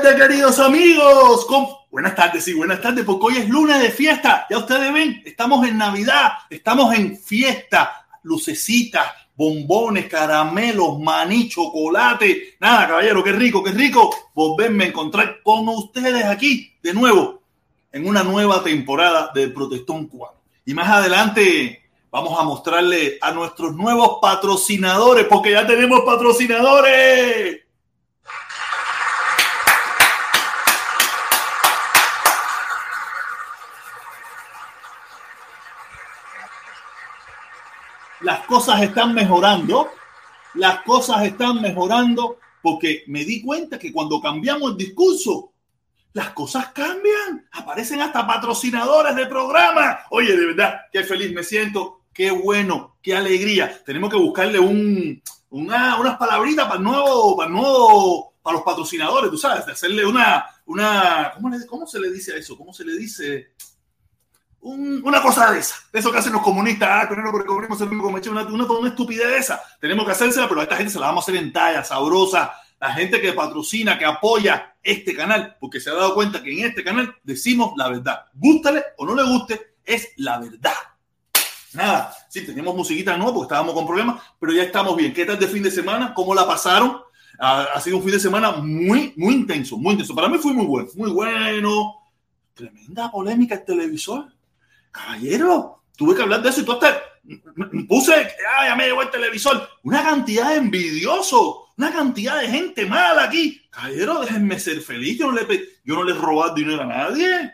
Tardes, queridos amigos. Buenas tardes, sí, buenas tardes, porque hoy es luna de fiesta. Ya ustedes ven, estamos en Navidad, estamos en fiesta, lucecitas, bombones, caramelos, maní, chocolate. Nada, caballero, qué rico, qué rico volverme a encontrar con ustedes aquí de nuevo en una nueva temporada del Protestón Cubano. Y más adelante vamos a mostrarle a nuestros nuevos patrocinadores, porque ya tenemos patrocinadores. Las cosas están mejorando, las cosas están mejorando porque me di cuenta que cuando cambiamos el discurso, las cosas cambian, aparecen hasta patrocinadores de programa. Oye, de verdad, qué feliz me siento, qué bueno, qué alegría. Tenemos que buscarle un, una, unas palabritas para el nuevo, para el nuevo, para los patrocinadores, tú sabes, de hacerle una, una, ¿cómo, ¿cómo se le dice a eso? ¿Cómo se le dice? Una cosa de esa, de eso que hacen los comunistas, ah, no, porque comunismo es el único una, una, una estupidez de esa. Tenemos que hacérsela, pero a esta gente se la vamos a hacer en talla, sabrosa. La gente que patrocina, que apoya este canal, porque se ha dado cuenta que en este canal decimos la verdad. Gústale o no le guste, es la verdad. Nada, sí, teníamos musiquita nueva porque estábamos con problemas, pero ya estamos bien. ¿Qué tal de fin de semana? ¿Cómo la pasaron? Ha, ha sido un fin de semana muy, muy intenso, muy intenso. Para mí fue muy bueno, muy bueno. Tremenda polémica el televisor caballero, tuve que hablar de eso y tú hasta puse, ah, ya me llegó el televisor, una cantidad de envidiosos, una cantidad de gente mala aquí. Caballero, déjenme ser feliz, yo no le, yo dinero a nadie.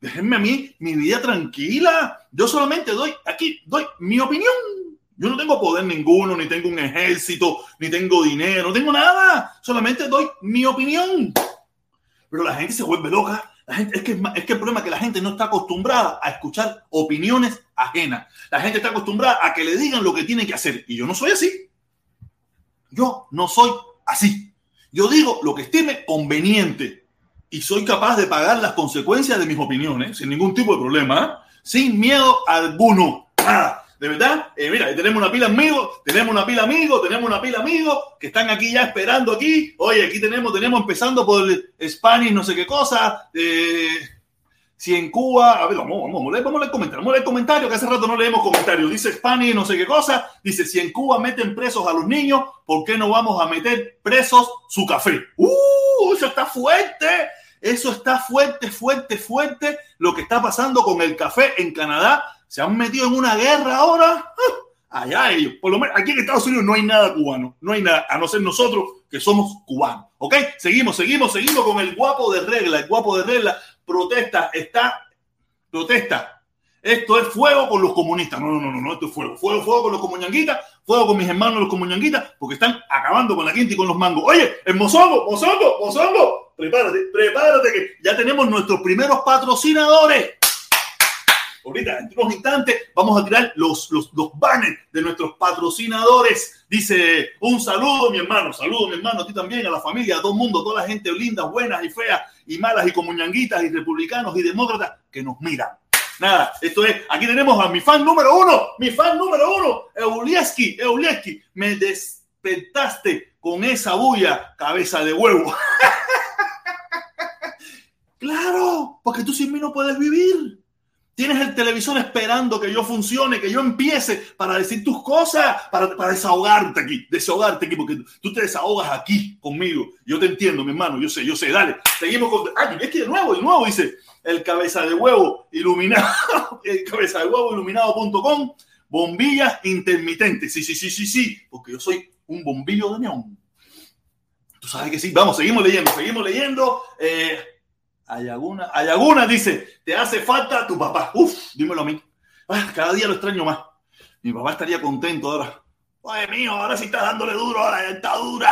Déjenme a mí mi vida tranquila. Yo solamente doy aquí, doy mi opinión. Yo no tengo poder ninguno, ni tengo un ejército, ni tengo dinero, no tengo nada. Solamente doy mi opinión. Pero la gente se vuelve loca es, que, es el problema es que la gente no está acostumbrada a escuchar opiniones ajenas. La gente está acostumbrada a que le digan lo que tiene que hacer. Y yo no soy así. Yo no soy así. Yo digo lo que estime conveniente y soy capaz de pagar las consecuencias de mis opiniones sin ningún tipo de problema, ¿eh? sin miedo alguno. Nada de verdad, eh, mira, tenemos una pila amigos, tenemos una pila amigos, tenemos una pila amigos que están aquí ya esperando aquí. Oye, aquí tenemos, tenemos empezando por Spanish, no sé qué cosa. Eh, si en Cuba, a ver, vamos, vamos, vamos, vamos a leer comentarios, vamos a leer comentarios, que hace rato no leemos comentarios. Dice Spanish, no sé qué cosa. Dice, si en Cuba meten presos a los niños, ¿por qué no vamos a meter presos su café? ¡Uh! Eso está fuerte. Eso está fuerte, fuerte, fuerte. Lo que está pasando con el café en Canadá se han metido en una guerra ahora. ¡ah! Allá ellos. Por lo menos aquí en Estados Unidos no hay nada cubano. No hay nada, a no ser nosotros que somos cubanos. ¿Ok? Seguimos, seguimos, seguimos con el guapo de regla. El guapo de regla protesta, está, protesta. Esto es fuego con los comunistas. No, no, no, no, esto es fuego. Fuego, fuego con los comunanguitas, fuego con mis hermanos los comunanguitas, porque están acabando con la quinta y con los mangos. Oye, el mozongo, mozongo, mozongo, prepárate, prepárate que ya tenemos nuestros primeros patrocinadores. Ahorita, en unos instantes, vamos a tirar los, los, los banners de nuestros patrocinadores. Dice, un saludo, mi hermano, saludo, mi hermano, a ti también, a la familia, a todo el mundo, toda la gente linda, buenas y feas, y malas, y comuñanguitas, y republicanos, y demócratas que nos miran. Nada, esto es, aquí tenemos a mi fan número uno, mi fan número uno, Eulieski, Eulieski, me despertaste con esa bulla, cabeza de huevo. claro, porque tú sin mí no puedes vivir. Tienes el televisor esperando que yo funcione, que yo empiece para decir tus cosas, para, para desahogarte aquí, desahogarte aquí, porque tú te desahogas aquí conmigo. Yo te entiendo, mi hermano, yo sé, yo sé. Dale, seguimos con. Ay, es que de nuevo, de nuevo dice el cabeza de huevo iluminado, el cabeza de huevo iluminado.com, bombillas intermitentes. Sí, sí, sí, sí, sí, porque yo soy un bombillo de neón. Tú sabes que sí. Vamos, seguimos leyendo, seguimos leyendo. Eh, Ayaguna, Ayaguna dice, te hace falta tu papá. Uf, dímelo a mí. Ah, cada día lo extraño más. Mi papá estaría contento ahora. Ay, mío, ahora sí está dándole duro a la dentadura.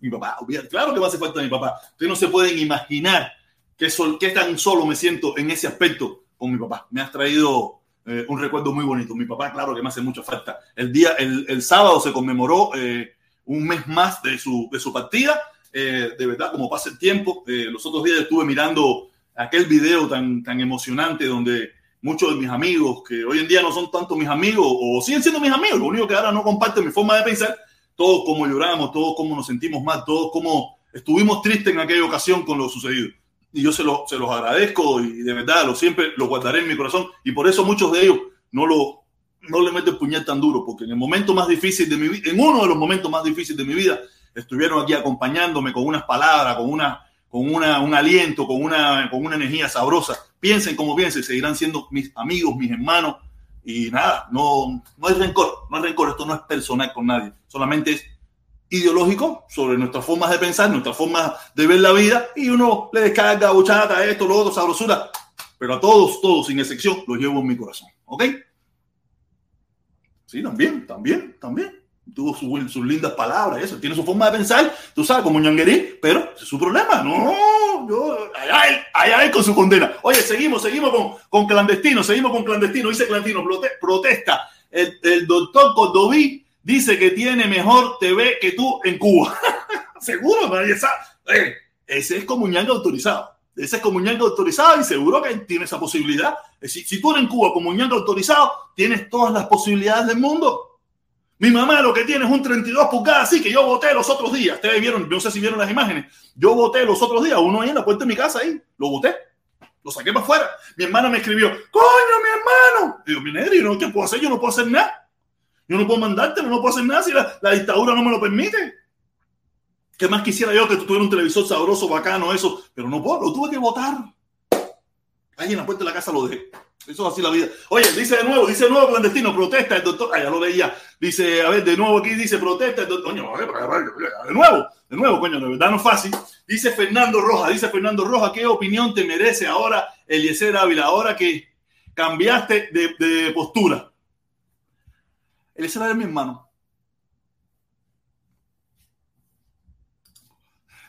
Mi papá, claro que me hace falta mi papá. Ustedes no se pueden imaginar qué, sol, qué tan solo me siento en ese aspecto con mi papá. Me has traído eh, un recuerdo muy bonito. Mi papá, claro que me hace mucha falta. El día, el, el sábado se conmemoró eh, un mes más de su, de su partida eh, de verdad, como pasa el tiempo. Eh, los otros días estuve mirando aquel video tan, tan emocionante donde muchos de mis amigos, que hoy en día no son tanto mis amigos, o siguen siendo mis amigos, lo único que ahora no comparten mi forma de pensar, todos como lloramos, todos como nos sentimos mal, todos como estuvimos tristes en aquella ocasión con lo sucedido. Y yo se, lo, se los agradezco y de verdad lo siempre lo guardaré en mi corazón. Y por eso muchos de ellos no lo no le meten puñal tan duro, porque en el momento más difícil de mi vida, en uno de los momentos más difíciles de mi vida, estuvieron aquí acompañándome con unas palabras, con una, con una, un aliento, con una, con una energía sabrosa. Piensen como piensen, seguirán siendo mis amigos, mis hermanos. Y nada, no, no hay rencor, no hay rencor, esto no es personal con nadie, solamente es ideológico sobre nuestras formas de pensar, nuestras formas de ver la vida, y uno le descarga buchata, esto, lo otro, sabrosura, pero a todos, todos, sin excepción, los llevo en mi corazón, ¿ok? Sí, también, también, también. Tuvo sus lindas palabras, eso. Tiene su forma de pensar, tú sabes, como ñanguerí, pero es su problema. No, yo, allá él, allá él con su condena. Oye, seguimos, seguimos con, con clandestino, seguimos con clandestino. Dice clandestino, protesta. El, el doctor Cordoví dice que tiene mejor TV que tú en Cuba. seguro, nadie sabe. Eh, ese es comunión autorizado. Ese es comunión autorizado y seguro que tiene esa posibilidad. Si, si tú eres en Cuba comunión autorizado, tienes todas las posibilidades del mundo. Mi mamá lo que tiene es un 32 pulgadas, así que yo voté los otros días. Ustedes vieron, no sé si vieron las imágenes. Yo voté los otros días, uno ahí en la puerta de mi casa, ahí, lo voté. Lo saqué para afuera. Mi hermana me escribió, coño, mi hermano. Digo, mi negro, ¿qué puedo hacer? Yo no puedo hacer nada. Yo no puedo mandarte, no puedo hacer nada si la, dictadura no me lo permite. ¿Qué más quisiera yo que tú un televisor sabroso, bacano, eso? Pero no puedo, lo tuve que votar. Ahí en la puerta de la casa lo dejé. Eso es así la vida. Oye, dice de nuevo, dice de nuevo clandestino, protesta el doctor. Ah, ya lo leía. Dice, a ver, de nuevo aquí dice protesta el doctor. Coño, de nuevo, de nuevo, coño, de verdad no es fácil. Dice Fernando Roja, dice Fernando Roja, ¿qué opinión te merece ahora Eliezer Ávila, ahora que cambiaste de, de postura? Eliezer Ávila es mi hermano.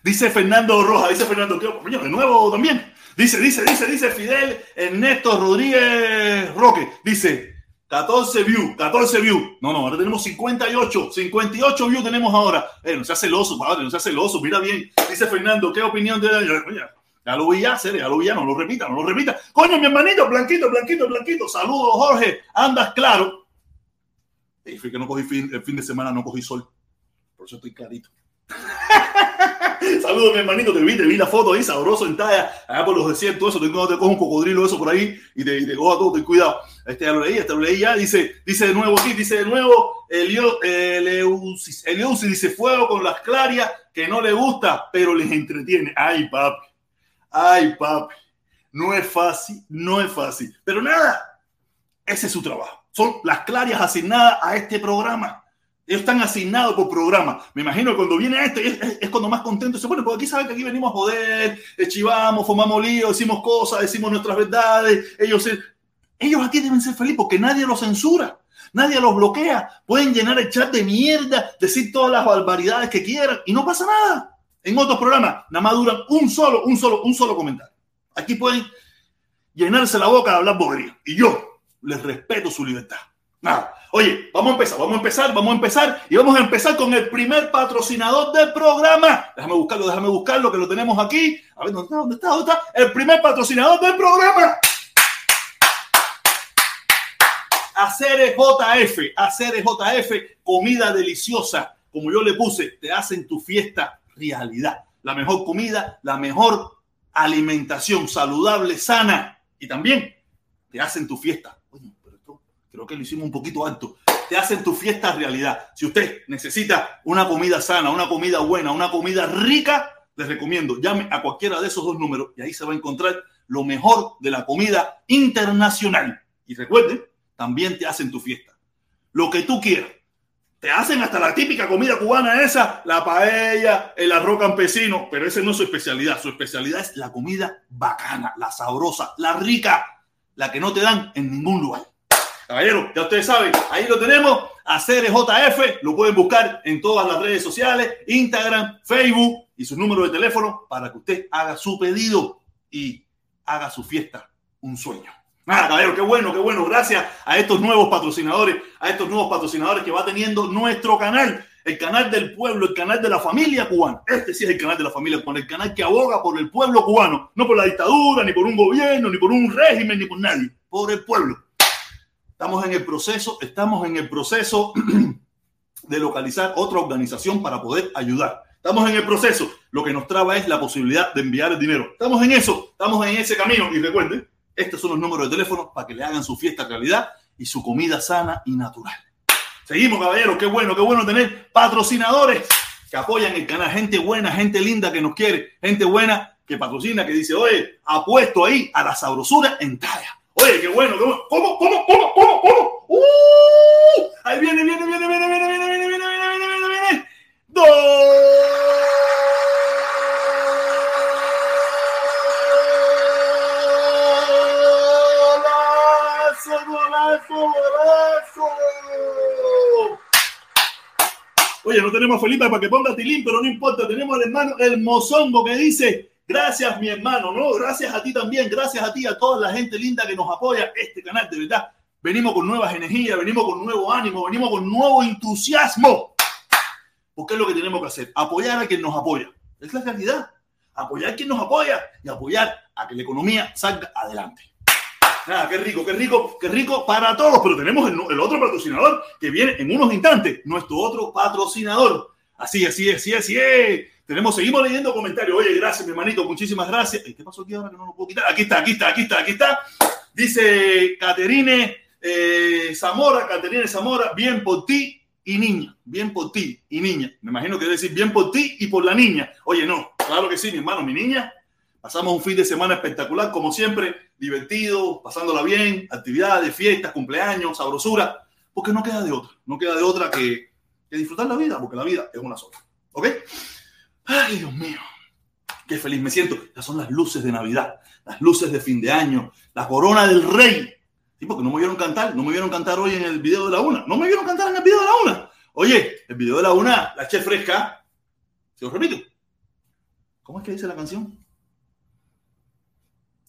Dice Fernando Roja, dice Fernando, coño, de nuevo también. Dice, dice, dice, dice Fidel Ernesto Rodríguez Roque. Dice, 14 views, 14 views. No, no, ahora tenemos 58, 58 views tenemos ahora. Eh, no sea celoso, padre, no sea celoso, mira bien. Dice Fernando, ¿qué opinión te da? Ya lo vi ya, ya lo vi ya, no lo repita, no lo repita. Coño, mi hermanito, blanquito, blanquito, blanquito. Saludos, Jorge, andas claro. Y fui que no cogí fin, el fin de semana, no cogí sol. Por eso estoy clarito. Saludos, mi hermanito. Te vi, te vi la foto ahí, sabroso en talla, allá por los desiertos. Eso, te, te cojo un cocodrilo, eso por ahí, y te, y cojo a todo. Ten cuidado. Este ya lo leí, este lo leí ya. Dice, dice de nuevo aquí, dice de nuevo, Eleusis, Eleusis dice fuego con las clarias que no le gusta, pero les entretiene. Ay, papi. Ay, papi. No es fácil, no es fácil. Pero nada, ese es su trabajo. Son las clarias asignadas a este programa. Ellos están asignados por programa. Me imagino que cuando viene este es, cuando más contento se pone, porque aquí saben que aquí venimos a joder, chivamos, formamos líos, decimos cosas, decimos nuestras verdades. Ellos, ellos aquí deben ser felices porque nadie los censura, nadie los bloquea. Pueden llenar el chat de mierda, decir todas las barbaridades que quieran y no pasa nada. En otros programas nada más duran un solo, un solo, un solo comentario. Aquí pueden llenarse la boca de hablar bobería. Y yo les respeto su libertad. Nada. Oye, vamos a empezar, vamos a empezar, vamos a empezar y vamos a empezar con el primer patrocinador del programa. Déjame buscarlo, déjame buscarlo, que lo tenemos aquí. A ver, ¿dónde está? ¿Dónde está? ¿Dónde está? El primer patrocinador del programa. Hacer JF, hacer JF, comida deliciosa, como yo le puse, te hacen tu fiesta realidad. La mejor comida, la mejor alimentación saludable, sana y también te hacen tu fiesta creo que lo hicimos un poquito alto, te hacen tu fiesta realidad. Si usted necesita una comida sana, una comida buena, una comida rica, les recomiendo, llame a cualquiera de esos dos números y ahí se va a encontrar lo mejor de la comida internacional. Y recuerden, también te hacen tu fiesta. Lo que tú quieras. Te hacen hasta la típica comida cubana esa, la paella, el arroz campesino, pero esa no es su especialidad. Su especialidad es la comida bacana, la sabrosa, la rica, la que no te dan en ningún lugar. Caballero, ya ustedes saben, ahí lo tenemos, hacer JF, lo pueden buscar en todas las redes sociales, Instagram, Facebook y su número de teléfono para que usted haga su pedido y haga su fiesta un sueño. Nada, caballero, qué bueno, qué bueno. Gracias a estos nuevos patrocinadores, a estos nuevos patrocinadores que va teniendo nuestro canal, el canal del pueblo, el canal de la familia cubana. Este sí es el canal de la familia cubana, el canal que aboga por el pueblo cubano, no por la dictadura, ni por un gobierno, ni por un régimen, ni por nadie, por el pueblo. Estamos en el proceso, estamos en el proceso de localizar otra organización para poder ayudar. Estamos en el proceso. Lo que nos traba es la posibilidad de enviar el dinero. Estamos en eso, estamos en ese camino. Y recuerden, estos son los números de teléfono para que le hagan su fiesta realidad y su comida sana y natural. Seguimos, caballeros. Qué bueno, qué bueno tener patrocinadores que apoyan el canal. Gente buena, gente linda que nos quiere. Gente buena que patrocina, que dice, oye, apuesto ahí a la sabrosura en talla. Oye, qué bueno, qué bueno. ¿Cómo, cómo, cómo, cómo, cómo? ¡Uh! Ahí viene, viene, viene, viene, viene, viene, viene, viene, viene, viene, viene, viene. ¡Dos! Oye, no tenemos a Felipe para que ponga tilín, pero no importa. Tenemos al hermano el mozongo que dice: Gracias, mi hermano, ¿no? Gracias a ti también, gracias a ti, a toda la gente linda que nos apoya este canal, de verdad. Venimos con nuevas energías, venimos con nuevo ánimo, venimos con nuevo entusiasmo. Porque es lo que tenemos que hacer: apoyar a quien nos apoya. Es la realidad. Apoyar a quien nos apoya y apoyar a que la economía salga adelante. Nada, qué rico, qué rico, qué rico para todos. Pero tenemos el, el, otro patrocinador que viene en unos instantes. Nuestro otro patrocinador. Así, así, así, así. Tenemos, seguimos leyendo comentarios. Oye, gracias, mi hermanito. Muchísimas gracias. ¿Qué pasó aquí ahora que no lo puedo quitar? Aquí está, aquí está, aquí está, aquí está. Dice Caterine eh, Zamora, Caterine Zamora, bien por ti y niña. Bien por ti y niña. Me imagino que debe decir bien por ti y por la niña. Oye, no, claro que sí, mi hermano, mi niña. Pasamos un fin de semana espectacular, como siempre, divertido, pasándola bien, actividades, fiestas, cumpleaños, sabrosura, porque no queda de otra, no queda de otra que, que disfrutar la vida, porque la vida es una sola. ¿Ok? Ay, Dios mío, qué feliz me siento. Estas son las luces de Navidad, las luces de fin de año, la corona del rey. Sí, porque no me vieron cantar, no me vieron cantar hoy en el video de la una, no me vieron cantar en el video de la una. Oye, el video de la una, la chef fresca, se os repito. ¿Cómo es que dice la canción?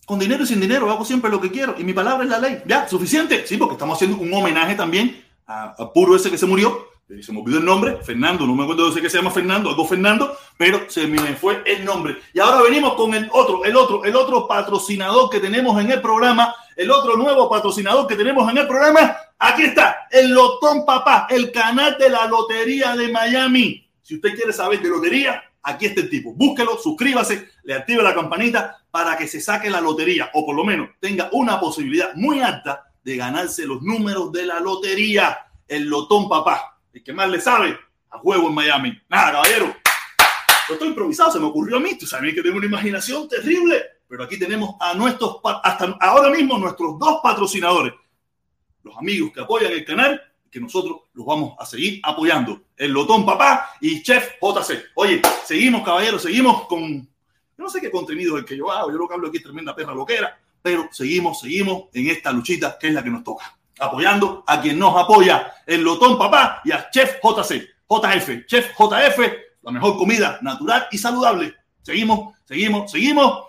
Con dinero y sin dinero hago siempre lo que quiero y mi palabra es la ley. Ya, suficiente. Sí, porque estamos haciendo un homenaje también a, a Puro ese que se murió. Se me olvidó el nombre, Fernando, no me acuerdo de ese que se llama Fernando, algo Fernando, pero se me fue el nombre. Y ahora venimos con el otro, el otro, el otro patrocinador que tenemos en el programa, el otro nuevo patrocinador que tenemos en el programa. Aquí está, el Lotón Papá, el canal de la Lotería de Miami. Si usted quiere saber de lotería, aquí está el tipo. Búsquelo, suscríbase, le active la campanita para que se saque la lotería o por lo menos tenga una posibilidad muy alta de ganarse los números de la lotería. El Lotón Papá, el que más le sabe a juego en Miami. Nada, caballero. Yo estoy improvisado, se me ocurrió a mí. Tú sabes que tengo una imaginación terrible. Pero aquí tenemos a nuestros, hasta ahora mismo, nuestros dos patrocinadores. Los amigos que apoyan el canal que nosotros los vamos a seguir apoyando. El Lotón Papá y Chef JC. Oye, seguimos, caballeros, seguimos con. Yo no sé qué contenido es el que yo hago, yo lo que hablo aquí es tremenda perra loquera, pero seguimos, seguimos en esta luchita que es la que nos toca. Apoyando a quien nos apoya, el Lotón Papá y a Chef JC, JF, Chef JF, la mejor comida natural y saludable. Seguimos, seguimos, seguimos.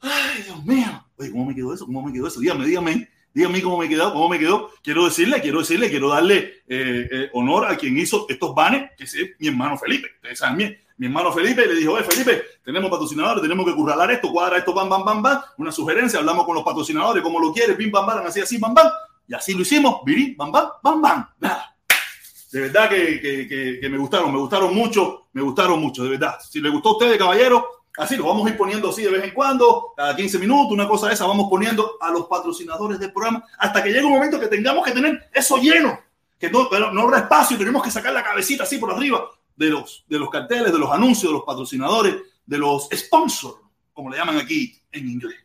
Ay, Dios mío. Oye, ¿cómo me quedó eso? ¿Cómo me quedó eso? Dígame, dígame. Dígame cómo me quedó, cómo me quedó. Quiero decirle, quiero decirle, quiero darle eh, eh, honor a quien hizo estos banes, que es mi hermano Felipe. Ustedes saben bien. Mi hermano Felipe le dijo, oye Felipe, tenemos patrocinadores, tenemos que curralar esto, cuadra esto, bam, bam, bam, bam. Una sugerencia, hablamos con los patrocinadores, como lo quieres, bim, bam, bam, así, así, bam, bam. Y así lo hicimos, virí, bam, bam, bam, bam. Nada. De verdad que, que, me gustaron, me gustaron mucho, me gustaron mucho, de verdad. Si les gustó a ustedes, caballeros, Así lo vamos a ir poniendo así de vez en cuando, cada 15 minutos, una cosa de esa, vamos poniendo a los patrocinadores del programa hasta que llegue un momento que tengamos que tener eso lleno, que no, no habrá espacio, tenemos que sacar la cabecita así por arriba de los, de los carteles, de los anuncios, de los patrocinadores, de los sponsors, como le llaman aquí en inglés.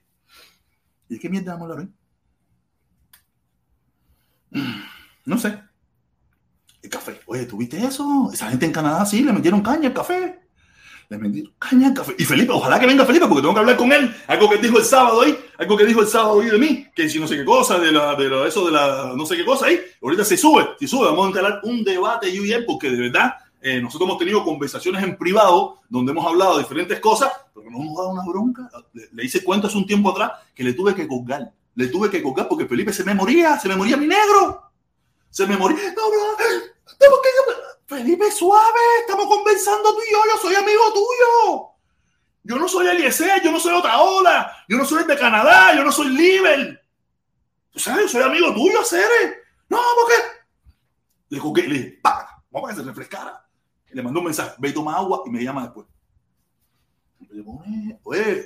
¿Y de qué mierda vamos a hablar hoy? No sé. El café. Oye, ¿tuviste eso? Esa gente en Canadá sí le metieron caña al café. Le metieron caña al café. Y Felipe, ojalá que venga Felipe, porque tengo que hablar con él. Algo que dijo el sábado ahí, algo que dijo el sábado ahí de mí, que si no sé qué cosa, de, la, de eso de la no sé qué cosa ahí. Ahorita se sube, si sube, vamos a instalar un debate y él, porque de verdad eh, nosotros hemos tenido conversaciones en privado donde hemos hablado de diferentes cosas, pero nos hemos dado una bronca. Le, le hice cuenta hace un tiempo atrás que le tuve que colgar. Le tuve que colgar porque Felipe se me moría, se me moría mi negro. Se me moría. No, no, Felipe, suave, estamos conversando tú y yo, yo soy amigo tuyo. Yo no soy Eliezer, yo no soy otra ola, yo no soy el de Canadá, yo no soy Liber. Tú sabes, yo soy amigo tuyo, Cere. No, porque le jugué, le dije, pa, vamos a que se refrescara. Le mandó un mensaje, ve y toma agua y me llama después.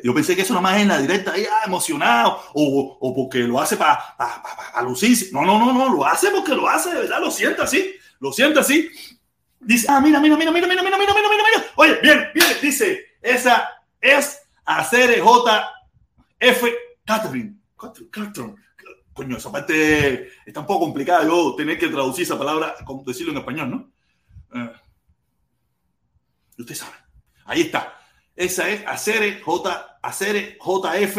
Yo pensé que eso nada más en la directa, ah, emocionado, o, o, porque lo hace para pa, lucirse. No, no, no, no, lo hace porque lo hace, de verdad, lo siente así, lo siente así. Dice, ah, mira, mira, mira, mira, mira, mira, mira, mira, mira, mira. Oye, bien, bien, dice, esa es hacer. F. Catherine. Catherine. Coño, esa parte está un poco complicada yo tener que traducir esa palabra, decirlo en español, ¿no? Eh, usted sabe. Ahí está. Esa es hacer J, hacer JF.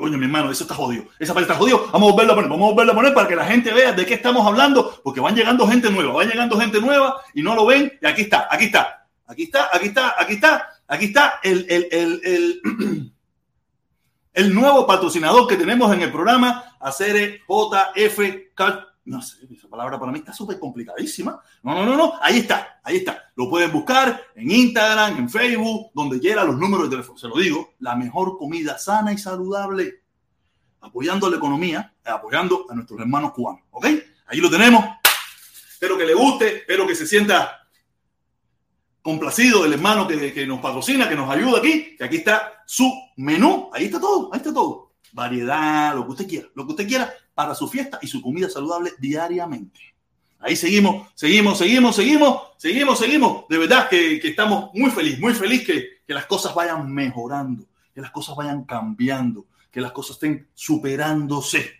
Oye, mi hermano, eso está jodido. Esa parte está jodido. Vamos a volverlo a poner. Vamos a volverlo poner para que la gente vea de qué estamos hablando, porque van llegando gente nueva, van llegando gente nueva y no lo ven. Y aquí está, aquí está, aquí está, aquí está, aquí está, aquí está el, el, el, el el nuevo patrocinador que tenemos en el programa, hacer JF no sé, esa palabra para mí está súper complicadísima. No, no, no, no, ahí está, ahí está. Lo pueden buscar en Instagram, en Facebook, donde quiera los números de teléfono. Se lo digo, la mejor comida sana y saludable, apoyando la economía, apoyando a nuestros hermanos cubanos. ¿Ok? Ahí lo tenemos. Espero que le guste, espero que se sienta complacido el hermano que, que nos patrocina, que nos ayuda aquí, que aquí está su menú. Ahí está todo, ahí está todo. Variedad, lo que usted quiera, lo que usted quiera para su fiesta y su comida saludable diariamente. Ahí seguimos, seguimos, seguimos, seguimos, seguimos, seguimos. De verdad que, estamos muy felices, muy felices que, que las cosas vayan mejorando, que las cosas vayan cambiando, que las cosas estén superándose.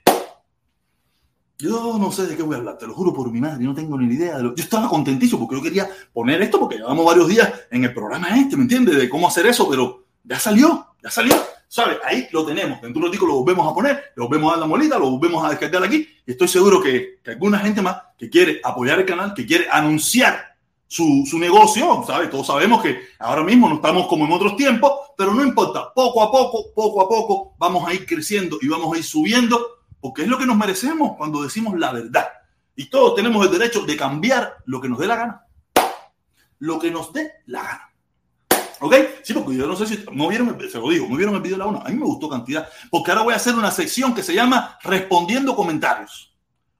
Yo no sé de qué voy a hablar, te lo juro por mi madre, no tengo ni idea. De lo... Yo estaba contentísimo porque yo quería poner esto porque llevamos varios días en el programa este, ¿me entiendes? De cómo hacer eso, pero ya salió, ya salió. ¿Sabes? Ahí lo tenemos. Dentro de un ratito lo volvemos a poner, lo volvemos a dar la molita, lo volvemos a descargar aquí. Estoy seguro que, que alguna gente más que quiere apoyar el canal, que quiere anunciar su, su, negocio, ¿sabes? Todos sabemos que ahora mismo no estamos como en otros tiempos, pero no importa. Poco a poco, poco a poco, vamos a ir creciendo y vamos a ir subiendo, porque es lo que nos merecemos cuando decimos la verdad. Y todos tenemos el derecho de cambiar lo que nos dé la gana. Lo que nos dé la gana. ¿Ok? Sí, porque yo no sé si no vieron, se lo digo, no vieron el video de la 1. A mí me gustó cantidad. Porque ahora voy a hacer una sección que se llama Respondiendo Comentarios.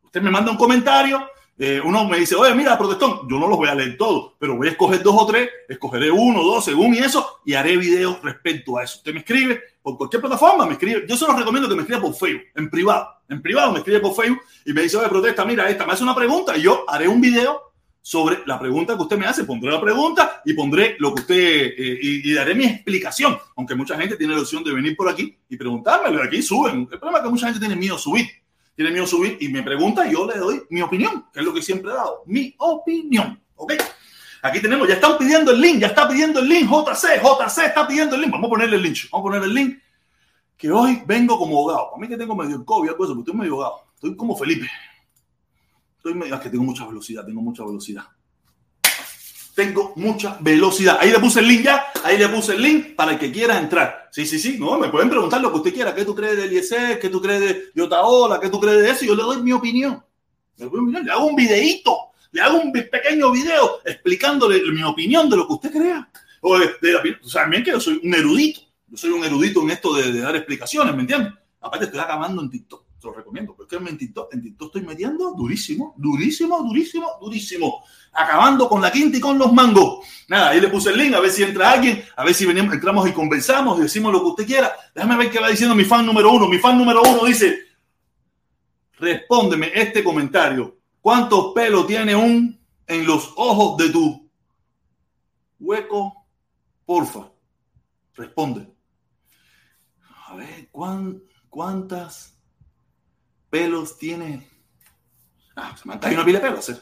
Usted me manda un comentario, eh, uno me dice, oye, mira, protestón, yo no los voy a leer todos, pero voy a escoger dos o tres, escogeré uno, dos, según y eso, y haré videos respecto a eso. Usted me escribe por cualquier plataforma, me escribe. Yo se los recomiendo que me escriba por Facebook, en privado. En privado me escribe por Facebook y me dice, oye, protesta, mira, esta me hace una pregunta y yo haré un video sobre la pregunta que usted me hace. Pondré la pregunta y pondré lo que usted eh, y, daré mi explicación. Aunque mucha gente tiene la opción de venir por aquí y preguntármelo. Aquí suben. El problema es que mucha gente tiene miedo a subir. Tiene miedo a subir y me pregunta y yo le doy mi opinión, que es lo que siempre he dado. Mi opinión. ¿Ok? Aquí tenemos, ya están pidiendo el link, ya está pidiendo el link. JC, JC está pidiendo el link. Vamos a ponerle el link. Vamos a ponerle el link. Que hoy vengo como abogado. Para mí que tengo medio COVID, algo eso, pero estoy medio abogado. Estoy como Felipe. Es que tengo mucha velocidad, tengo mucha velocidad. Tengo mucha velocidad. Ahí le puse el link ya, ahí le puse el link para el que quiera entrar. Sí, sí, sí, no, me pueden preguntar lo que usted quiera, qué tú crees del IEC, qué tú crees de Yotaola, qué tú crees de eso, yo le doy mi opinión. Le hago un videíto, le hago un pequeño video explicándole mi opinión de lo que usted crea. O, de, de, o sea, también que yo soy un erudito, yo soy un erudito en esto de, de dar explicaciones, ¿me entiendes? Aparte estoy acabando en TikTok lo recomiendo, porque en TikTok, en TikTok estoy metiendo durísimo, durísimo, durísimo, durísimo, acabando con la quinta y con los mangos. Nada, ahí le puse el link, a ver si entra alguien, a ver si venimos, entramos y conversamos y decimos lo que usted quiera. Déjame ver qué va diciendo mi fan número uno. Mi fan número uno dice, respóndeme este comentario. ¿Cuántos pelos tiene un en los ojos de tu hueco? Porfa, responde. A ver, ¿cuántas pelos tiene. Ah, se me han caído una pila de pelos. ¿eh?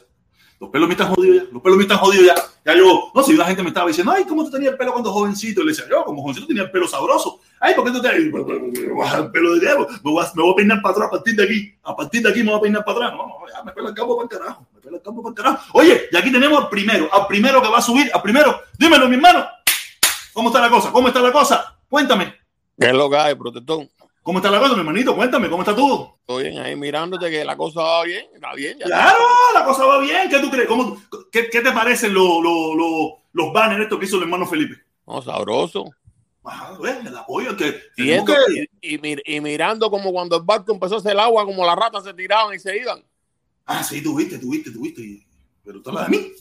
Los pelos me están jodidos ya. Los pelos me están jodidos ya. Ya yo, no sé, si una gente me estaba diciendo, ay, ¿cómo tú tenías el pelo cuando jovencito? Y le decía, yo, como jovencito tenía el pelo sabroso. Ay, ¿por qué tú te el pelo de diablo? Me voy, a, me voy a peinar para atrás a partir de aquí. A partir de aquí me voy a peinar para atrás. No, no, ya me pelo el campo para el carajo. Me pelo el campo para el carajo. Oye, y aquí tenemos al primero, al primero que va a subir, al primero. Dímelo, mi hermano. ¿Cómo está la cosa? ¿Cómo está la cosa? Cuéntame. ¿Qué es lo que hay, protector? ¿Cómo está la cosa, mi hermanito? Cuéntame, ¿cómo está todo? Todo bien, ahí mirándote que la cosa va bien, va bien. Ya claro, está. la cosa va bien. ¿Qué tú crees? ¿Cómo, qué, qué, te parecen lo, lo, lo, los banners estos que hizo el hermano Felipe? No, sabroso. Ajá, bueno, el apoyo que, y, esto, que... Y, y, y, mirando como cuando el barco empezó a hacer el agua, como las ratas se tiraban y se iban. Ah, sí, tuviste, tuviste, tuviste. Pero tú hablas de mí.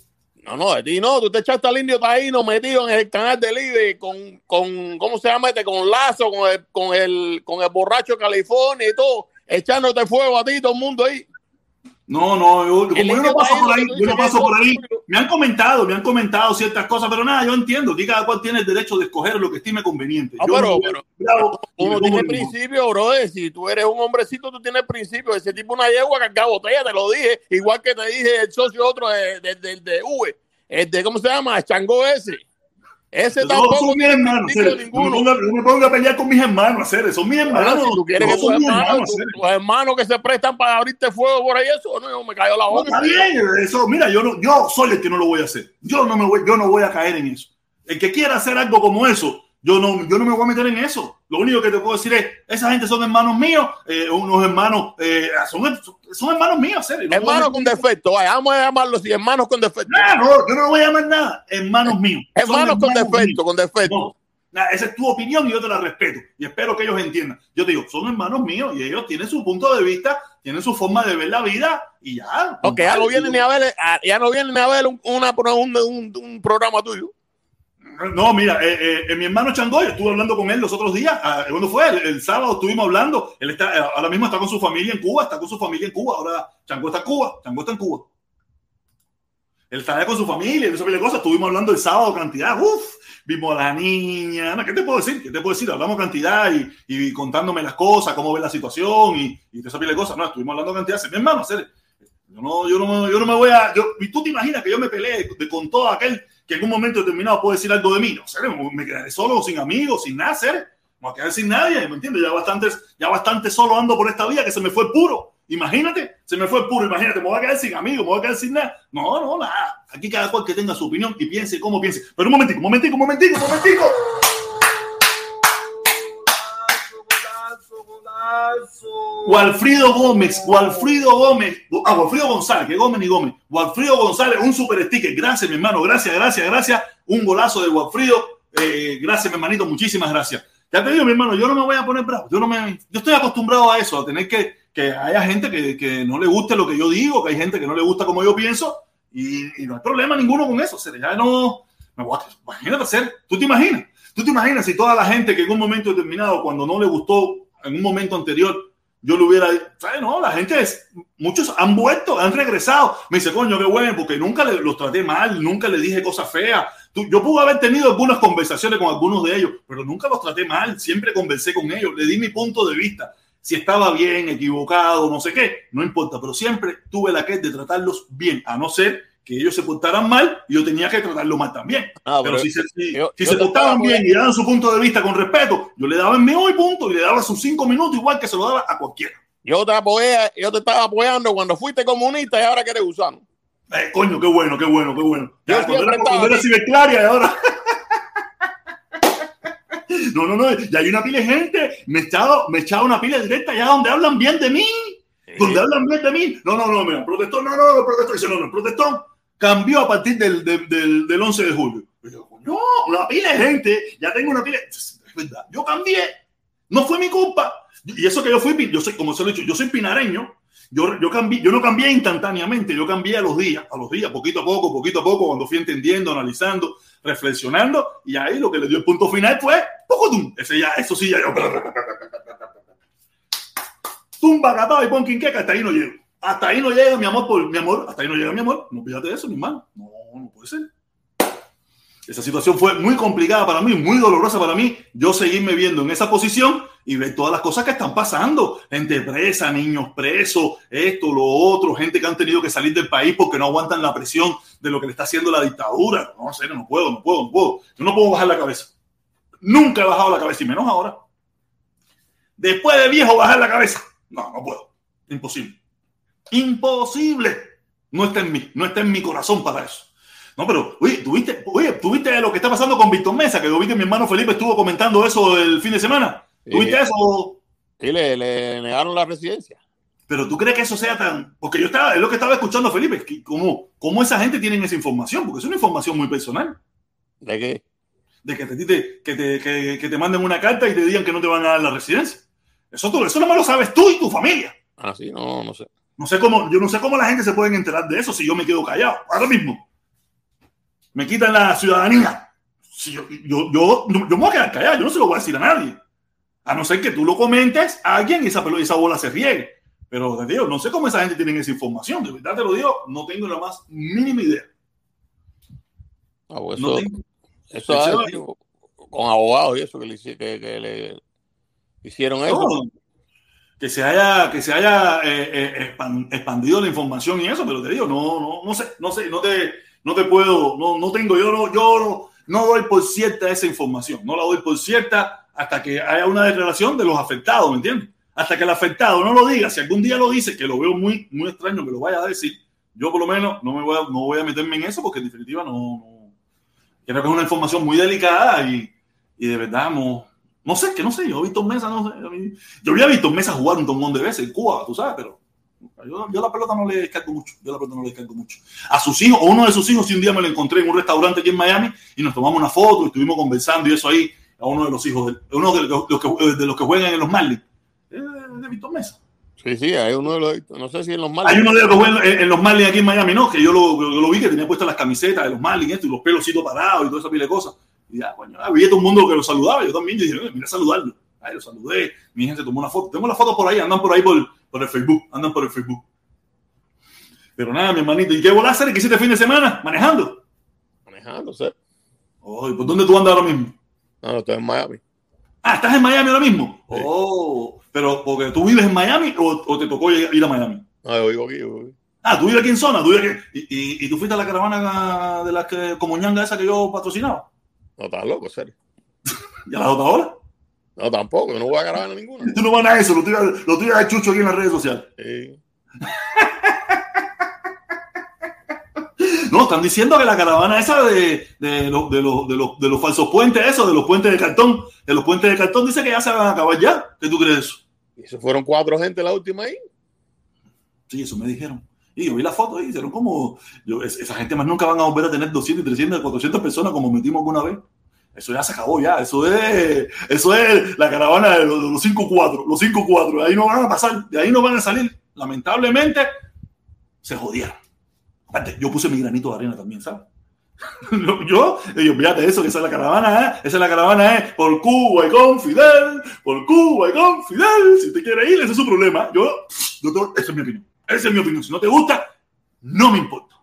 No, no, de ti no, tú te echaste al indio taíno metido en el canal de líder con, con, ¿cómo se llama este? Con Lazo, con el, con el, con el borracho California y todo, echándote fuego a ti, todo el mundo ahí. No, no, yo, como yo no paso por ahí, yo no paso por ahí. Me han comentado, me han comentado ciertas cosas, pero nada, yo entiendo que cada cual tiene el derecho de escoger lo que estime conveniente. Ah, pero, pero, uno tiene principio, bro. Si tú eres un hombrecito, tú tienes principio. Ese tipo una yegua cargada botella, te lo dije. Igual que te dije el socio otro de, de, de, de V, el de, ¿cómo se llama? Chango ese. Ese tampoco son mis hermanos. No me, no ponga a pelear con mis hermanos, hacer son mis hermanos. si tú quieres que tus hermanos, tus hermanos que se prestan para abrirte fuego por ahí, eso no, me cayó la boca. está bien, eso, mira, yo no, yo soy el que no lo voy a hacer. Yo no me voy, yo no voy a caer en eso. El que quiera hacer algo como eso, yo no, yo no me voy a meter en eso. Lo único que te puedo decir es, esa gente son hermanos míos, eh, unos hermanos, eh, son, son, hermanos míos, serio. No hermanos con defecto, vaya, vamos a llamarlos así, hermanos con defecto. No, no, yo no voy a llamar nada, hermanos míos. hermanos, con defecto, con defecto. esa es tu opinión y yo te la respeto y espero que ellos entiendan. Yo te digo, son hermanos míos y ellos tienen su punto de vista, tienen su forma de ver la vida y ya. Ok, ya no vienen ni a ver, ya no vienen a ver una, un, un, un programa tuyo. No, mira, eh, eh, mi hermano Changoy, estuve hablando con él los otros días. Ah, ¿Cuándo fue? El, sábado estuvimos hablando. Él está, eh, ahora mismo está con su familia en Cuba, está con su familia en Cuba. Ahora Chango está en Cuba, Chango está en Cuba. Él está allá con su familia, y esa cosas. Estuvimos hablando el sábado cantidad. Uf, vimos a la niña. ¿Qué te puedo decir? ¿Qué te puedo decir? Hablamos cantidad y, contándome las cosas, cómo ve la situación y, y esa de cosas. No, estuvimos hablando cantidad. Mi hermano. Yo no, yo no, yo no me voy a. Y tú te imaginas que yo me peleé con todo aquel que en un momento determinado puede decir algo de mí. No sé, me quedaré solo, sin amigos, sin nada, Me voy a quedar sin nadie, ¿me entiendes? Ya bastante, ya bastante solo ando por esta vía que se me fue puro. Imagínate, se me fue puro. Imagínate, me voy a quedar sin amigos, me voy a quedar sin nada. No, no, nada. Aquí cada cual que tenga su opinión y piense como piense. Pero un momentico, un momentico, un momentico, un momentico. Walfrido Gómez, Walfrido Gómez, ah, Walfrido González, que Gómez ni Gómez. Walfrido González, un super sticker. Gracias, mi hermano. Gracias, gracias, gracias. Un golazo de Walfrido. Eh, gracias, mi hermanito. Muchísimas gracias. Ya te digo, mi hermano, yo no me voy a poner bravo. Yo, no me, yo estoy acostumbrado a eso, a tener que, que haya gente que, que no le guste lo que yo digo, que hay gente que no le gusta como yo pienso, y, no hay problema ninguno con eso. O sea, ya no. Me voy a, imagínate hacer. ¿Tú te imaginas? ¿Tú te imaginas si toda la gente que en un momento determinado, cuando no le gustó en un momento anterior, yo lo hubiera, ¿sabes? No, la gente es, muchos han vuelto, han regresado. Me dice, coño, qué bueno, porque nunca los traté mal, nunca les dije cosas feas. yo pude haber tenido algunas conversaciones con algunos de ellos, pero nunca los traté mal, siempre conversé con ellos, le di mi punto de vista. Si estaba bien, equivocado, no sé qué, no importa, pero siempre tuve la que de tratarlos bien, a no ser que ellos se portaran mal y yo tenía que tratarlo mal también. Ah, pero, si se, si, se portaban bien y daban su punto de vista con respeto, yo le daba el mejor punto y le daba sus cinco minutos igual que se lo daba a cualquiera. Yo te, apoyé, yo te estaba apoyando cuando fuiste comunista y ahora quieres usarlo. Eh, coño, qué bueno, qué bueno, qué bueno. Ya, cuando era, cuando era ciberclaria y ahora... no, no, no, ya hay una pila de gente. Me echaba, me echaba una pila directa allá donde hablan bien de mí. Donde hablan bien de mí. No, no, no, mira, protestón, no, no, no, protestón. Dice, no, no, protestón cambió a partir del, del, del 11 de julio. no, una pila gente, ya tengo una pila. Es verdad, yo cambié, no fue mi culpa. Y eso que yo fui, yo soy, como se lo he dicho, yo soy pinareño. Yo, yo, cambié, yo no cambié instantáneamente, yo cambié a los días, a los días, poquito a poco, poquito a poco, cuando fui entendiendo, analizando, reflexionando, y ahí lo que le dio el punto final fue poco Ese ya, eso sí, ya yo. Tumba, catado y pon quinqueca, hasta ahí no llego. Hasta ahí no llega mi amor mi amor, hasta ahí no llega mi amor. No pídate eso, mi hermano. No, no puede ser. Esa situación fue muy complicada para mí, muy dolorosa para mí. Yo seguirme viendo en esa posición y ver todas las cosas que están pasando. Gente presa, niños presos, esto, lo otro, gente que han tenido que salir del país porque no aguantan la presión de lo que le está haciendo la dictadura. No, sé, no puedo, no puedo, no puedo. Yo no puedo bajar la cabeza. Nunca he bajado la cabeza y menos ahora. Después de viejo bajar la cabeza. No, no puedo. Imposible. Imposible. No está en mí, no está en mi corazón para eso. No, pero, oye, ¿tuviste, oye, ¿tuviste lo que está pasando con Víctor Mesa? Que lo vi que mi hermano Felipe estuvo comentando eso el fin de semana. ¿Tuviste eso? Sí, le, le, negaron la residencia. Pero tú crees que eso sea tan. Porque yo estaba, es lo que estaba escuchando Felipe, ¿cómo, cómo esa gente tiene esa información? Porque es una información muy personal. ¿De qué? De que te, que te, que, que te manden una carta y te digan que no te van a dar la residencia. Eso, tú, eso no me lo sabes tú y tu familia. Ah, sí, no, no sé. No sé cómo, yo no sé cómo la gente se puede enterar de eso si yo me quedo callado. Ahora mismo. me quitan la ciudadanía. Si yo, yo, yo, yo, me voy a quedar callado, yo no se lo voy a decir a nadie. A no ser que tú lo comentes a alguien y esa, bola se riegue. Pero te digo, no sé cómo esa gente tiene esa información. De verdad te lo digo, no tengo la más mínima idea. Ah, pues eso, no tengo, eso es con abogados y eso que le, que, que le hicieron eso. Que se haya, que se haya eh, eh, expandido la información y eso, pero te digo, no, no, no sé, no sé, no te, no te puedo, no, no tengo, yo no, yo no, no doy por cierta esa información, no la doy por cierta hasta que haya una declaración de los afectados, ¿me entiendes? Hasta que el afectado no lo diga, si algún día lo dice, que lo veo muy, muy extraño que lo vaya a decir, yo por lo menos no me voy a, no voy a meterme en eso porque en definitiva no, no creo que es una información muy delicada y, y de verdad no, no sé, que no sé, yo he visto Mesa, no sé, yo había visto Mesa jugar un montón de veces en Cuba, tú sabes, pero yo, yo, la pelota no le descargo mucho. Yo la pelota no le descargo mucho. A sus hijos, o uno de sus hijos, si un día me lo encontré en un restaurante aquí en Miami y nos tomamos una foto y estuvimos conversando y eso ahí, a uno de los hijos, de, uno de los, que, de los que juegan en los Marlins, eh, de Víctor Mesa. Sí, sí, hay uno de los, no sé si en los Marlins. Hay uno de los que juegan en, los Marlins aquí en Miami, no, que yo lo, yo lo vi que tenía puestas las camisetas de los Marlins esto, y los pelos parados y toda esa pila de cosas. Y ya, coño, había todo el mundo que lo saludaba, yo también, yo dije, mira, saludarlo. Ahí lo saludé, mi gente tomó una foto. Tengo las fotos por ahí, andan por ahí por, por el Facebook, andan por el Facebook. Pero nada, mi hermanito. ¿Y qué volás hacer? ¿Qué hiciste fin de semana? ¿Manejando? Manejando, sí. Oh, ¿Por dónde tú andas ahora mismo? No, no, estoy en Miami. Ah, ¿estás en Miami ahora mismo? Sí. Oh, pero porque tú vives en Miami o, o, te tocó ir a Miami? No, yo vivo aquí. Yo vivo. Ah, tú vives aquí en zona, tú vives aquí. ¿Y, y, y tú fuiste a la caravana de las que, como ñanga esa que yo patrocinaba? No, estás loco, serio. ¿Ya la otra hora? No, tampoco, yo no voy a caravana ninguna. Tú no vas a eso, lo tuyas lo tuyo es chucho aquí en las redes sociales. Sí. No, están diciendo que la caravana esa de, de, lo, de, lo, de, los, de los falsos puentes, eso, de los puentes de cartón, de los puentes de cartón, dice que ya se van a acabar ya. ¿Qué tú crees eso? ¿Y eso fueron cuatro gente la última ahí? Sí, eso me dijeron. Y yo vi la foto y hicieron como. Yo, esa gente más nunca van a volver a tener 200, 300, 400 personas como metimos alguna vez. Eso ya se acabó ya. Eso es, eso es la caravana de los, de los 5-4. Los 5-4. De ahí no van a pasar. De ahí no van a salir. Lamentablemente, se jodieron. Aparte, yo puse mi granito de arena también, ¿sabes? yo, ellos, fíjate eso, que esa es la caravana, ¿eh? Esa es la caravana, ¿eh? Por Cuba y con Fidel, por Cuba y con Fidel. Si usted quiere ir, ese es su problema. Yo, yo tengo, esa es mi opinión. Esa es mi opinión. Si no te gusta, no me importa.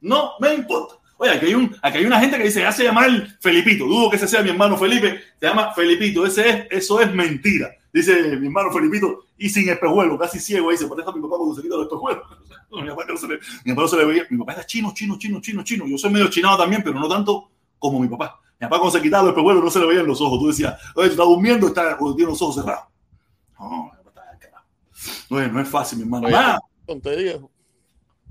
No me importa. Oye, aquí hay, un, aquí hay una gente que dice, hace llamar Felipito. Dudo que ese sea mi hermano Felipe. Se llama Felipito. Ese es, eso es mentira. Dice mi hermano Felipito. Y sin espejuelo, casi ciego. Ahí se parece a mi papá cuando se quita los espejuelos. mi, papá no se le, mi papá no se le veía. Mi papá era chino, chino, chino, chino, chino. Yo soy medio chinado también, pero no tanto como mi papá. Mi papá cuando se quitaba los espejuelos no se le veían los ojos. Tú decías, oye, tú estás durmiendo, está, tiene los ojos cerrados. No, no, no es fácil, mi hermano. Oye, te digo.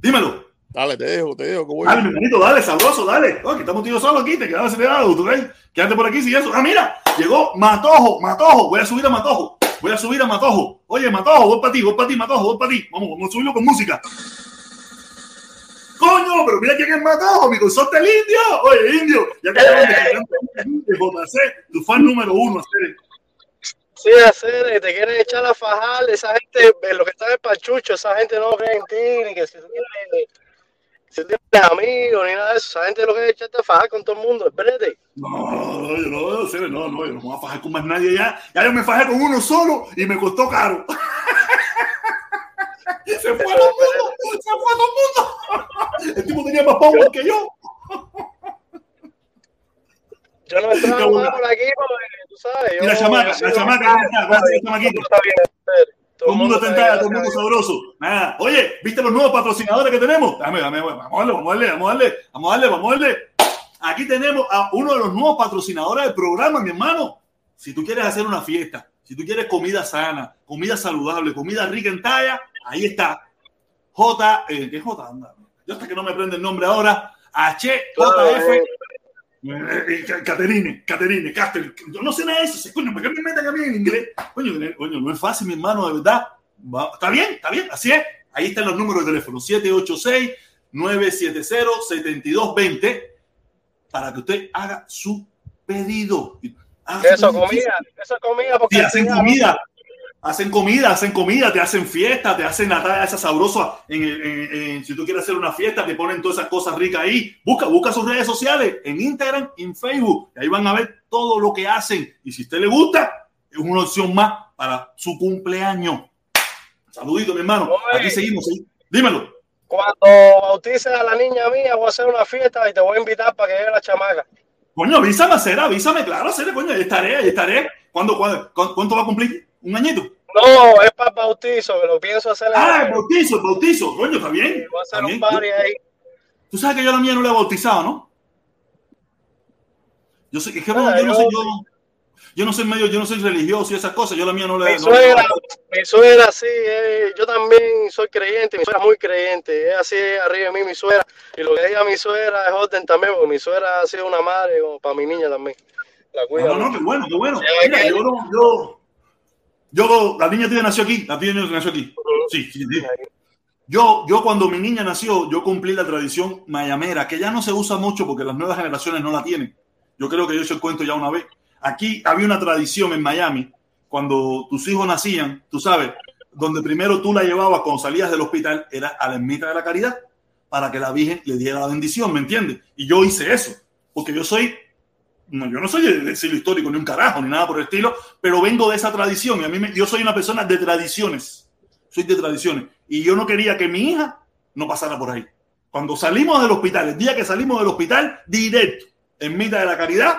Dímelo. Dale, te dejo, te dejo. Dale, mi hermanito, dale, sabroso, dale. Oh, que estamos tíos solos aquí, te quedas acelerado, ¿tú ves? Quédate por aquí, si eso. Ah, mira, llegó Matojo, Matojo. Voy a subir a Matojo. Voy a subir a Matojo. Oye, Matojo, voy para ti, voy para ti, Matojo, voy para ti. Vamos, vamos a subirlo con música. Coño, pero mira quién es Matojo, mi consorte el indio. Oye, indio, ya te de JC, tu fan número uno, hacer. Sí, hacer, te quieren echar a fajar, esa gente, lo que está en el pachucho, esa gente no cree en ti, ni que si tú tienes si tienes amigos ni nada de eso, esa gente lo que es echarte a fajar con todo el mundo, espérate. No, no, yo no, no, no, no, yo no me voy a fajar con más nadie ya. Ya yo me fajé con uno solo y me costó caro. se fue todo el mundo, se fue todo el mundo. El tipo tenía más power que yo. Yo no entraba por aquí porque tú sabes. Yo, y la chamaca, la chamaca, ¿cómo está? ¿Cómo está la chamaquita? Está bien, todo el mundo está entrada, todo el mundo sabroso. Nada. Oye, ¿viste los nuevos patrocinadores que tenemos? Dame, dame, vamos a darle, vamos a darle, vamos a darle, vamos a darle, vamos a darle. Aquí tenemos a uno de los nuevos patrocinadores del programa, mi hermano. Si tú quieres hacer una fiesta, si tú quieres comida sana, comida saludable, comida rica en talla, ahí está. J, eh, ¿qué J? Anda. Yo hasta que no me prende el nombre ahora. HJF. Caterine, Caterine, Caster, yo no sé nada de eso, coño, ¿por qué me meten a mí en inglés? Coño, coño, no es fácil, mi hermano, de verdad. Va, está bien, está bien, así es. Ahí están los números de teléfono, 786-970-7220, para que usted haga su pedido. Haga eso, su comida, eso comida, porque sí, hacen comida. Hacen comida, hacen comida, te hacen fiesta, te hacen la talla esa sabrosa. En, en- en- si tú quieres hacer una fiesta, te ponen todas esas cosas ricas ahí. Busca, busca sus redes sociales en Instagram, en Facebook. Y ahí van a ver todo lo que hacen. Y si a usted le gusta, es una opción más para su cumpleaños. Saludito, mi hermano. Oye. Aquí seguimos. ¿sí? Dímelo. Cuando bautices a la niña mía, voy a hacer una fiesta y te voy a invitar para que llegue la chamaca. Coño, avísame, será, avísame, claro, será, coño, ahí estaré, ahí estaré. ¿Cuándo, cuándo- cu- ¿Cuánto va a cumplir? ¿Un añito? No, es para el bautizo, que lo pienso hacer Ah, el bautizo, el bautizo, coño, está bien. Voy a hacer un party ahí. Tú sabes que yo la mía no la he bautizado, ¿no? Yo sé, es que no, Ah, yo no yo- sé, yo, yo no soy medio, yo no soy religioso y esas cosas, yo la mía no la Mi no la- suegra, mi suegra sí, eh, yo también soy creyente, mi suegra es muy creyente, es así arriba de mí mi suegra, y lo que diga mi suegra es orden también, porque mi suegra ha sido una madre como para mi niña también. La cuida. No, no, no, qué bueno, qué bueno. Mira, yo no, yo, yo, la niña tuya nació aquí, la tuya nació aquí. Sí, sí, sí. Yo, yo cuando mi niña nació, yo cumplí la tradición mayamera, que ya no se usa mucho porque las nuevas generaciones no la tienen. Yo creo que yo el cuento ya una vez. Aquí había una tradición en Miami, cuando tus hijos nacían, tú sabes, donde primero tú la llevabas cuando salías del hospital, era a la ermita de la caridad, para que la Virgen le diera la bendición, ¿me entiendes? Y yo hice eso, porque yo soy, no, yo no soy de, de siglo histórico ni un carajo, ni nada por el estilo, pero vengo de esa tradición y a mí me- yo soy una persona de tradiciones, soy de tradiciones, y yo no quería que mi hija no pasara por ahí. Cuando salimos del hospital, el día que salimos del hospital, directo, ermita de la caridad,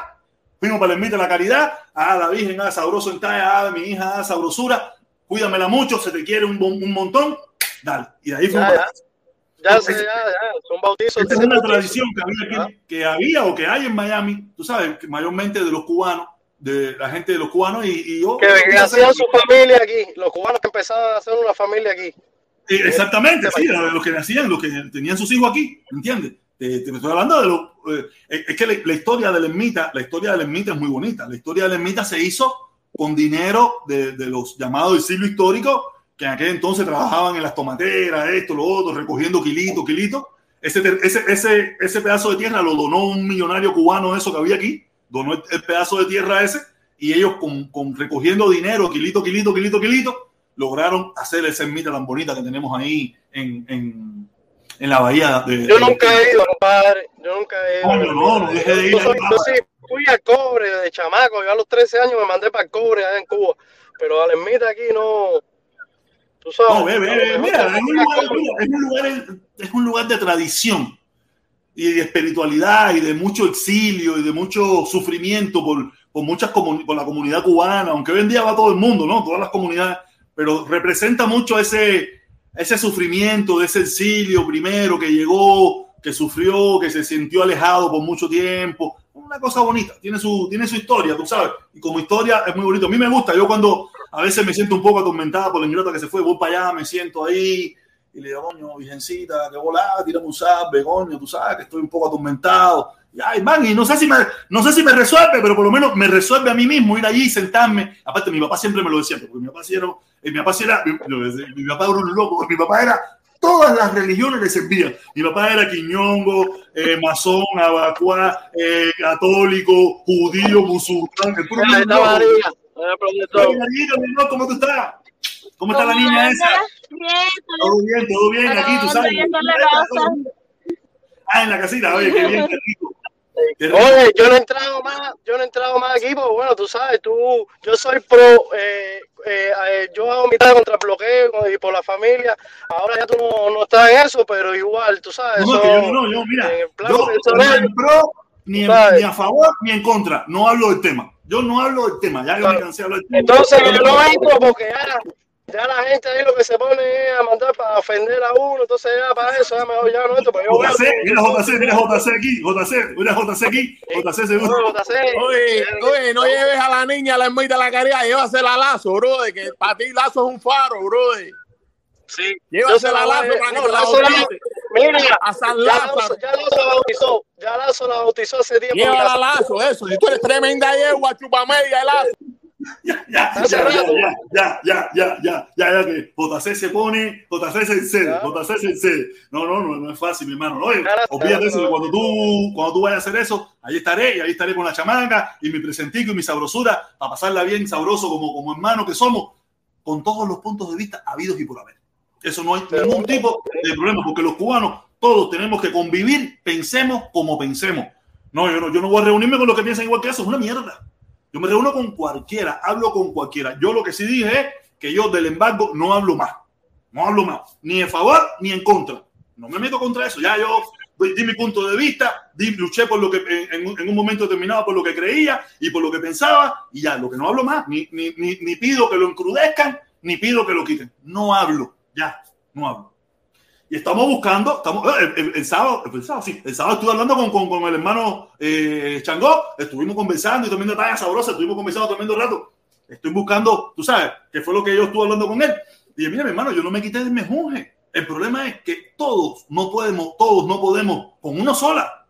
fuimos para la ermita de la caridad, a la Virgen, a sabroso en talla, a mi hija, a sabrosura, cuídamela mucho, se te quiere un, un montón, dale. Y de ahí fuimos. Ya, Ya sé, ya, ya, son bautizos. Esta es una tradición que había, aquí- que había o que hay en Miami, tú sabes, que mayormente de los cubanos, de la gente de los cubanos y, y yo. Que, hacían su familia aquí, los cubanos que empezaban a hacer una familia aquí. Eh, Exactamente, sí, los que nacían, los que tenían sus hijos aquí, ¿entiendes? Te, te estoy hablando de lo. eh, es que la, la historia de la ermita, la historia de la ermita es muy bonita. La historia de la ermita se hizo con dinero de, de los llamados del siglo histórico, que en aquel entonces trabajaban en las tomateras, esto, lo otro, recogiendo kilito, kilito. Ese, ese, ese, ese pedazo de tierra lo donó un millonario cubano, eso que había aquí, donó el, el pedazo de tierra ese, y ellos con, con recogiendo dinero, kilito, kilito, kilito, kilito, lograron hacer esa ermita tan bonita que tenemos ahí en, en, en la bahía de. Yo nunca he ido, compadre. Yo nunca he ido. Coño, no, no deje de ir Yo, soy- ahí, yo sí fui al cobre de chamaco. Yo a los 13 años me mandé para el cobre allá en Cuba. Pero a la ermita aquí no. Tú sabes. No, ve, ve, mira, es un, lugar, es, un lugar, es un lugar de tradición y de espiritualidad y de mucho exilio y de mucho sufrimiento por, por, muchas por la comunidad cubana, aunque hoy en día va todo el mundo, ¿no? Todas las comunidades, pero representa mucho ese, ese sufrimiento de ese exilio primero que llegó, que sufrió, que se sintió alejado por mucho tiempo. Una cosa bonita, tiene su, tiene su historia, tú sabes, y como historia es muy bonito. A mí me gusta, yo cuando a veces me siento un poco atormentada por la ingrata que se fue, voy para allá, me siento ahí y le digo, coño, virgencita, que volá, tírame un sabe, coño, tú sabes que estoy un poco atormentado. Y, ay, man, y no sé si me, no sé si me resuelve, pero por lo menos me resuelve a mí mismo ir allí y sentarme. Aparte, mi papá siempre me lo decía, porque mi papá sí era, eh, mi papá era, mi, mi papá era un loco, mi papá era, todas las religiones le servían. Mi papá era quiñongo, eh, masón, abacuá, eh, católico, judío, musulmán, el puro Amor, ¿cómo tú estás? ¿Cómo está la niña esa? Bien, Todo bien, todo bien, aquí tú sabes. Ah, en la casita, oye, qué bien, qué rico. Oye, yo no he entrado más, yo no he entrado más aquí, porque bueno, tú sabes, tú, yo soy pro, eh, eh, eh, yo hago mitad contra el bloqueo y por la familia, ahora ya tú no, no estás en eso, pero igual, tú sabes, No, eso, que yo no, yo, mira, en el plan yo personal, ni en pro, ni, en- ni a favor, ni en contra. No hablo del tema. Yo no hablo del tema. Ya yo me cansé de hablar del tema. entonces yo no entro porque ya, ya la gente ahí lo que se pone es a mandar para ofender a uno, entonces ya para eso, ya mejor ya no entro, pero yo JC, mira JC, mira JC aquí, JC, mira JC aquí, JC seguro. No, JC, Oye, oye, no lleves a la niña a la ermita de la caridad, llévasela a Lazo, bro, de que para ti Lazo es un faro, bro. sí, Llévasela a Lazo para que no, la. Mira, a San Lazo, ya Lazo la bautizó. Ya Lazo la bautizó hace tiempo. Lleva la Lazo, eso. Si tú eres tremenda yegua, chupamedia, Lazo. Ya, ya, ya, ya, ya, ya, ya, ya, que JC se pone, JC se encede, JC se encede. No, no, no, no es fácil, mi hermano. Oye, olvídate eso, cuando tú, cuando tú vayas a hacer eso, ahí estaré, y ahí estaré con la chamaca, y mi presentico y mi sabrosura, para pasarla bien sabroso como, como hermanos que somos, con todos los puntos de vista habidos y por haber. Eso no hay ningún tipo de problema, porque los cubanos todos tenemos que convivir, pensemos como pensemos. No, yo no, yo no voy a reunirme con los que piensan igual que eso, es una mierda. Yo me reúno con cualquiera, hablo con cualquiera. Yo lo que sí dije es que yo del embargo no hablo más. No hablo más, ni en favor ni en contra. No me meto contra eso. Ya yo di mi punto de vista, di, luché por lo que en, en, un momento determinado por lo que creía y por lo que pensaba y ya, lo que no hablo más, ni, ni, ni, ni pido que lo encrudezcan, ni pido que lo quiten. No hablo, ya, no hablo. Y estamos buscando, estamos, eh, el, el, el sábado, el, sábado, sí, el sábado estuve hablando con, con, con el hermano eh, Changó, estuvimos conversando y tomando talla sabrosa, estuvimos conversando tremendo rato. Estoy buscando, tú sabes, qué fue lo que yo estuve hablando con él. Y dije, mira, mi hermano, yo no me quité del mejunje. El problema es que todos no podemos, todos no podemos con una sola.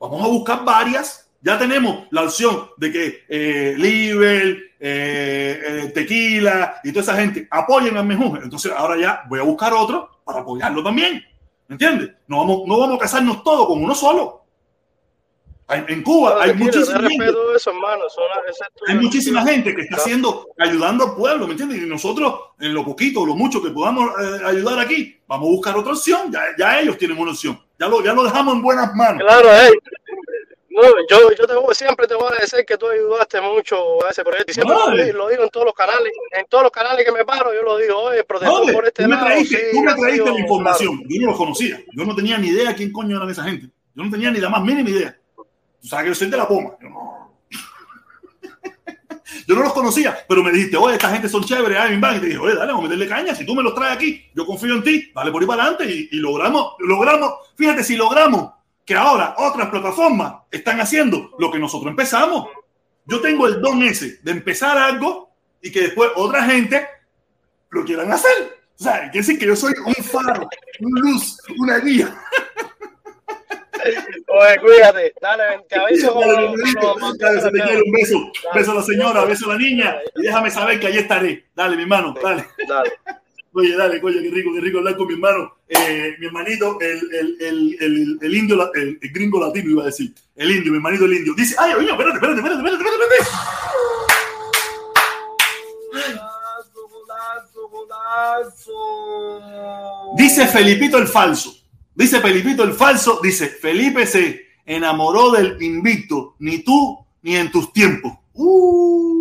Vamos a buscar varias. Ya tenemos la opción de que eh, Liber, eh, eh, Tequila y toda esa gente apoyen al mejunje. Entonces ahora ya voy a buscar otro para apoyarlo también. ¿Me entiendes? No vamos, no vamos a casarnos todos con uno solo. En Cuba hay muchísima gente. Eso, hay muchísima gente que está haciendo, ayudando al pueblo, ¿me entiendes? Y nosotros, en lo poquito lo mucho que podamos eh, ayudar aquí, vamos a buscar otra opción. Ya, ya, ellos tienen una opción. Ya lo, ya lo dejamos en buenas manos. Claro, hey. No, yo, yo te, siempre te voy a decir que tú ayudaste mucho a ese proyecto. Y siempre lo, lo, digo en todos los canales. En todos los canales que me paro, yo lo digo, oye, protector por este tú lado. Me traíste, sí, tú me traíste la información. Claro. Yo no los conocía. Yo no tenía ni idea quién coño eran esa gente. Yo no tenía ni la más mínima idea. Tú sabes que yo soy de la poma. Yo no, yo no los conocía, pero me dijiste, oye, esta gente son chéveres, ay, van. Y te dije, oye, dale, vamos a meterle caña. Si tú me los traes aquí, yo confío en ti, dale por ahí para adelante y, y logramos, logramos, fíjate, si logramos que ahora otras plataformas están haciendo lo que nosotros empezamos. Yo tengo el don ese de empezar algo y que después otra gente lo quieran hacer. O sea, quiere decir que yo soy un faro, una luz, una guía. Oye, cuídate, dale, se te quiere un beso. Dale, beso a la señora, beso a la niña y déjame saber que allí estaré. Dale, mi hermano, dale. dale. Oye, dale, coño, qué rico, qué rico hablar con mi hermano, eh, mi hermanito, el, el, el, el, el indio, el, gringo latino iba a decir, el indio, mi hermanito el indio. Dice, ay, oye, espérate, espérate, espérate, espérate, espérate, espérate. Dice Felipito el falso. Dice Felipito el falso, dice, Felipe se enamoró del invicto, ni tú ni en tus tiempos. Uh,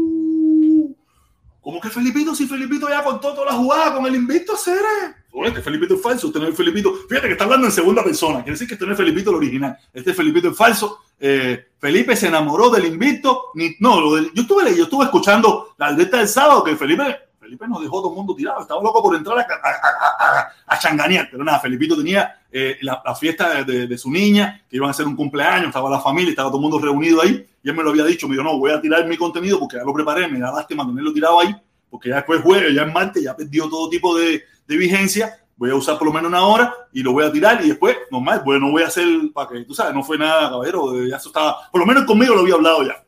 ¿Cómo que Felipito? Si Felipito ya contó toda la jugada con el invicto, Cere. Oye, este Felipito es falso, este no Felipito. Fíjate que está hablando en segunda persona, quiere decir que este no es Felipito el original. Este Felipito es falso. Eh, Felipe se enamoró del invicto. No, lo del, yo, estuve, yo estuve escuchando la alerta del sábado que Felipe Felipe nos dejó todo el mundo tirado. Estaba loco por entrar a, a, a, a changanear. Pero nada, Felipito tenía eh, la, fiesta de, su niña, que iban a hacer un cumpleaños, estaba la familia, estaba todo el mundo reunido ahí. Y él me lo había dicho, me dijo, no, voy a tirar mi contenido porque ya lo preparé, me da lástima tenerlo tirado ahí, porque ya después jueves, ya es martes, ya perdió todo tipo de, de vigencia. Voy a usar por lo menos una hora y lo voy a tirar y después, normal, bueno, no voy a hacer para que, tú sabes, no fue nada, caballero, ya eso estaba, por lo menos conmigo lo había hablado ya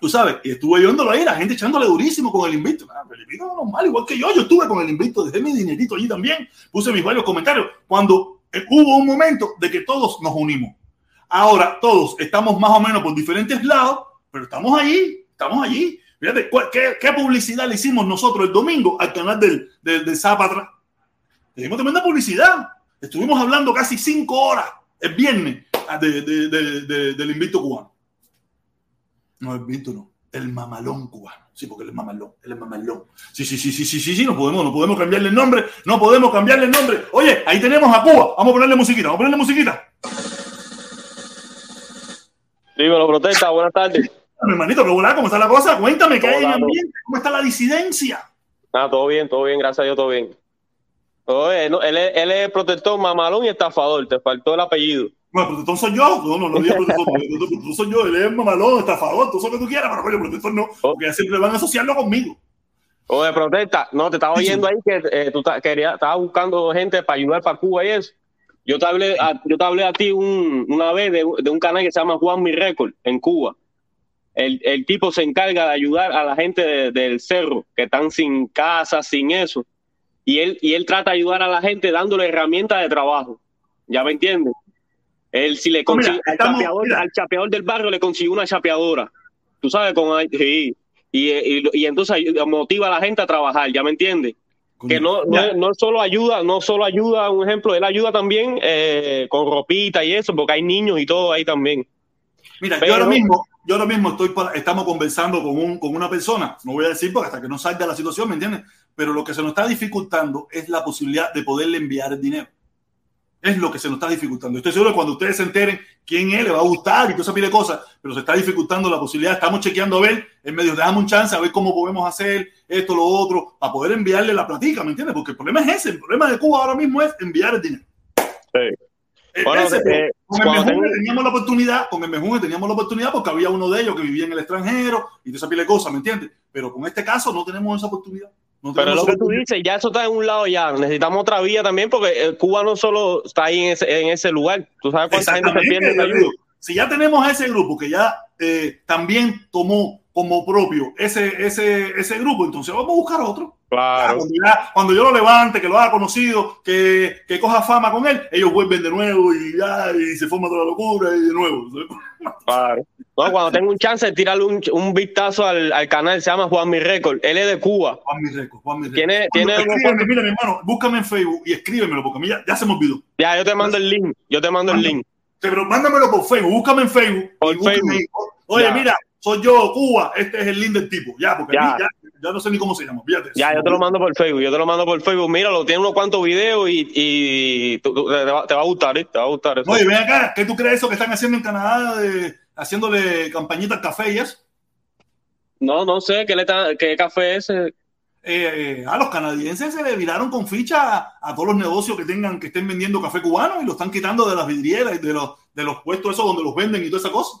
tú sabes, y estuve oyéndolo ahí, la gente echándole durísimo con el invicto. Ah, el normal, igual que yo, yo estuve con el invicto, dejé mi dinerito allí también, puse mis varios comentarios, cuando eh, hubo un momento de que todos nos unimos. Ahora todos estamos más o menos por diferentes lados, pero estamos allí, estamos allí. Fíjate, ¿qué, publicidad le hicimos nosotros el domingo al canal del, del, del Zapatra? Le dimos tremenda publicidad. Estuvimos hablando casi cinco horas el viernes de, del invicto cubano. No, el viento no. El mamalón cubano. Sí, porque él es mamalón. Él es mamalón. Sí, sí, sí, sí, sí, sí, sí. No podemos, no podemos cambiarle el nombre. No podemos cambiarle el nombre. Oye, ahí tenemos a Cuba. Vamos a ponerle musiquita. Vamos a ponerle musiquita. Dímelo, protesta. Buenas tardes. Mi hermanito, regular, ¿cómo está la cosa? Cuéntame, ¿qué hay en el ambiente? ¿Cómo está la disidencia? Ah, todo bien, todo bien. Gracias a Dios, todo bien. Oye, no, él, es, él es protector, mamalón y estafador. Te faltó el apellido. Bueno, protector soy yo. No, no, no protector. protector soy yo. Él es mamalón, estafador, todo eso que tú quieras, pero coño, protector no. Porque ya siempre van a asociarlo conmigo. Oye, protesta. No, te estaba oyendo ahí que eh, tú querías, estabas buscando gente para ayudar para Cuba y eso. Yo te hablé a, yo te hablé a ti un, una vez de, de, un canal que se llama Juan Mi Record en Cuba. El, el tipo se encarga de ayudar a la gente de, del cerro que están sin casa, sin eso. Y él, y él trata de ayudar a la gente dándole herramientas de trabajo. ¿Ya me entiendes? Él si le consigue, mira, al, estamos, chapeador, al, chapeador, del barrio le consiguió una chapeadora. Tú sabes con sí. y, y, y entonces motiva a la gente a trabajar, ¿ya me entiendes? Que no, no, no, solo ayuda, no solo ayuda, un ejemplo, él ayuda también eh, con ropita y eso, porque hay niños y todo ahí también. Mira, yo ahora mismo, yo ahora mismo estoy estamos conversando con, un, con una persona, no voy a decir porque hasta que no salga la situación, ¿me entiendes? Pero lo que se nos está dificultando es la posibilidad de poderle enviar el dinero. Es lo que se nos está dificultando. Estoy seguro que cuando ustedes se enteren quién es, le va a gustar y toda esa pile de cosas, pero se está dificultando la posibilidad. Estamos chequeando a ver, en medio, dejamos un chance a ver cómo podemos hacer esto, lo otro, para poder enviarle la platica, ¿me entiendes? Porque el problema es ese. El problema de Cuba ahora mismo es enviar el dinero. Sí. Eh, con el Mejunge teníamos la oportunidad, con el Mejunge teníamos la oportunidad porque había uno de ellos que vivía en el extranjero y de esa pile de cosas, ¿me entiendes? Pero con este caso no tenemos esa oportunidad. Pero lo que tú dices, ya eso está en un lado ya. Necesitamos otra vía también porque eh, Cuba no solo está ahí en ese, en ese lugar. ¿Tú sabes cuánta gente se pierde Si ya tenemos a ese grupo que ya eh, también tomó como propio ese, ese, ese grupo, entonces vamos a buscar otro. Claro. Cuando, yo lo levante, que lo haya conocido, que, que, coja fama con él, ellos vuelven de nuevo y, ya, y se forma toda la locura y de nuevo. Claro. No, cuando tengo un chance de tirarle un, un vistazo al, al, canal, se llama Juan Mi Record. Él es de Cuba. Juan Mi Record, Juan Mi Tiene, tiene escríbeme, mira, mi hermano, búscame en Facebook y escríbemelo, porque a mí ya, ya se me olvidó. Ya, yo te mando el link. Yo te mando el link. Pero mándamelo por Facebook, búscame en Facebook. Por Facebook. Oye, ya. mira, soy yo, Cuba, este es el link del tipo. Ya, porque ya. ya, ya, no sé ni cómo se llama. Fíjate. Ya, yo te lo mando por Facebook, yo te lo mando por Facebook. Míralo, tiene unos cuantos videos y, y te, va, te, va, a gustar, ¿eh? Te va a gustar. Eso. Oye, ven acá, ¿qué tú crees eso que están haciendo en Canadá, de, haciéndole campañitas café y eso? No, no sé, ¿qué, le ta, qué café es ese? Eh, a los canadienses se le viraron con ficha a, a, todos los negocios que tengan que estén vendiendo café cubano y lo están quitando de las vidrieras y de los, de los puestos esos donde los venden y toda esa cosa.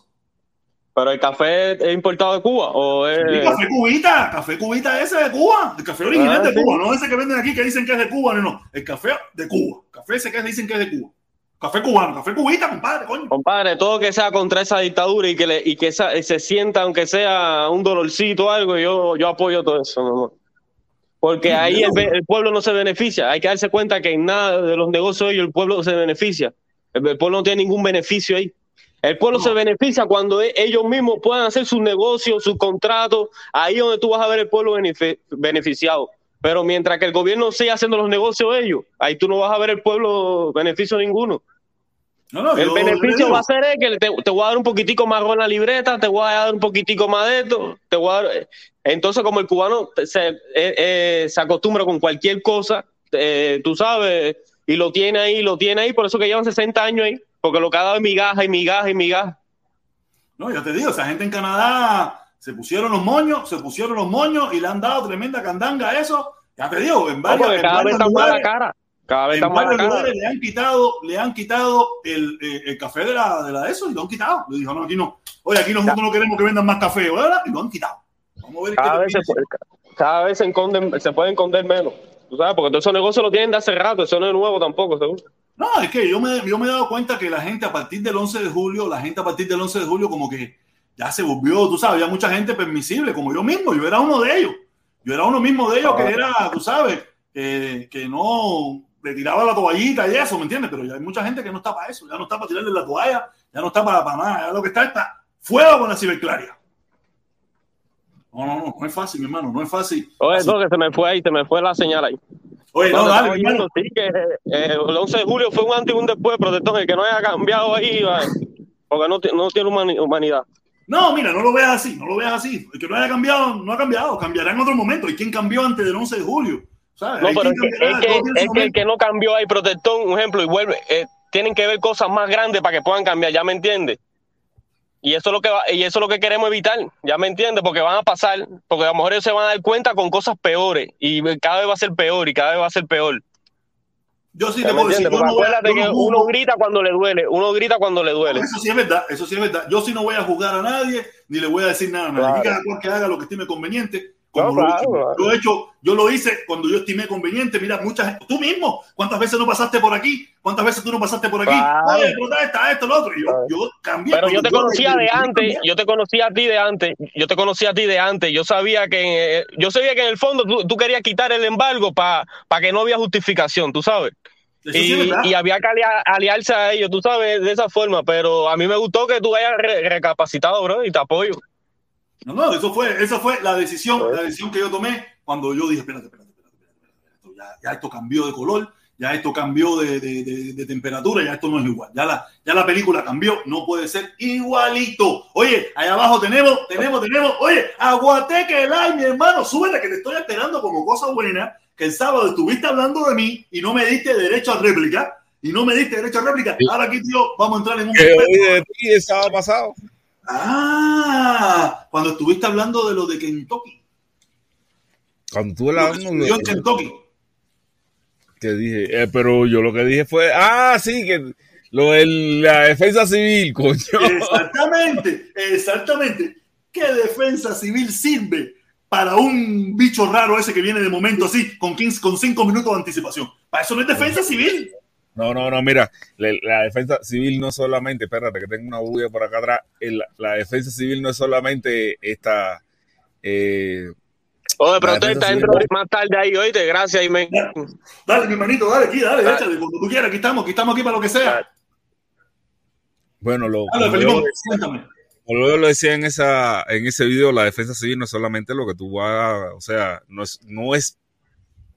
¿Pero el café es importado de Cuba? ¿O es... Sí, café cubita, café cubita ese de Cuba, el café original ah, de sí. Cuba, no ese que venden aquí que dicen que es de Cuba, no, no, el café de Cuba, café ese que dicen que es de Cuba. Café cubano, café cubita, compadre, coño. Compadre, todo que sea contra esa dictadura y que, le, y que esa, se sienta, aunque sea un dolorcito o algo, yo, yo apoyo todo eso, mi amor. Porque ahí el, el, pueblo no se beneficia. Hay que darse cuenta que en nada de los negocios ellos el pueblo se beneficia. El, el pueblo no tiene ningún beneficio ahí. El pueblo se beneficia cuando ellos mismos puedan hacer sus negocios, sus contratos. Ahí es donde tú vas a ver el pueblo beneficiado. Pero mientras que el gobierno siga haciendo los negocios ellos, ahí tú no vas a ver el pueblo beneficio ninguno. No, no, el beneficio va a ser que te, te, voy a dar un poquitico más con la libreta, te voy a dar un poquitico más de esto, te voy a dar... Entonces, como el cubano se, eh, eh, se acostumbra con cualquier cosa, eh, tú sabes, y lo tiene ahí, lo tiene ahí, por eso que llevan 60 años ahí, porque lo que ha dado es migaja y migaja y migaja. No, ya te digo, esa gente en Canadá se pusieron los moños, se pusieron los moños y le han dado tremenda candanga a eso. Ya te digo, en varias, no, cada vez está lugares, la cara. Cada vez en varios cara. lugares le han quitado, le han quitado el, eh, el café de la, de la de eso y lo han quitado. Le dijo, no, aquí no. Oye, aquí nosotros no queremos que vendan más café, ¿verdad? Y lo han quitado. Vamos a ver cada, vez se, puede, cada vez se, enconden, se pueden esconder menos. ¿Tú sabes? Porque todos esos negocios lo tienen de hace rato, eso no es nuevo tampoco, seguro. No, es que yo me, yo me he dado cuenta que la gente a partir del 11 de julio, la gente a partir del 11 de julio como que ya se volvió, tú sabes, había mucha gente permisible, como yo mismo, yo era uno de ellos. Yo era uno mismo de ellos que era, tú sabes, que, que no le tiraba la toallita y eso, ¿me entiendes? Pero ya hay mucha gente que no está para eso, ya no está para tirarle la toalla, ya no está para, para nada, ya lo que está está fuera con la ciberclaria. No, no, no, no es fácil, mi hermano, no es fácil. Oye, no, que se me fue ahí, se me fue la señal ahí. Oye, no, dale, hermano. Sí, que eh, el 11 de julio fue un antes y un después, protestón, el que no haya cambiado ahí, porque no, no tiene humanidad. No, mira, no lo veas así, no lo veas así. El que no haya cambiado, no ha cambiado, cambiará en otro momento. ¿Y quién cambió antes del 11 de julio? ¿Sabes? No, pero es que, es, que, es que, el que no cambió ahí, protestón, un ejemplo, y vuelve, eh, tienen que ver cosas más grandes para que puedan cambiar, ¿ya me entiendes? Y eso es lo que va, y eso es lo que queremos evitar, ¿ya me entiendes? Porque van a pasar, porque a lo mejor ellos se van a dar cuenta con cosas peores y cada vez va a ser peor y cada vez va a ser peor. Yo sí te puedo decir, yo no voy, acuérdate yo que no uno grita cuando le duele, uno grita cuando le duele. Eso sí es verdad, eso sí es verdad. Yo sí no voy a juzgar a nadie, ni le voy a decir nada a nadie. Claro. Cada cual que haga lo que estime conveniente. Como No, lo, claro, he claro. yo, he hecho, yo lo hice cuando yo estimé conveniente. Mira, mucha gente, tú mismo, ¿cuántas veces no pasaste por aquí? ¿Cuántas veces tú no pasaste por aquí? Claro. Esto, lo otro. Y yo, yo cambié. Pero yo te conocía de antes, cambié. yo te conocía a ti de antes, yo te conocía a ti de antes, yo sabía que yo sabía que en el fondo tú, tú querías quitar el embargo para pa que no había justificación, tú sabes. Y, y había que alia- aliarse a ellos, tú sabes, de esa forma, pero a mí me gustó que tú hayas re- recapacitado, bro, y te apoyo. No, no, eso fue, eso fue la decisión, la decisión que yo tomé cuando yo dije, espérate, espérate, espérate, espérate, espérate, ya, ya esto cambió de color, ya esto cambió de, de, de, de, temperatura, ya esto no es igual, ya la, ya la película cambió, no puede ser igualito. Oye, allá abajo tenemos, tenemos, tenemos, oye, aguateque el ay, mi hermano, súbete que te estoy esperando como cosa buena, que el sábado estuviste hablando de mí y no me diste derecho a réplica, y no me diste derecho a réplica. Ahora aquí, tío, vamos a entrar en un... Que hoy de ti el sábado pasado. Ah, cuando estuviste hablando de lo de Kentucky. Cuando estuve hablando de en Kentucky. Que dije, eh, pero yo lo que dije fue, ah, sí, que lo de la defensa civil, coño. Exactamente, exactamente. ¿Qué defensa civil sirve para un bicho raro ese que viene de momento así, con 15, con 5 minutos de anticipación? Para eso no es defensa civil. No, no, no, mira, la, la, defensa civil no solamente, espérate que tengo una bulla por acá atrás, el, la defensa civil no es solamente esta... Eh, Oye, pero usted está dentro más tarde ahí, oíste, gracias. Y me... Dale, dale, mi hermanito, dale aquí, dale, dale, échale, cuando tú quieras, aquí estamos, aquí estamos aquí para lo que sea. Bueno, lo, dale, como, yo, como yo lo decía en, esa, en ese video, la defensa civil no es solamente lo que tú hagas, o sea, no es, no es,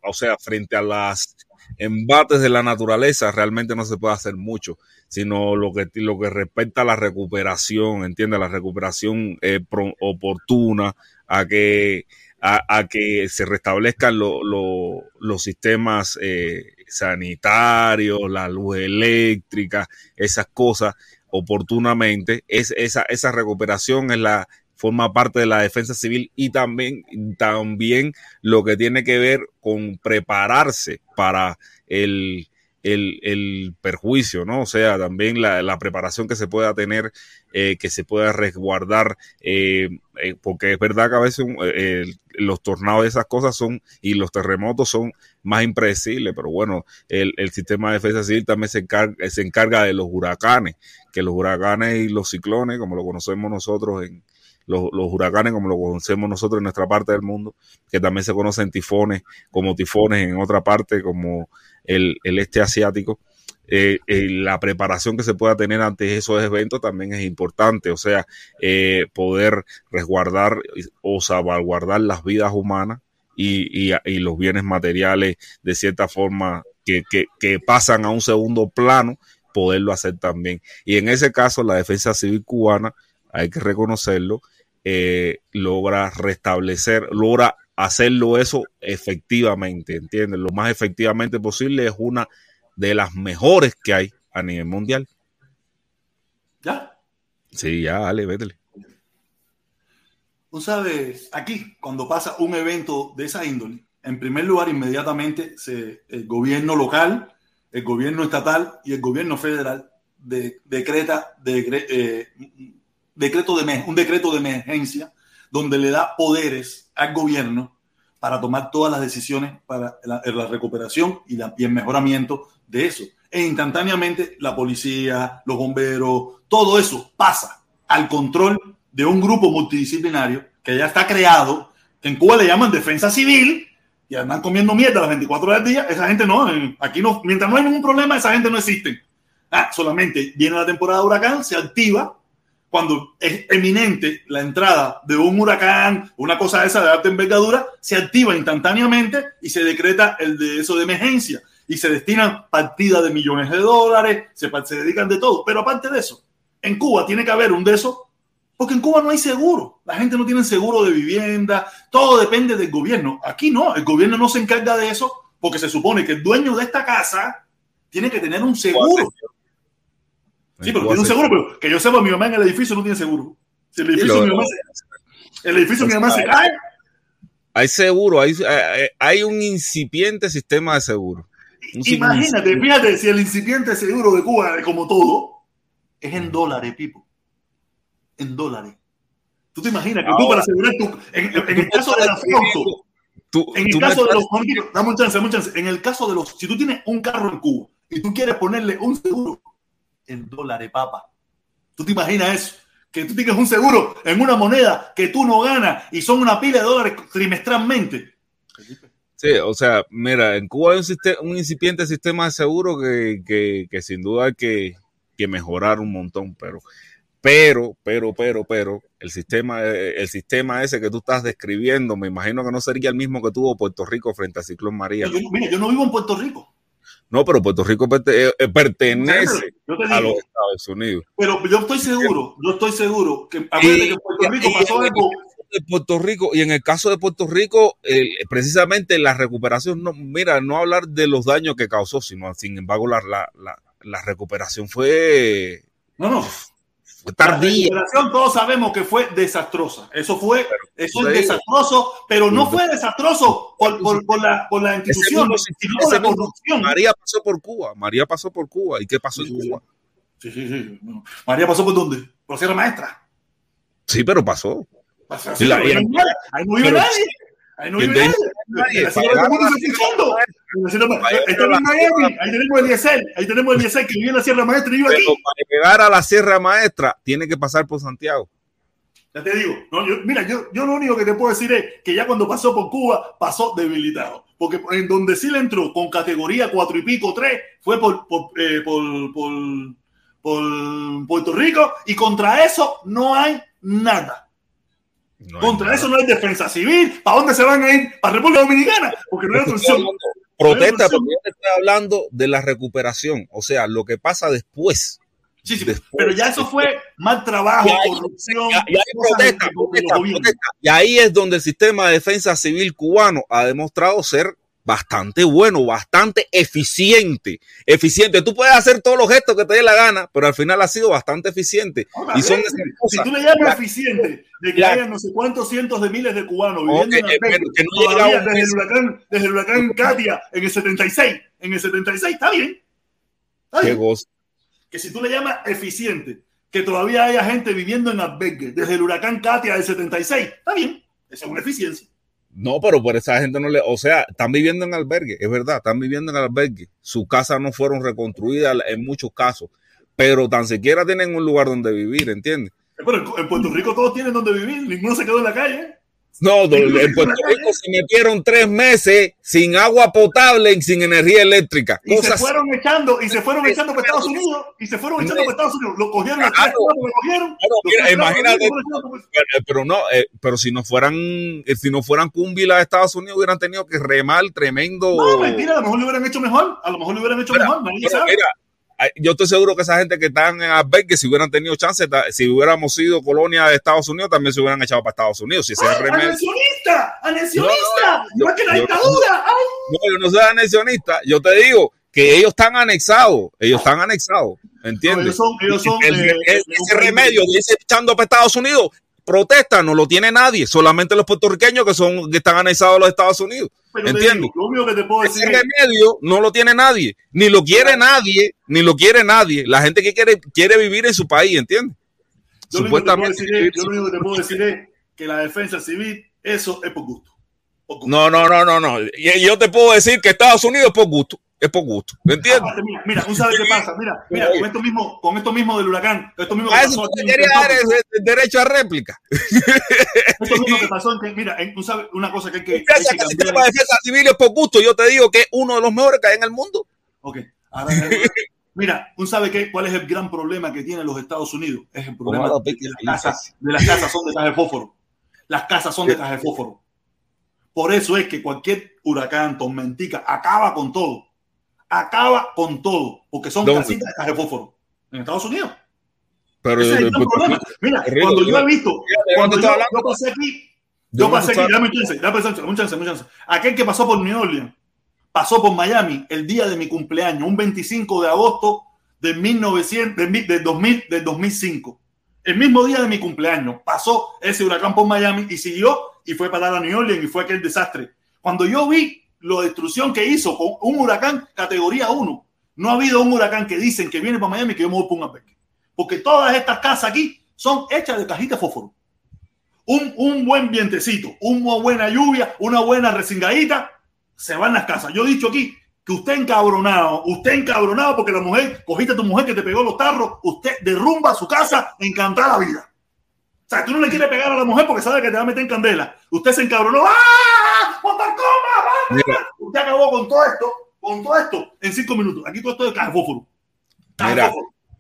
o sea, frente a las embates de la naturaleza realmente no se puede hacer mucho, sino lo que, lo que respecta a la recuperación, entiende, la recuperación eh, pro, oportuna, a que, a, que se restablezcan lo, lo, los sistemas eh, sanitarios, la luz eléctrica, esas cosas oportunamente. Es, esa, esa recuperación es la, forma parte de la defensa civil y también, también lo que tiene que ver con prepararse para el, el, el perjuicio, ¿no? O sea, también la, la preparación que se pueda tener, eh, que se pueda resguardar, eh, eh, porque es verdad que a veces eh, los tornados de esas cosas son, y los terremotos son más impredecibles, pero bueno, el, el sistema de defensa civil también se encarga, se encarga de los huracanes, que los huracanes y los ciclones, como lo conocemos nosotros en, los, huracanes como lo conocemos nosotros en nuestra parte del mundo, que también se conocen tifones como tifones en otra parte como el, este asiático. Eh, eh, la preparación que se pueda tener ante esos eventos también es importante, o sea, eh, poder resguardar o salvaguardar las vidas humanas y, y, los bienes materiales de cierta forma que, que pasan a un segundo plano, poderlo hacer también. Y en ese caso, la defensa civil cubana, hay que reconocerlo, eh, logra restablecer, logra hacerlo eso efectivamente, ¿entiendes? Lo más efectivamente posible es una de las mejores que hay a nivel mundial. ¿Ya? Sí, ya, dale, vétele. Tú sabes, aquí, cuando pasa un evento de esa índole, en primer lugar, inmediatamente se, el gobierno local, el gobierno estatal y el gobierno federal de, decreta de, eh, decreto de, un decreto de emergencia donde le da poderes al gobierno para tomar todas las decisiones para la, recuperación y, el mejoramiento de eso. E instantáneamente la policía, los bomberos, todo eso pasa al control de un grupo multidisciplinario que ya está creado, en Cuba le llaman defensa civil, y andan comiendo mierda las 24 horas del día. Esa gente no, aquí no, mientras no hay ningún problema, esa gente no existe. Ah, solamente viene la temporada de huracán, se activa cuando es eminente la entrada de un huracán, una cosa de esa de alta envergadura, se activa instantáneamente y se decreta el de eso de emergencia y se destinan partidas de millones de dólares, se, se dedican de todo. Pero aparte de eso, en Cuba tiene que haber un de esos, porque en Cuba no hay seguro. La gente no tiene seguro de vivienda, todo depende del gobierno. Aquí no, el gobierno no se encarga de eso porque se supone que el dueño de esta casa tiene que tener un seguro. Sí, pero tiene un seguro, pero que yo sepa, mi mamá en el edificio no tiene seguro. Si el edificio, lo, mi mamá se, el edificio mi mamá se cae. Hay seguro, hay, hay un incipiente sistema de seguro. Un Imagínate, fíjate, si el incipiente seguro de Cuba, como todo, es en dólares, Pipo. En dólares. ¿Tú te imaginas que Ahora, tú para asegurar tu... En, en, en el caso de las autos, tú, en el caso de los... Dame un chance, dame un chance. En el caso de los... Si tú tienes un carro en Cuba y tú quieres ponerle un seguro en dólares, papa. ¿Tú te imaginas eso? Que tú tienes un seguro en una moneda que tú no ganas y son una pila de dólares trimestralmente. Sí, o sea, mira, en Cuba hay un, sistema, un incipiente sistema de seguro que, que, que, sin duda hay que, que mejorar un montón, pero Pero, pero, pero, pero, el sistema, eh, el sistema ese que tú estás describiendo, me imagino que no sería el mismo que tuvo Puerto Rico frente a Ciclón María. Yo, mira, yo no vivo en Puerto Rico. No, pero Puerto Rico eh, eh, pertenece a los Estados Unidos. pero yo estoy seguro, yo estoy seguro que acuérdate que Puerto Rico y- pasó y- algo. de Puerto Rico y en el caso de Puerto Rico precisamente la recuperación no mira no hablar de los daños que causó sino sin embargo la, la, la, la recuperación fue, No, no. La tardía recuperación todos sabemos que fue desastrosa. Eso fue, eso es desastroso, pero no fue desastroso por, por, por la, por la institución, mismo sino por la corrupción. María pasó por Cuba María pasó por Cuba y qué pasó Sí, en Cuba Sí, sí, sí. María pasó por dónde? Por Sierra Maestra. sí pero pasó Pasó- Sí, la- ahí, no nadie, ahí no vive nadie. Ahí no vive ¿Quién nadie. Ahí tenemos a Eliezer. Ahí tenemos a Eliezer que vive en la Sierra Maestra y vive aquí. para llegar a la Sierra Maestra tiene que pasar por Santiago Ya te digo, no, yo- mira, yo, yo lo único que te puedo decir es que ya cuando pasó por Cuba, pasó debilitado. Porque en donde sí le entró con categoría cuatro y pico, tres, fue por, por, eh, por, por, por Puerto Rico, y contra eso no hay nada. No contra nada. eso no hay defensa civil. ¿Para dónde se van a ir? ¿Para República Dominicana? Porque no hay solución. Protesta porque yo te estoy hablando de la recuperación o sea lo que pasa después Sí, sí, después. pero ya eso fue mal trabajo, Y ahí- corrupción. Y, ahí protesta, protesta, protesta. Y ahí es donde el sistema de defensa civil cubano ha demostrado ser bastante bueno, bastante eficiente. Eficiente. Tú puedes hacer todos los gestos que te dé la gana, pero al final ha sido bastante eficiente. Ahora, Y son si tú le llamas La- eficiente de que la- hayan no sé cuántos cientos de miles de cubanos viviendo en eh, pero que no todavía llegaba un desde el huracán, desde el huracán Katia en el 76, en el 76, está bien. Está Qué bien. gozo. Que si tú le llamas eficiente, que todavía haya gente viviendo en albergue desde el huracán Katia del 76, está bien. Esa es una eficiencia. No, pero por esa gente no le, o sea, están viviendo en albergue, es verdad, están viviendo en albergue. Sus casas no fueron reconstruidas en muchos casos, pero tan siquiera tienen un lugar donde vivir, ¿entiendes? Pero en, en Puerto Rico todos tienen donde vivir, ninguno se quedó en la calle. No, en Puerto Rico se metieron tres meses sin agua potable y sin energía eléctrica. Y se fueron echando, y se fueron echando para Estados Unidos, y se fueron echando para Estados Unidos. Lo cogieron tres Claro. cuatro, lo cogieron. Claro, lo mira, cogieron, imagínate. lo cogieron. pero, pero no, eh, pero si no fueran, eh, si no fueran cumbilas de Estados Unidos, hubieran tenido que remar tremendo. No, mentira, a lo mejor lo hubieran hecho mejor. A lo mejor lo hubieran hecho Mira, mejor, nadie sabe. Yo estoy seguro que esa gente que están en albergue, si hubieran tenido chance, si hubiéramos sido colonia de Estados Unidos, también se hubieran echado para Estados Unidos. Si ese ¡Ay, remedio. ¡Anexionista! ¡Anexionista! No, ¡Igual que la yo- dictadura! No, yo no soy anexionista. Yo te digo que ellos están anexados. Ellos están anexados. No, ¿Entiendes? ellos son, ellos son, El- eh, el- ese remedio de irse echando para Estados Unidos, protesta, no lo tiene nadie, solamente los puertorriqueños que son que están anexados a los Estados Unidos. Digo, Lo único que te puedo Ese decir remedio no lo tiene nadie, ni lo quiere nadie, ni lo quiere nadie. La gente que quiere quiere vivir en su país, ¿entiendes? yo lo único que te puedo decir es- yo lo único que te puedo decir es que la defensa civil, eso es por gusto. Por gusto. No, no, no, no, no. Yo te puedo decir que Estados Unidos es por gusto, es por gusto, ¿me entiendes? Aparte, mira, mira, ¿tú sabes qué pasa? Mira, mira, con esto mismo, con esto mismo del huracán, esto mismo que A eso pasó te en querías dar el derecho a réplica. esto mismo que pasó en que- mira, en- tú sabes una cosa que hay que, hay Piensa que que el cambiar. sistema de defensa civil es por gusto. Yo te digo que es uno de los mejores que hay en el mundo. Ok, ahora, mira, ¿tú sabes qué, cuál es el gran problema que tienen los Estados Unidos? Es el problema de las casas, de las casas son de caja de fósforo. Las casas son de caja de fósforo. Por eso es que cualquier huracán, tormentica, acaba con todo. Acaba con todo, porque son ¿Dónde? casitas de caja de fósforo. En Estados Unidos. Pero Ese es el gran problema. Mira, cuando yo he visto, ¿de cuando yo, yo pasé aquí, yo pasé aquí, dame un chance, dame un chance, un chance, un chance. Aquel que pasó por New Orleans, pasó por Miami el día de mi cumpleaños, un 25 de agosto de 1900, de, de 2000, del 2005. El mismo día de mi cumpleaños pasó ese huracán por Miami y siguió y fue para a New Orleans y fue aquel desastre. Cuando yo vi la destrucción que hizo con un huracán categoría 1, no ha habido un huracán que dicen que viene para Miami que yo me voy por un. Porque todas estas casas aquí son hechas de cajita de fósforo. Un, un buen vientecito, una buena lluvia, una buena resingadita, se van las casas. Yo he dicho aquí que usted encabronado, usted encabronado porque la mujer, cogiste a tu mujer que te pegó los tarros, usted derrumba su casa encantada la vida. O sea, tú no le quieres pegar a la mujer porque sabe que te va a meter en candela. Usted se encabronó. ¡Ah! Mira, Usted acabó con todo esto, con todo esto en cinco minutos. Aquí todo esto de caja de fósforo. Caja de Mira.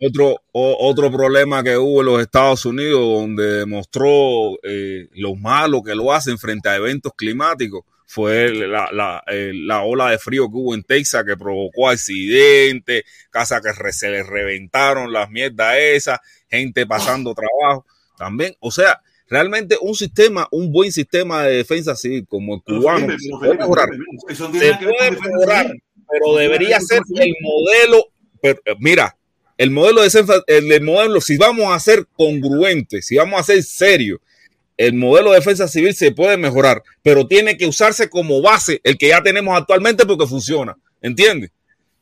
Otro, o- otro problema que hubo en los Estados Unidos, donde demostró eh, lo malo que lo hacen frente a eventos climáticos, fue la, la, eh, la ola de frío que hubo en Texas que provocó accidentes, casas que re- se les reventaron las mierdas esas, gente pasando trabajo también. O sea, realmente un sistema, un buen sistema de defensa civil como el Pero, cubano, Felipe, puede mejorar. Felipe, eso no tiene Se puede defensa mejorar, pero debería ser el modelo. Pero, eh, mira, el modelo de defensa, el, el modelo, si vamos a ser congruentes, si vamos a ser serios, el modelo de defensa civil se puede mejorar, pero tiene que usarse como base el que ya tenemos actualmente porque funciona. ¿Entiendes?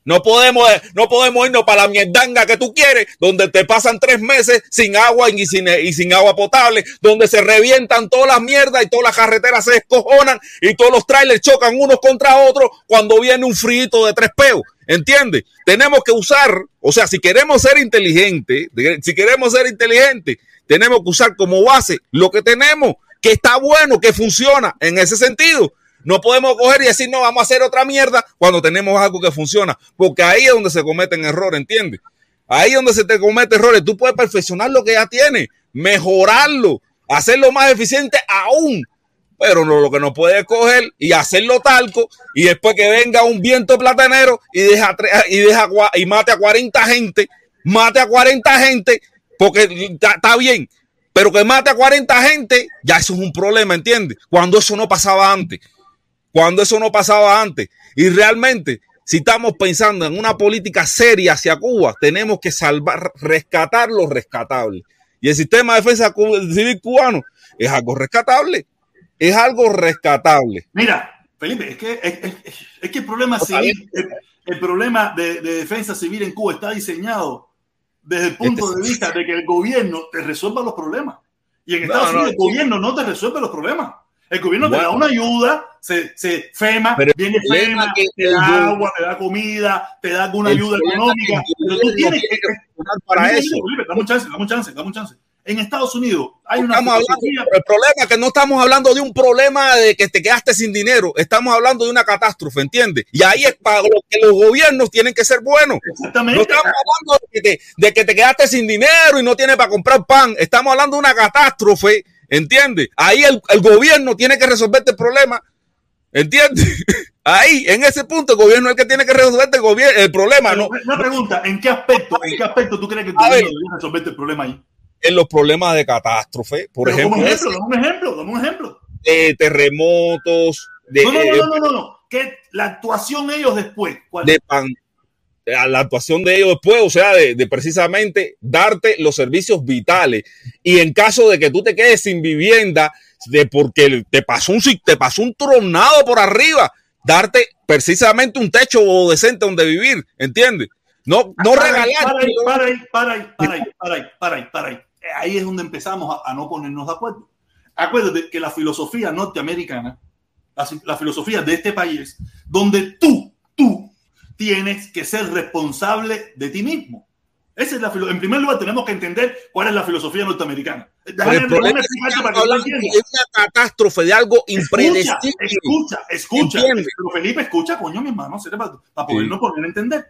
No podemos, eh, no podemos irnos para la mierdanga que tú quieres, donde te pasan tres meses sin agua y sin, sin agua potable, donde se revientan todas las mierdas y todas las carreteras se descojonan y todos los trailers chocan unos contra otros cuando viene un frito de tres peos. ¿Entiendes? Tenemos que usar, o sea, si queremos ser inteligentes, si queremos ser inteligentes, tenemos que usar como base lo que tenemos, que está bueno, que funciona en ese sentido. No podemos coger y decir, no, vamos a hacer otra mierda cuando tenemos algo que funciona, porque ahí es donde se cometen errores, ¿entiendes? Ahí es donde se te cometen errores. Tú puedes perfeccionar lo que ya tienes, mejorarlo, hacerlo más eficiente aún, pero no, lo que no puedes coger y hacerlo talco y después que venga un viento platanero y deja, y deja y mate a 40 gente, mate a 40 gente, porque está bien, pero que mate a 40 gente, ya eso es un problema, ¿entiendes? Cuando eso no pasaba antes, cuando eso no pasaba antes. Y realmente, si estamos pensando en una política seria hacia Cuba, tenemos que salvar, rescatar lo rescatable. Y el sistema de defensa civil cubano es algo rescatable. Es algo rescatable. Mira, Felipe, es que, es, es- es que el problema civil, el, el problema de, de defensa civil en Cuba está diseñado desde el punto de vista de que el gobierno te resuelva los problemas. Y en Estados no, Unidos el gobierno no te resuelve los problemas. El gobierno te da una ayuda, se, se FEMA, Pero viene FEMA, que te da agua, te da comida, te da alguna ayuda económica. Pero tú tienes que. para eso. Dame un chance, dame un chance, dame un chance. En Estados Unidos hay una Estamos hablando, el problema es que no estamos hablando de un problema de que te quedaste sin dinero, estamos hablando de una catástrofe, ¿entiendes? Y ahí es para lo que los gobiernos tienen que ser buenos. No Exactamente. estamos hablando de que, te, de que te quedaste sin dinero y no tienes para comprar pan, estamos hablando de una catástrofe, ¿entiendes? Ahí el, el gobierno tiene que resolverte el problema, ¿entiendes? Ahí, en ese punto, el gobierno es el que tiene que resolverte el, gobier- el problema, Pero, ¿no? Una pregunta, ¿en qué aspecto, en qué aspecto tú crees que el gobierno debería resolverte el problema ahí? En los problemas de catástrofe, por Pero ejemplo, dame un ejemplo, dame un ejemplo. de terremotos, de, No, no, eh, no, no, no, no. ¿Qué la actuación ellos después? ¿Cuál? de pan, a la actuación de ellos después, o sea, de, de precisamente darte los servicios vitales. Y en caso de que tú te quedes sin vivienda, de porque te pasó un, te pasó un tronado por arriba, darte precisamente un techo decente donde vivir, ¿entiendes? No, no Para ahí, regalar. Para ahí, para ahí, para ahí, para ahí, para ahí, para ahí, para ahí. Eh, Ahí es donde empezamos a, a no ponernos de acuerdo. Acuérdate que la filosofía norteamericana, la, la filosofía de este país, donde tú, tú tienes que ser responsable de ti mismo. Esa es la en primer lugar, tenemos que entender cuál es la filosofía norteamericana. Déjame, para que hablando de una catástrofe, de algo impredecible. escucha, escucha. Pero Felipe, escucha, coño, mi hermano, para, para podernos poner a entender.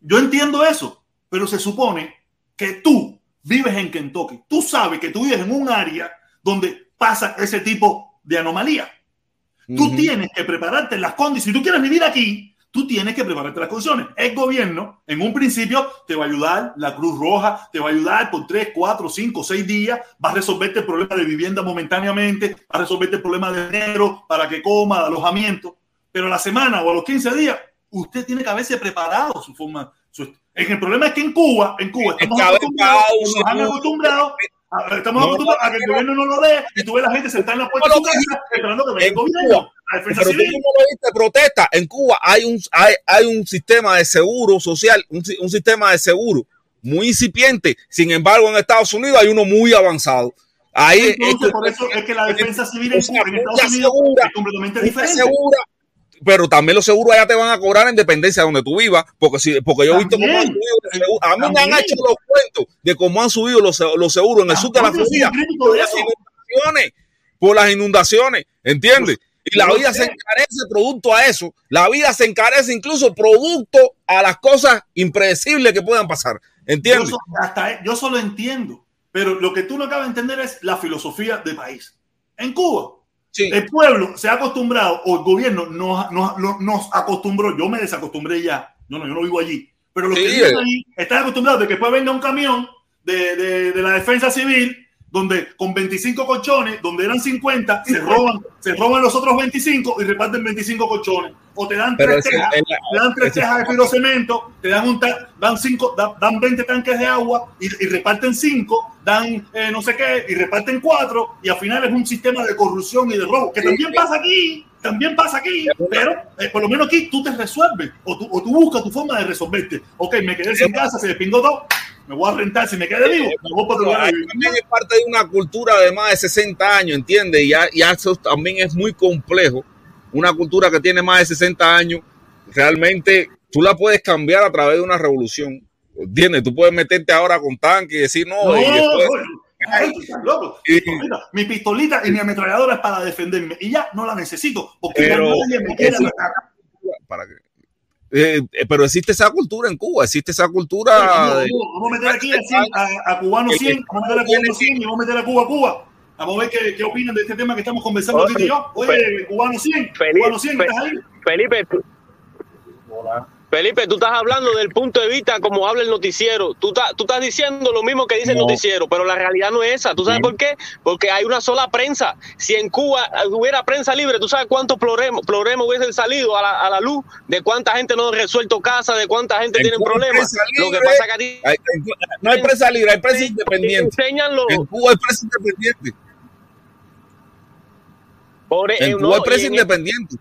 Yo entiendo eso, pero se supone que tú vives en Kentucky. Tú sabes que tú vives en un área donde pasa ese tipo de anomalía. Tú tienes que prepararte en las condiciones. Si tú quieres vivir aquí, tú tienes que prepararte las condiciones. El gobierno, en un principio, te va a ayudar, la Cruz Roja te va a ayudar por 3, 4, 5, 6 días, va a resolverte el problema de vivienda momentáneamente, va a resolverte el problema de dinero para que coma, de alojamiento. Pero a la semana o a los 15 días, usted tiene que haberse preparado su forma. Su, el problema es que en Cuba, en Cuba, Es estamos acostumbrados, nos han acostumbrado Estamos No, acostumbrados a que el no, gobierno no lo dé y tú ves la gente sentada en la puerta de su casa esperando que venga el gobierno. Cuba. La defensa Pero tú civil. no lo viste protesta. En Cuba hay un, hay, hay un sistema de seguro social, un, un sistema de seguro muy incipiente. Sin embargo, en Estados Unidos hay uno muy avanzado. Ahí es Entonces, por eso es que la defensa civil en, en Estados Unidos es completamente diferente. aseguras, pero también los seguros allá te van a cobrar en dependencia de donde tú vivas, porque si, porque yo he visto cómo han subido los seguros. A mí me han hecho los cuentos de cómo han subido los, los seguros en el sur de la Florida por de las inundaciones, por las inundaciones, ¿entiendes? Y la vida se encarece producto a eso. La vida se encarece incluso producto a las cosas impredecibles que puedan pasar. ¿Entiendes? Yo, so- hasta, yo solo entiendo, pero lo que tú no acabas de entender es la filosofía del país. En Cuba, Sí. el pueblo se ha acostumbrado, o el gobierno nos, nos, nos- nos acostumbró, yo me desacostumbré ya, yo no, yo no vivo allí, pero los Sí, que viven eh. allí están acostumbrados de que después venga un camión de, de, de la defensa civil donde con 25 colchones, donde eran 50, se roban, se roban los otros 25 y reparten 25 colchones. O te dan Pero tres tejas, el- te dan tres tejas de pirocemento, te dan un dan cinco, dan, dan 20 tanques de agua y, y reparten 5, dan eh, no sé qué y reparten 4 y al final es un sistema de corrupción y de robo que también pasa aquí, también pasa aquí, pero eh, por lo menos aquí tú te resuelves o tú, o tú buscas tu forma de resolverte. Ok, me quedé sin casa, se despingó todo, me voy a rentar, si me quedé vivo, me voy para lugar también es parte de una cultura de más de 60 años, ¿entiendes? Y ya, ya eso también es muy complejo. Una cultura que tiene más de 60 años, realmente tú la puedes cambiar a través de una revolución. ¿Entiendes? Tú puedes meterte ahora con tanque y decir no, No, y después- no, ay, loco. Y- Mira, mi pistolita y mi ametralladora es para defenderme y ya no la necesito porque ya Pero nadie me quiere para que- eh, eh, pero existe esa cultura en Cuba, existe esa cultura Vamos, de- vamos, vamos a meter aquí a, 100, a, a cubano 100, vamos a meter a cubano 100 y vamos a meter a Cuba a Cuba. Vamos a ver qué, qué opinan de este tema que estamos conversando Oye, aquí y yo. Oye, cubano 100, Felipe, cubano 100, ¿estás ahí? Felipe, tú- Felipe, tú estás hablando del punto de vista como habla el noticiero. Tú, estás- tú estás diciendo lo mismo que dice el No. noticiero, pero la realidad no es esa. ¿Tú sabes por qué? Porque hay una sola prensa. Si en Cuba hubiera prensa libre, ¿tú sabes cuántos problemas, problemas hubiesen salido a la, a la luz? De cuánta gente no ha resuelto casa, de cuánta gente En tiene problemas. prensa Lo que libre. pasa es que a ti hay- no hay prensa libre, hay prensa te independiente. enseñan. En Cuba hay prensa independiente. Eh, En no, Cuba independiente.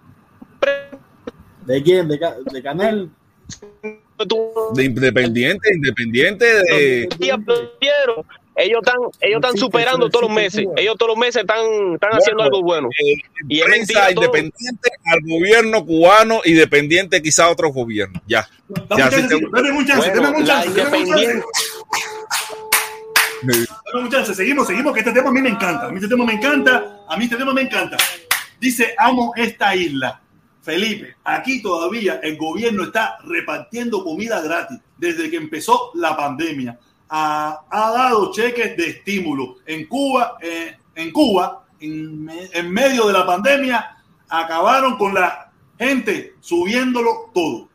¿De quién? ¿De, de Canel? De independiente, independiente de. ellos están ellos están superando todos los meses ellos todos los meses están están haciendo algo bueno eh, Y es prensa todo. independiente al gobierno cubano y dependiente quizá a otros gobiernos. Ya. Ya, sí chance, te- dame un chance, Bueno, la independiente- Un chance, seguimos, seguimos, que este tema a mí me encanta. A mí este tema me encanta, a mí este tema me encanta. Dice, amo esta isla. Felipe, aquí todavía el gobierno está repartiendo comida gratis desde que empezó la pandemia. Ha, ha dado cheques de estímulo. En Cuba, eh, en Cuba, en, en medio de la pandemia, acabaron con la gente subiéndolo todo.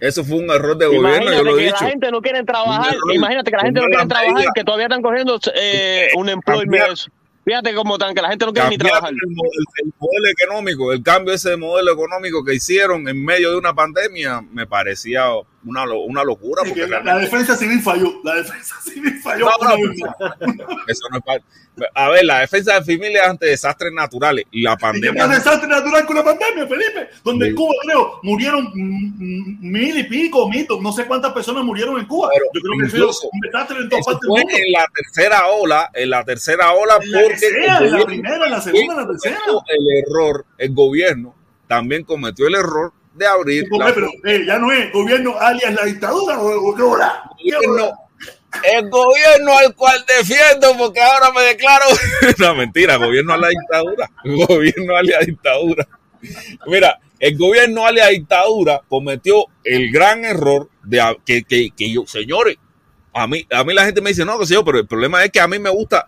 Eso fue un error de gobierno, yo lo he que dicho. la gente no quiere trabajar error. imagínate que la gente no quiere trabajar medida. que todavía están cogiendo eh, un eso. fíjate cómo están que la gente no quiere ni trabajar el, mo- el- el modelo económico, el cambio ese de modelo económico que hicieron en medio de una pandemia me parecía una, una locura. Es Porque que la, la defensa civil falló. La defensa civil falló. No, una no, eso no es A ver, la defensa de familia ante desastres naturales. La ¿Y qué pandemia. más desastre natural con la pandemia, Felipe? Donde en Sí. Cuba, creo, murieron mil y pico, mito, no sé cuántas personas murieron en Cuba. Pero Yo creo que fue un desastre en todas partes fue del mundo. en la tercera ola, en la tercera ola, En la que porque sea, el en la primera, en la segunda, en la tercera. el error, el gobierno también cometió el error de abrir la pero eh, ya no es gobierno alias la dictadura o, qué hora. ¿Qué gobierno, el gobierno al cual defiendo porque ahora me declaro. No mentira gobierno a la dictadura. Gobierno a la dictadura. Mira el gobierno a la dictadura cometió el gran error de que, que, que yo señores a mí a mí la gente me dice no que sé yo pero el problema es que a mí me gusta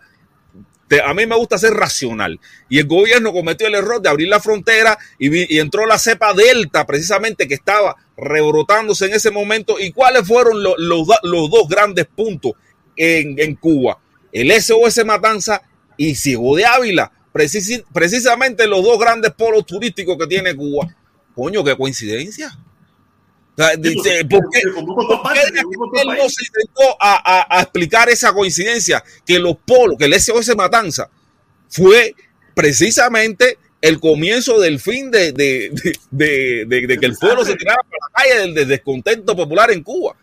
a mí me gusta ser racional. Y el gobierno cometió el error de abrir la frontera y, vi- y entró la cepa delta, precisamente que estaba rebrotándose en ese momento. ¿Y cuáles fueron lo- los, dos grandes puntos en, en Cuba? El SOS Matanza y Ciego de Ávila. Precisi- precisamente los dos grandes polos turísticos que tiene Cuba. Coño, qué coincidencia. Dice, ¿por qué, Como por todas ¿Por qué partes, de como por que todas él no se intentó a, a- a explicar esa coincidencia que los polos, que el SOS Matanza fue precisamente el comienzo del fin de, de- de- que el pueblo se tirara por la calle del, del descontento popular en Cuba.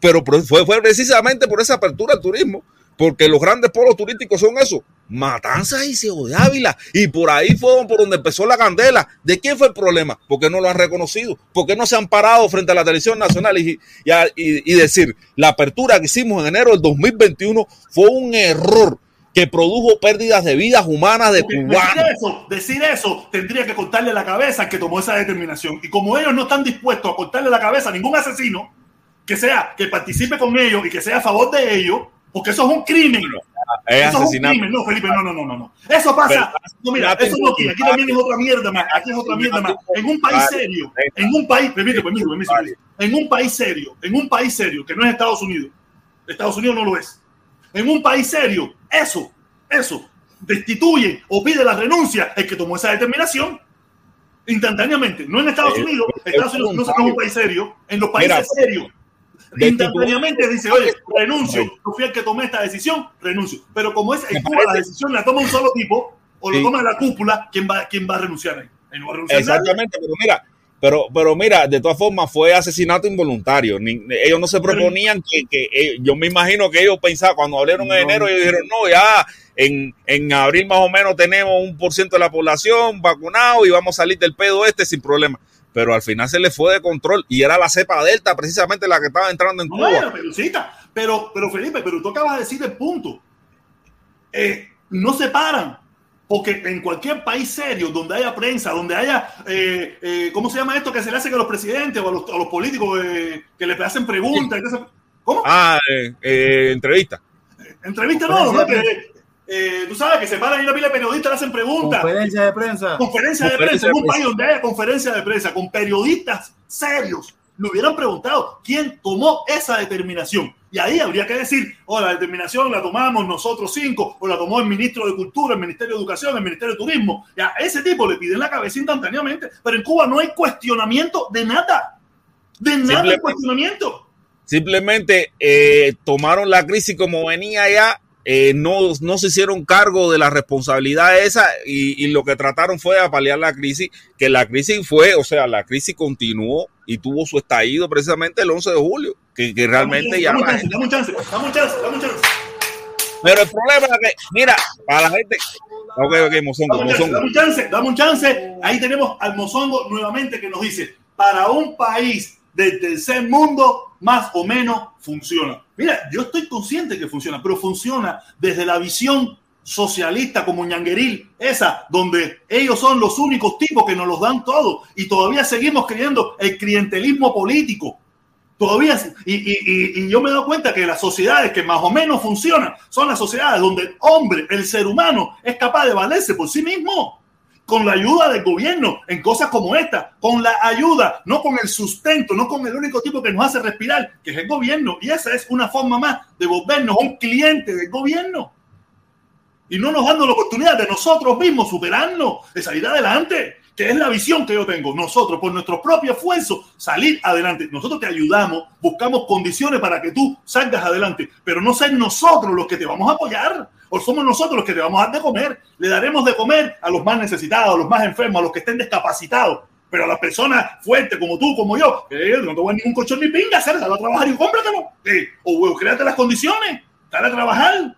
Pero fue, fue precisamente por esa apertura al turismo, porque los grandes polos turísticos son eso, Matanzas y Ciego de Ávila. Y por ahí fue por donde empezó la candela. ¿De quién fue el problema? Porque no lo han reconocido, porque no se han parado frente a la televisión nacional y, y y- decir, la apertura que hicimos en enero del 2021 fue un error que produjo pérdidas de vidas humanas de cubanos. Decir eso, decir eso tendría que cortarle la cabeza al que tomó esa determinación. Y como ellos no están dispuestos a cortarle la cabeza a ningún asesino, que sea, que participe con ellos y que sea a favor de ellos, porque eso es un crimen. Es Eso es un asesinato. crimen, no, Felipe, no, no, no, no, no. Eso pasa. No, mira, eso no aquí, aquí también es otra mierda más. Aquí es otra mierda más. En un país serio, en un país, permíteme, permíteme, permíteme, en un país serio, en un país serio, que no es Estados Unidos. Estados Unidos no lo es. En un país serio, eso, eso, destituye o pide la renuncia el que tomó esa determinación instantáneamente. No en Estados Unidos, es Estados Unidos no es un país serio. En los países serios, destituir- instantáneamente dice, oye, renuncio, yo fui el que tomé esta decisión, renuncio. Pero como es en Cuba la decisión la toma un solo tipo, o lo toma la cúpula, ¿quién va, quién va a renunciar ahí? Ahí no va a renunciar nadie. Exactamente, pero mira, pero, pero mira, de todas formas fue asesinato involuntario. Ni- ellos no se proponían que, que eh, yo me imagino que ellos pensaban, cuando hablaron en No. enero, ellos dijeron, no, ya en, en abril más o menos tenemos un por ciento de la población vacunado y vamos a salir del pedo este sin problema. Pero al final se le fue de control y era la cepa delta precisamente la que estaba entrando en No, Cuba. pero, pero, Felipe, pero tú acabas de decir el punto. Eh, no se paran. Porque en cualquier país serio, donde haya prensa, donde haya, eh, eh, ¿cómo se llama esto que se le hace a los presidentes o a los, a los políticos eh, que le hacen preguntas? y? ¿Cómo? Ah, eh, eh, entrevista. Entrevista no, ¿no? Que, eh, tú sabes que se paran y una pila de periodistas le hacen preguntas. Conferencia de prensa. Conferencia de Conferencia prensa, en un país donde haya conferencia de prensa con periodistas serios, le hubieran preguntado quién tomó esa determinación. Y ahí habría que decir, oh, la determinación la tomamos nosotros cinco, o la tomó el ministro de Cultura, el Ministerio de Educación, el Ministerio de Turismo. Ya, a ese tipo le piden la cabeza instantáneamente. Pero en Cuba no hay cuestionamiento de nada. De nada hay cuestionamiento. Simplemente eh, tomaron la crisis como venía ya, eh, no, no se hicieron cargo de la responsabilidad esa y, y lo que trataron fue de paliar la crisis, que la crisis fue, o sea, la crisis continuó y tuvo su estallido precisamente el 11 de julio, que, que realmente ya... Dame un chance, dame un chance, dame un chance, chance. Pero el problema es que, mira, para la gente... Ok, ok, Mozongo, chance, Mozongo. dame un chance, dame un chance. Ahí tenemos al Mozongo nuevamente que nos dice, para un país del tercer mundo, más o menos funciona. Mira, yo estoy consciente que funciona, pero funciona desde la visión socialista como ñangueril, esa donde ellos son los únicos tipos que nos los dan todo y todavía seguimos creyendo el clientelismo político. Todavía, y, y, y, y yo me dado cuenta que las sociedades que más o menos funcionan son las sociedades donde el hombre, el ser humano, es capaz de valerse por sí mismo, con la ayuda del gobierno, en cosas como esta, con la ayuda, no con el sustento, no con el único tipo que nos hace respirar, que es el gobierno. Y esa es una forma más de volvernos un cliente del gobierno. Y no nos dando la oportunidad de nosotros mismos superarnos, de salir adelante que es la visión que yo tengo. Nosotros, por nuestro propio esfuerzo, salir adelante. Nosotros te ayudamos, buscamos condiciones para que tú salgas adelante, pero no ser nosotros los que te vamos a apoyar, o somos nosotros los que te vamos a dar de comer. Le daremos de comer a los más necesitados, a los más enfermos, a los que estén discapacitados. Pero a las personas fuertes como tú, como yo, que no te voy a ningún colchón ni pinga, sal a trabajar y cómpratelo. Eh, o bueno, créate las condiciones, dale a trabajar.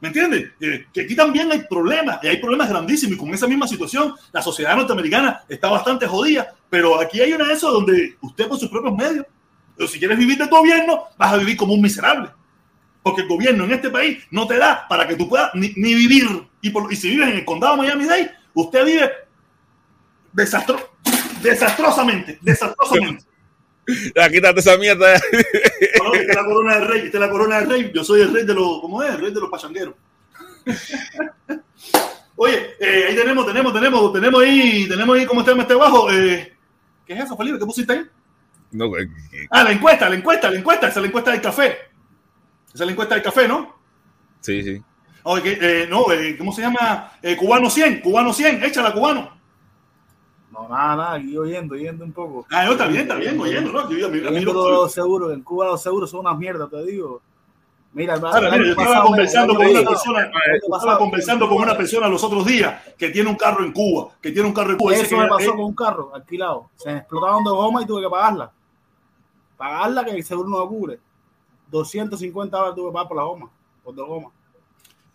¿Me entiendes? Eh, que aquí también hay problemas, y hay problemas grandísimos, y con esa misma situación la sociedad norteamericana está bastante jodida, pero aquí hay una de esas donde usted por sus propios medios, pero si quieres vivir de tu gobierno, vas a vivir como un miserable, porque el gobierno en este país no te da para que tú puedas ni, ni vivir, y, por, y si vives en el condado de Miami-Dade, usted vive desastro, desastrosamente, desastrosamente. Ya, quítate esa mierda. Esta es la corona del rey, esta es la corona del rey. Yo soy el rey de los, ¿cómo es? El rey de los pachangueros. Oye, eh, ahí tenemos, tenemos, tenemos, tenemos ahí, tenemos ahí, ¿cómo está este abajo? Eh, ¿Qué es eso, Felipe? ¿Qué pusiste ahí? No, eh, Ah, la encuesta, la encuesta, la encuesta, esa es la encuesta del café. Esa es la encuesta del café, ¿no? sí, sí. Oye, eh, no, eh, ¿cómo se llama? Eh, cubano 100, cubano 100, échala, cubano. No, nada, nada, aquí oyendo, oyendo un poco. Ah, no, está bien, está bien, oyendo, ¿no? Yo, los seguros, en Cuba los seguros son unas mierdas, te digo. Mira, Ahora, mira, yo estaba pasado, conversando con una persona, yo estaba pasado, conversando con una persona los otros días que tiene un carro en Cuba, que tiene un carro en Cuba. Eso que me pasó eh, con un carro alquilado. Se me explotaron dos gomas y tuve que pagarla. Pagarla que el seguro no me cubre. 250 dólares tuve que pagar por la goma, por dos gomas.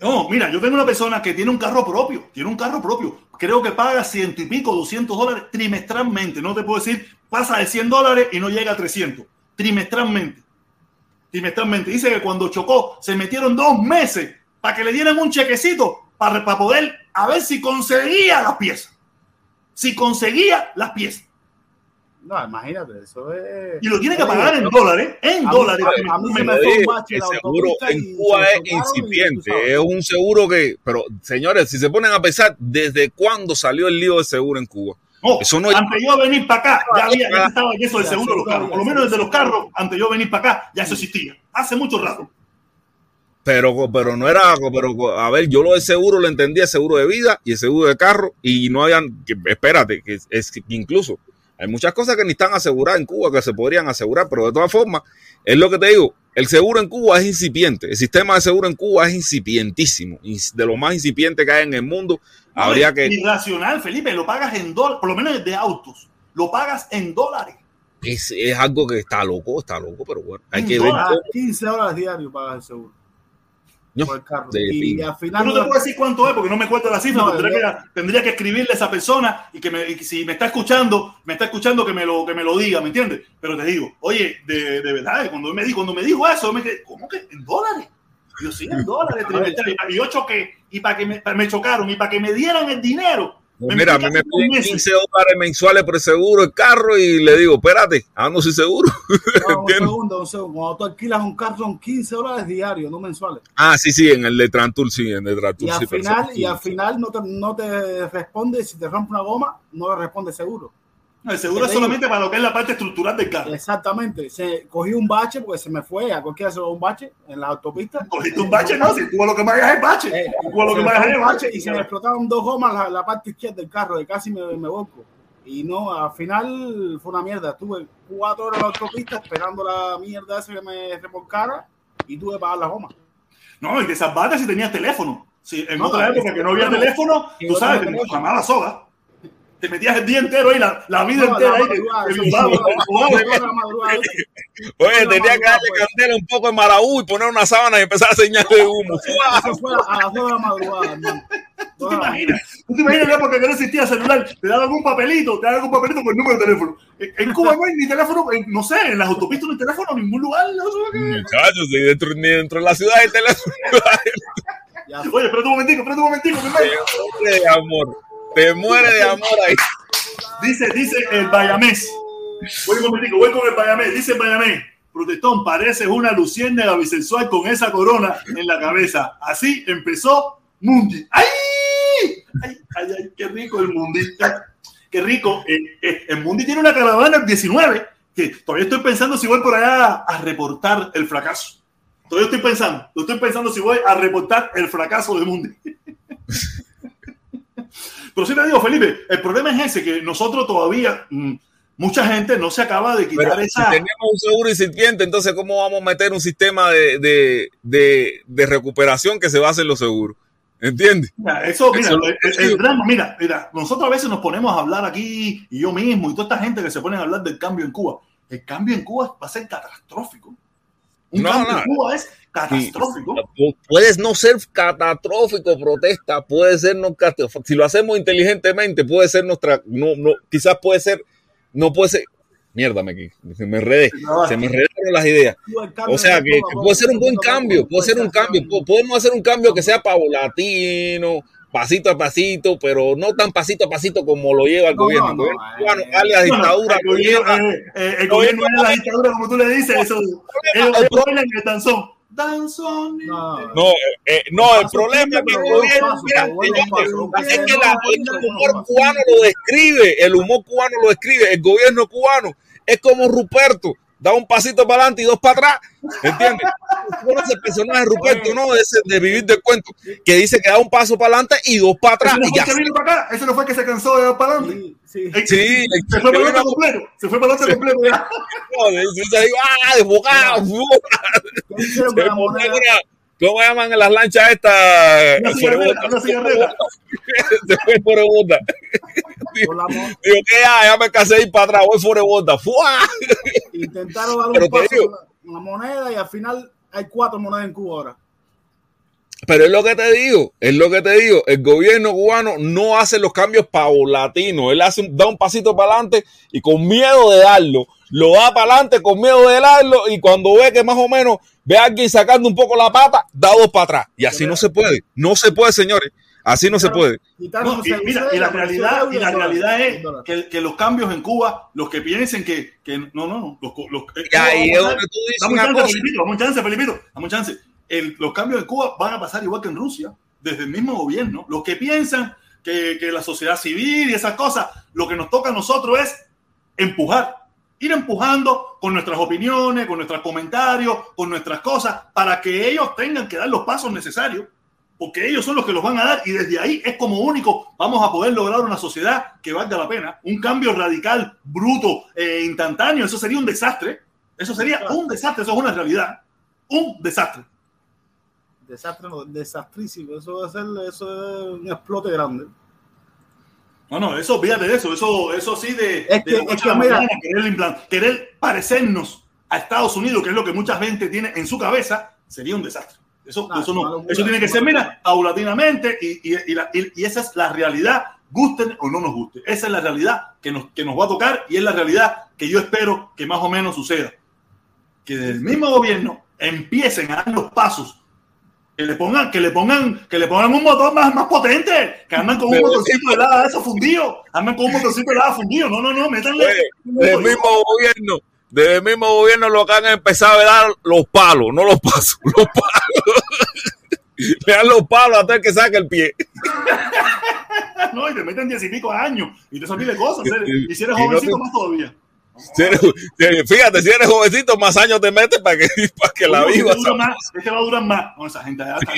No, mira, yo tengo una persona que tiene un carro propio, tiene un carro propio. Creo que paga ciento y pico, 200 dólares trimestralmente. No te puedo decir, pasa de 100 dólares y no llega a 300. Trimestralmente. Trimestralmente. Dice que cuando chocó, se metieron dos meses para que le dieran un chequecito para, para poder a ver si conseguía las piezas. Si conseguía las piezas. No, imagínate, eso es. Y lo tiene que pagar en dólares, en a mí- dólares. a mí se Me me fue un dije, bache el seguro en Cuba es incipiente, es un seguro que, pero señores, si se ponen a pensar, ¿desde cuándo salió el lío de seguro en Cuba? No, Eso no- antes yo venir para acá, ya había, ya estaba en eso del seguro de los carros. Por lo menos desde los carros, antes yo venir para acá, ya eso existía. Hace mucho rato. Pero, pero no era, pero a ver, yo lo del seguro lo entendía, seguro de vida y el seguro de carro, y no habían, que, espérate, que es que incluso hay muchas cosas que ni están aseguradas en Cuba que se podrían asegurar, pero de todas formas, es lo que te digo, el seguro en Cuba es incipiente, el sistema de seguro en Cuba es incipientísimo, de lo más incipiente que hay en el mundo, No, habría es que, Irracional, Felipe, lo pagas en dólares, por lo menos de autos, lo pagas en dólares. es, es algo que está loco, está loco, pero bueno, hay que ver dólar. cómo- 15 horas diarios pagas el seguro. No, por el carro. de y al Yo final. no te puedo decir cuánto es porque no me cuenta la cifra. No, tendría, que, tendría que escribirle a esa persona y que, me, y si me está escuchando, me está escuchando que me lo, que me lo diga, ¿me entiendes? Pero te digo, oye, de, de verdad, cuando él me dijo, cuando me dijo eso, yo me quedé, ¿cómo que? ¿En dólares? Y Yo sí, en dólares. Y yo choqué, y para que me, me chocaron, y para que me dieran el dinero. Mira, a mí me piden meses. 15 dólares mensuales por el seguro del carro y le digo, espérate, ando sin seguro. No, un segundo, un segundo. Cuando tú alquilas un carro son 15 dólares diarios, no mensuales. Ah, sí, sí, en el de Trantur, sí, en el de Trantur, Y al sí, final, y al final no te, no te responde, si te rompe una goma, no le responde seguro. No, el seguro es solamente para lo que es la parte estructural del carro. Exactamente. Se cogí un bache porque se me fue, a cualquiera se un bache en la autopista. Cogiste un bache, no, si tú a lo que vayas es bache. Eh, Tú a lo que me fue es bache. y se me explotaron dos gomas la, la parte izquierda del carro, de casi me, me volco. Y no, al final fue una mierda. Tuve cuatro horas en la autopista esperando la mierda esa que me remolcara y tuve que pagar la goma. No, y te salvaste si tenías teléfono. Si en No, otra época que no había no, teléfono, tú sabes, tenía te llamaba soga. Te metías el día entero ahí, la, la vida No, entera la ahí. madrugada, sí, sí. Oye, tenía que darle pues. candela un poco de maraú y poner una sábana y empezar a señalarle humo. Eso fue a las 2 de la madrugada, hermano. ¿Tú te imaginas? ¿Tú te imaginas la época que no existía celular? Te daban algún papelito, te daban algún papelito con el número de teléfono. En, Cuba no hay ni teléfono, en- no sé, en las autopistas no hay teléfono en ningún lugar. no. Muchachos, ni dentro, ni dentro de la ciudad hay teléfono. Ya Oye, espérate un momentico, espérate un momentico. mi amor. Te muere de amor ahí. Dice, dice el Bayamés. Voy un momentico, voy con el Bayamés. Dice el Bayamés. Protestón, pareces una luciérnaga bisexual con esa corona en la cabeza. Así empezó Mundi. ¡Ay! ¡Ay, ay, ay! ¡Qué rico el Mundista! ¡Qué rico! Eh, eh, el Mundi tiene una caravana el 19 que todavía estoy pensando si voy por allá a reportar el fracaso. Todavía estoy pensando. Estoy pensando si voy a reportar el fracaso de Mundi. Pero sí te digo, Felipe, el problema es ese, que nosotros todavía, mm, mucha gente no se acaba de quitar Pero si esa... tenemos un seguro incipiente, entonces ¿cómo vamos a meter un sistema de, de, de, de recuperación que se base en los seguros? ¿Entiendes? Mira, eso, mira, Eso el, el- el drama, mira, mira, nosotros a veces nos ponemos a hablar aquí, y yo mismo, y toda esta gente que se pone a hablar del cambio en Cuba. El cambio en Cuba va a ser catastrófico. Un No, cambio no. Cuba es catastrófico. Pu- Puedes no ser catastrófico, protesta, puede ser no catastrófico. Si lo hacemos inteligentemente, puede ser nuestra, no, no, quizás puede ser, no puede ser, mierda, me, se me enredé, se me enredaron las ideas. O sea, que, que puede ser un buen cambio, puede ser un cambio, po- podemos hacer un cambio que sea paulatino, pasito a pasito, pero no tan pasito a pasito como lo lleva el No, gobierno. no, El no, gobierno eh, cubano, eh, dale a la dictadura, el gobierno, eh, eh, el gobierno es la dictadura, como tú le dices, eso. Ellos, ellos bailan el danzón. Danzón. No, No, eh, eh, no, el problema es que el gobierno, es que la- el humor cubano lo describe, el humor cubano lo describe, el gobierno cubano es como Ruperto, da un pasito para adelante y dos para atrás, ¿entiendes? Tú conoces el personaje de Ruperto, ¿no? Ese de vivir del cuento, que dice que da un paso para adelante y dos para atrás Ese no y fue ya. el que vino para acá. Ese no fue que se cansó de dar para adelante. Sí, sí. Eh, Sí, se fue para adelante completo. Se fue para adelante completo. ya. no, dice ahí, ¡ah, desbocado! ¿Qué hicieron Se una- ¿Cómo llaman en las lanchas estas? Una cigarreta, una cigarreta. Se fue por Digo, que ya, ya me casé ir para atrás, voy fuera de bota. ¡Fua! Intentaron dar Pero un paso digo- la moneda y al final hay cuatro monedas en Cuba ahora. Pero es lo que te digo, es lo que te digo. El gobierno cubano no hace los cambios paulatinos. Él hace, un- da un pasito para adelante y con miedo de darlo, lo da para adelante con miedo de darlo y cuando ve que más o menos ve a alguien sacando un poco la pata, da dos para atrás. Y así no se puede. No se puede, señores. Así no se puede. No, y, mira, y la realidad, y la realidad es que, que, los cambios en Cuba, los que piensen que, que no, no, no, los, los, ahí es donde tú dices una chance. Felipito, dame un chance, Felipito, dame un chance. El, los cambios en Cuba van a pasar igual que en Rusia, desde el mismo gobierno. Los que piensan que, que la sociedad civil y esas cosas, lo que nos toca a nosotros es empujar, ir empujando con nuestras opiniones, con nuestros comentarios, con nuestras cosas, para que ellos tengan que dar los pasos necesarios, porque ellos son los que los van a dar y desde ahí es como único vamos a poder lograr una sociedad que valga la pena. Un cambio radical, bruto, eh, instantáneo, eso sería un desastre. Eso sería un desastre, eso es una realidad. Un desastre. Desastre, no, desastrísimo. Eso va a ser eso es un explote grande. No, no, eso, fíjate de eso, eso, eso sí de, Es que- de es que mira- querer parecernos a Estados Unidos, que es lo que mucha gente tiene en su cabeza, sería un desastre. Eso, eso no, locura, eso tiene que ser, mira, paulatinamente y, y, y, la- y- y esa es la realidad, gusten o no nos guste. Esa es la realidad que nos, que nos va a tocar y es la realidad que yo espero que más o menos suceda. Que del mismo gobierno empiecen a dar los pasos que le pongan, que le pongan, que le pongan un motor más, más potente, que andan con un motorcito de helada eso fundido, andan con un motorcito de helada fundido, no, no, no, métanle. Oye, Desde el mismo gobierno, desde el mismo gobierno lo que han empezado a dar los palos, no los pasos, los palos. Le dan los palos hasta el que saque el pie. No, y te meten diez y pico años y te de cosas. Y- Y si eres jovencito, más todavía. Si eres- si- fíjate, si eres jovencito, más años te metes para que, para que la vivas. es que va a durar más. No, esa gente está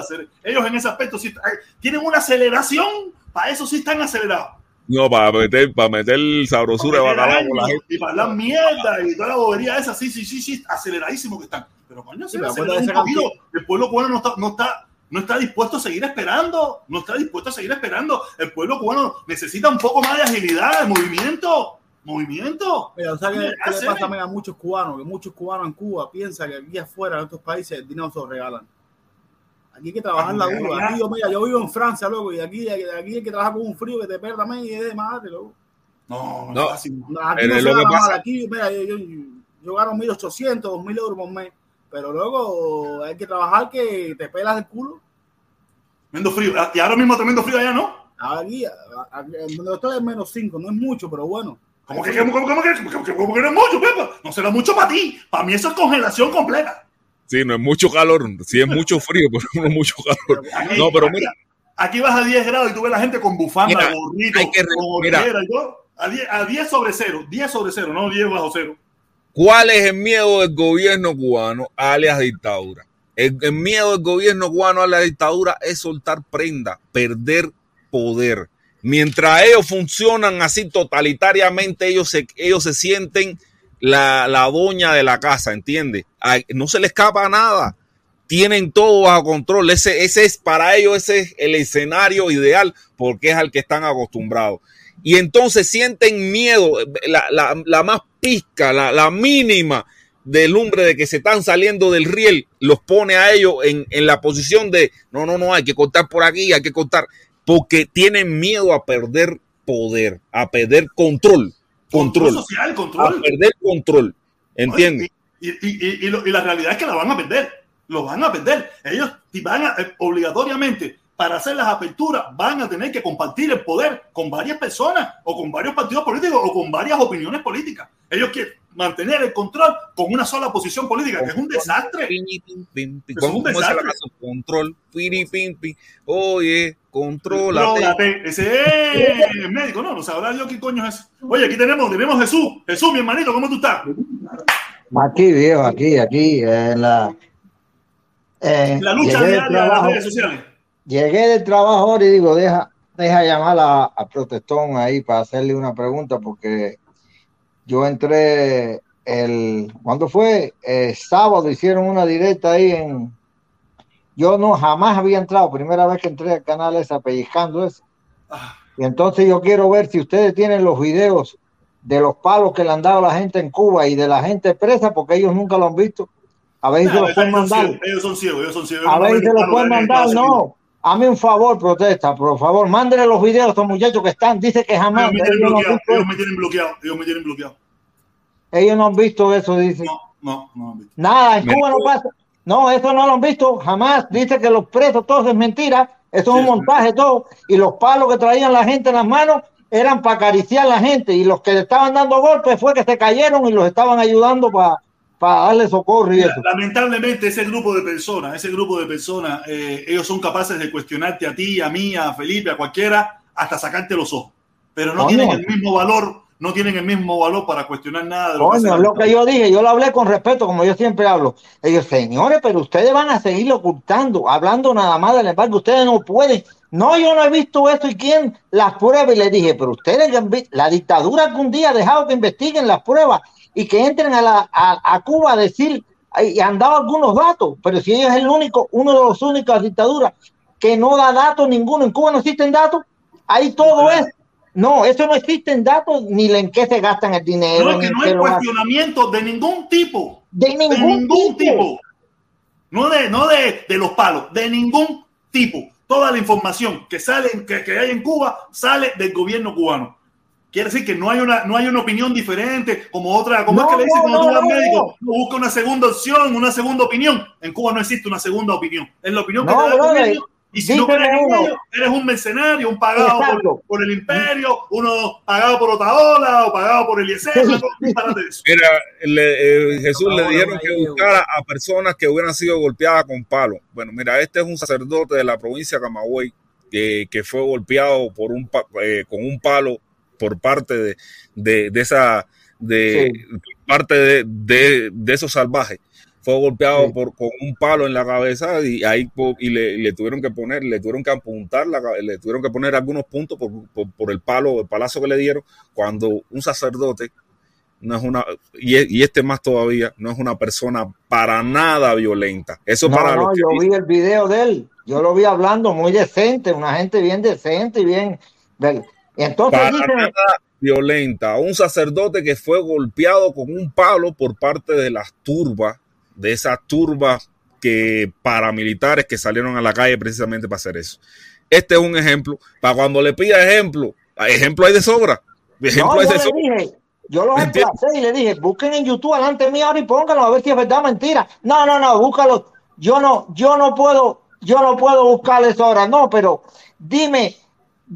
hacer. Ellos en ese aspecto sí tienen una aceleración, para eso sí están acelerados. No, para meter, para meter sabrosura de Para bacalao meter años gente. Y para hablar mierda y toda la bobería esa, sí, sí, sí, sí, aceleradísimo que están. Pero coño, Sí, se pero esa poquito. El pueblo cubano no está, no está, no está dispuesto a seguir esperando. No está dispuesto a seguir esperando. El pueblo cubano necesita un poco más de agilidad, de movimiento. Movimiento. Mira, o sea, ¿qué, qué le hace- pasa a muchos cubanos? Que muchos cubanos en Cuba piensan que aquí afuera, en estos países, el dinero se lo regalan. Aquí hay que trabajar la dura. Aquí yo, mira, yo vivo en Francia, loco, y aquí, aquí hay que trabajar con un frío que te perda y es de madre, loco. No, no, No. Aquí Pero no se lo que pasa. Aquí, mira, yo, yo, yo gano 1.800, 2.000 euros por mes. Pero luego hay que trabajar que te pelas el culo. Tremendo frío. Y ahora mismo tremendo frío allá, ¿no? Aquí, a- a- donde estoy es menos 5, no es mucho, pero bueno. ¿Cómo que, cómo, cómo, cómo que, cómo que- cómo que no es mucho, Pepa? No será mucho para ti. Para mí eso es congelación completa. Sí, no es mucho calor, sí es mucho frío, pero no es mucho calor. Aquí, No, pero aquí- mira. Aquí vas a 10 grados y tú ves la gente con bufanda, Mira, gorrito, con y todo. A 10, a 10 sobre cero, 10 sobre cero, no 10 bajo cero. ¿Cuál es el miedo del gobierno cubano alias dictadura? El, miedo del gobierno cubano a la dictadura es soltar prenda, perder poder. Mientras ellos funcionan así totalitariamente, ellos se, ellos se sienten la, la doña de la casa, ¿entiendes? No se les escapa nada. Tienen todo bajo control. Ese, ese es para ellos, ese es el escenario ideal porque es al que están acostumbrados. Y entonces sienten miedo, la, la, la más pizca, la, la mínima del lumbre de que se están saliendo del riel, los pone a ellos en, en la posición de, no, no, no, hay que cortar por aquí, hay que cortar, porque tienen miedo a perder poder, a perder control, control, social, a control. perder control, ¿entiendes? Y, y, y, y, lo- y la realidad es que la van a perder. Lo van a perder. Ellos van a, eh, obligatoriamente, para hacer las aperturas, van a tener que compartir el poder con varias personas o con varios partidos políticos o con varias opiniones políticas. Ellos quieren mantener el control con una sola posición política, que es un desastre. Es un ¿Cómo, cómo dice la desastre. Control, piri, pim, pim. Oye. Contrólate. Ese es el médico, no, no sabrá yo qué coño es. Oye, aquí tenemos, tenemos Jesús. Jesús, mi hermanito, ¿cómo tú estás? Aquí, viejo, aquí, aquí, en la... eh, La lucha diaria de las redes sociales. Llegué del trabajo ahora y digo, deja, deja llamar a, a Protestón ahí para hacerle una pregunta porque yo entré el, ¿cuándo fue? Eh, sábado hicieron una directa ahí en, yo no, jamás había entrado, primera vez que entré al canal ese, pellizcando eso. Ah, Y entonces yo quiero ver si ustedes tienen los videos de los palos que le han dado a la gente en Cuba y de la gente presa, porque ellos nunca lo han visto. A ver si se nah, los pueden mandar. ciegos, ellos son ciegos, ellos son ciegos. A no ver si los pueden de mandar. No, hazme un favor, protesta, por favor. Mándele los videos a estos muchachos que están. Dice que jamás. Ellos me tienen Ellos no, han bloqueado, visto, ellos me tienen bloqueado, ellos me tienen bloqueado. ellos no han visto eso, dice. No, no, no. Nada, en Me- Cuba no pasa. No, eso no lo han visto jamás. Dice que los presos, todos es mentira, Eso es un montaje todo. Y los palos que traían la gente en las manos eran para acariciar a la gente. Y los que le estaban dando golpes fue que se cayeron y los estaban ayudando para para darle socorro y Mira, eso. lamentablemente ese grupo de personas, ese grupo de personas, eh, ellos son capaces de cuestionarte a ti, a mí, a Felipe, a cualquiera, hasta sacarte los ojos. Pero no Coño. tienen el mismo valor, no tienen el mismo valor para cuestionar nada de lo que Coño, la lo que yo dije, yo lo hablé con respeto, como yo siempre hablo. Ellos, señores, pero ustedes van a seguir ocultando, hablando nada más del embargo, ustedes no pueden. No, yo no he visto esto y quién las pruebas. Y le dije, pero ustedes, que la dictadura que un día ha dejado que investiguen las pruebas y que entren a, la, a, a Cuba a decir, y han dado algunos datos, pero si ellos es el único, uno de los únicos dictaduras que no da datos ninguno, en Cuba no existen datos, ahí todo es. No, eso no existen datos ni en qué se gastan el dinero. No, que no hay cuestionamiento de ningún tipo. De De ningún, ningún tipo. tipo. No, de, no de, de los palos, de ningún tipo. Toda la información que sale, que, que hay en Cuba, sale del gobierno cubano. Quiere decir que no hay una, no hay una opinión diferente, como otra, como No, es que le dicen no, cuando tú no, vas al no, médico, no, busca una segunda opción, una segunda opinión. En Cuba no existe una segunda opinión. Es la opinión que te da el gobierno. Y si no crees en ello, eres un mercenario, un pagado por, por el imperio, uno pagado por Otaola o pagado por el IEC. Mira, le- eh, Jesús le dijeron que buscara a personas que hubieran sido golpeadas con palos. Bueno, mira, este es un sacerdote de la provincia de Camagüey que, que fue golpeado por un eh, con un palo por parte de, de, de esa de parte de, de, de esos salvajes. Fue golpeado Sí. por, con un palo en la cabeza y ahí y le, le tuvieron que poner, le tuvieron que apuntar, la, le tuvieron que poner algunos puntos por, por, por el palo, el palazo que le dieron, cuando un sacerdote no es una, y, e- y este más todavía, no es una persona para nada violenta. Eso No, para no, los que yo dicen- vi el video de él. Yo lo vi hablando muy decente, una gente bien decente y bien. Entonces para dice, nada violenta. Un sacerdote que fue golpeado con un palo por parte de las turbas, de esas turbas que paramilitares que salieron a la calle precisamente para hacer eso. Este es un ejemplo. Para cuando le pida ejemplo, ejemplo hay de sobra. Ejemplo no, hay yo de sobra. dije, yo los emplacé y le dije, busquen en YouTube delante mío ahora y pónganlo a ver si es verdad o mentira. No, no, no, búscalo. Yo no, yo no puedo, yo no puedo buscar eso ahora, no, pero dime,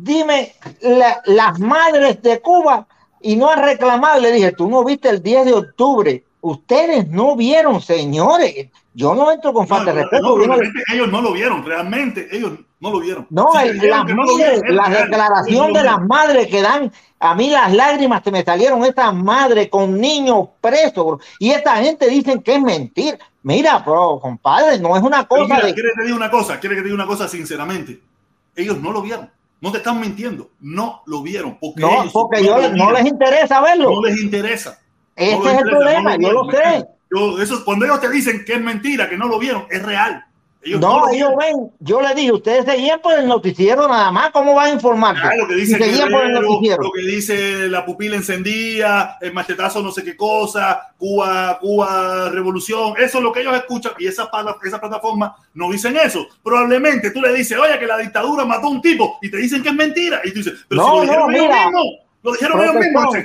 dime la- las madres de Cuba y no han reclamado. Le dije, tú no viste el 10 de octubre. Ustedes no vieron, señores. Yo no entro con falta de respeto. no, ellos no lo vieron, realmente ellos no lo vieron. no, el- las vieron, la declaración de las madres que dan, a mí las lágrimas que me salieron, estas madres con niños presos, bro. y esta gente dicen que es mentira. Mira, bro, compadre, no es una cosa mira, de... quiere que te diga una cosa, quiere que te diga una cosa sinceramente. Ellos no lo vieron. No te están mintiendo. No lo vieron. Porque No, ellos porque no yo, les interesa verlo. No les interesa. Ese No es el problema, no yo lo vieron, ¿me sé. Yo- eso, cuando ellos te dicen que es mentira, que no lo vieron, es real. Ellos no, No, lo ellos ven, yo les dije, ustedes seguían por el noticiero nada más, ¿cómo van a informarse? Ah, lo que dice seguían por el Guerrero, noticiero. lo que dice la pupila encendida, el machetazo no sé qué cosa, Cuba, Cuba, revolución, eso es lo que ellos escuchan y esa, esa plataforma no dicen eso. Probablemente tú le dices, oye, que la dictadura mató a un tipo y te dicen que es mentira y tú dices, pero No, si lo dijeron no, ellos mira. mismos, lo dijeron ellos mismos.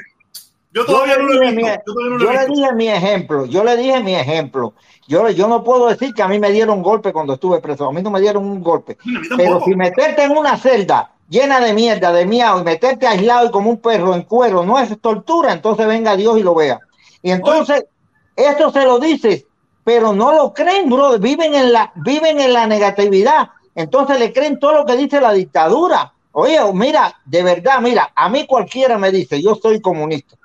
Yo todavía yo no le lo he dije visto. mi- Yo todavía no lo yo he le visto. dije mi ejemplo, yo le dije mi ejemplo. Yo, yo no puedo decir que a mí me dieron golpe cuando estuve preso, a mí no me dieron un golpe. Pero si meterte en una celda llena de mierda, de miau, y meterte aislado y como un perro en cuero no es tortura, entonces venga Dios y lo vea. Y entonces, esto se lo dices, pero no lo creen, bro. Viven en la, viven en la negatividad. Entonces le creen todo lo que dice la dictadura. Oye, mira, de verdad, mira, a mí cualquiera me dice, yo soy comunista.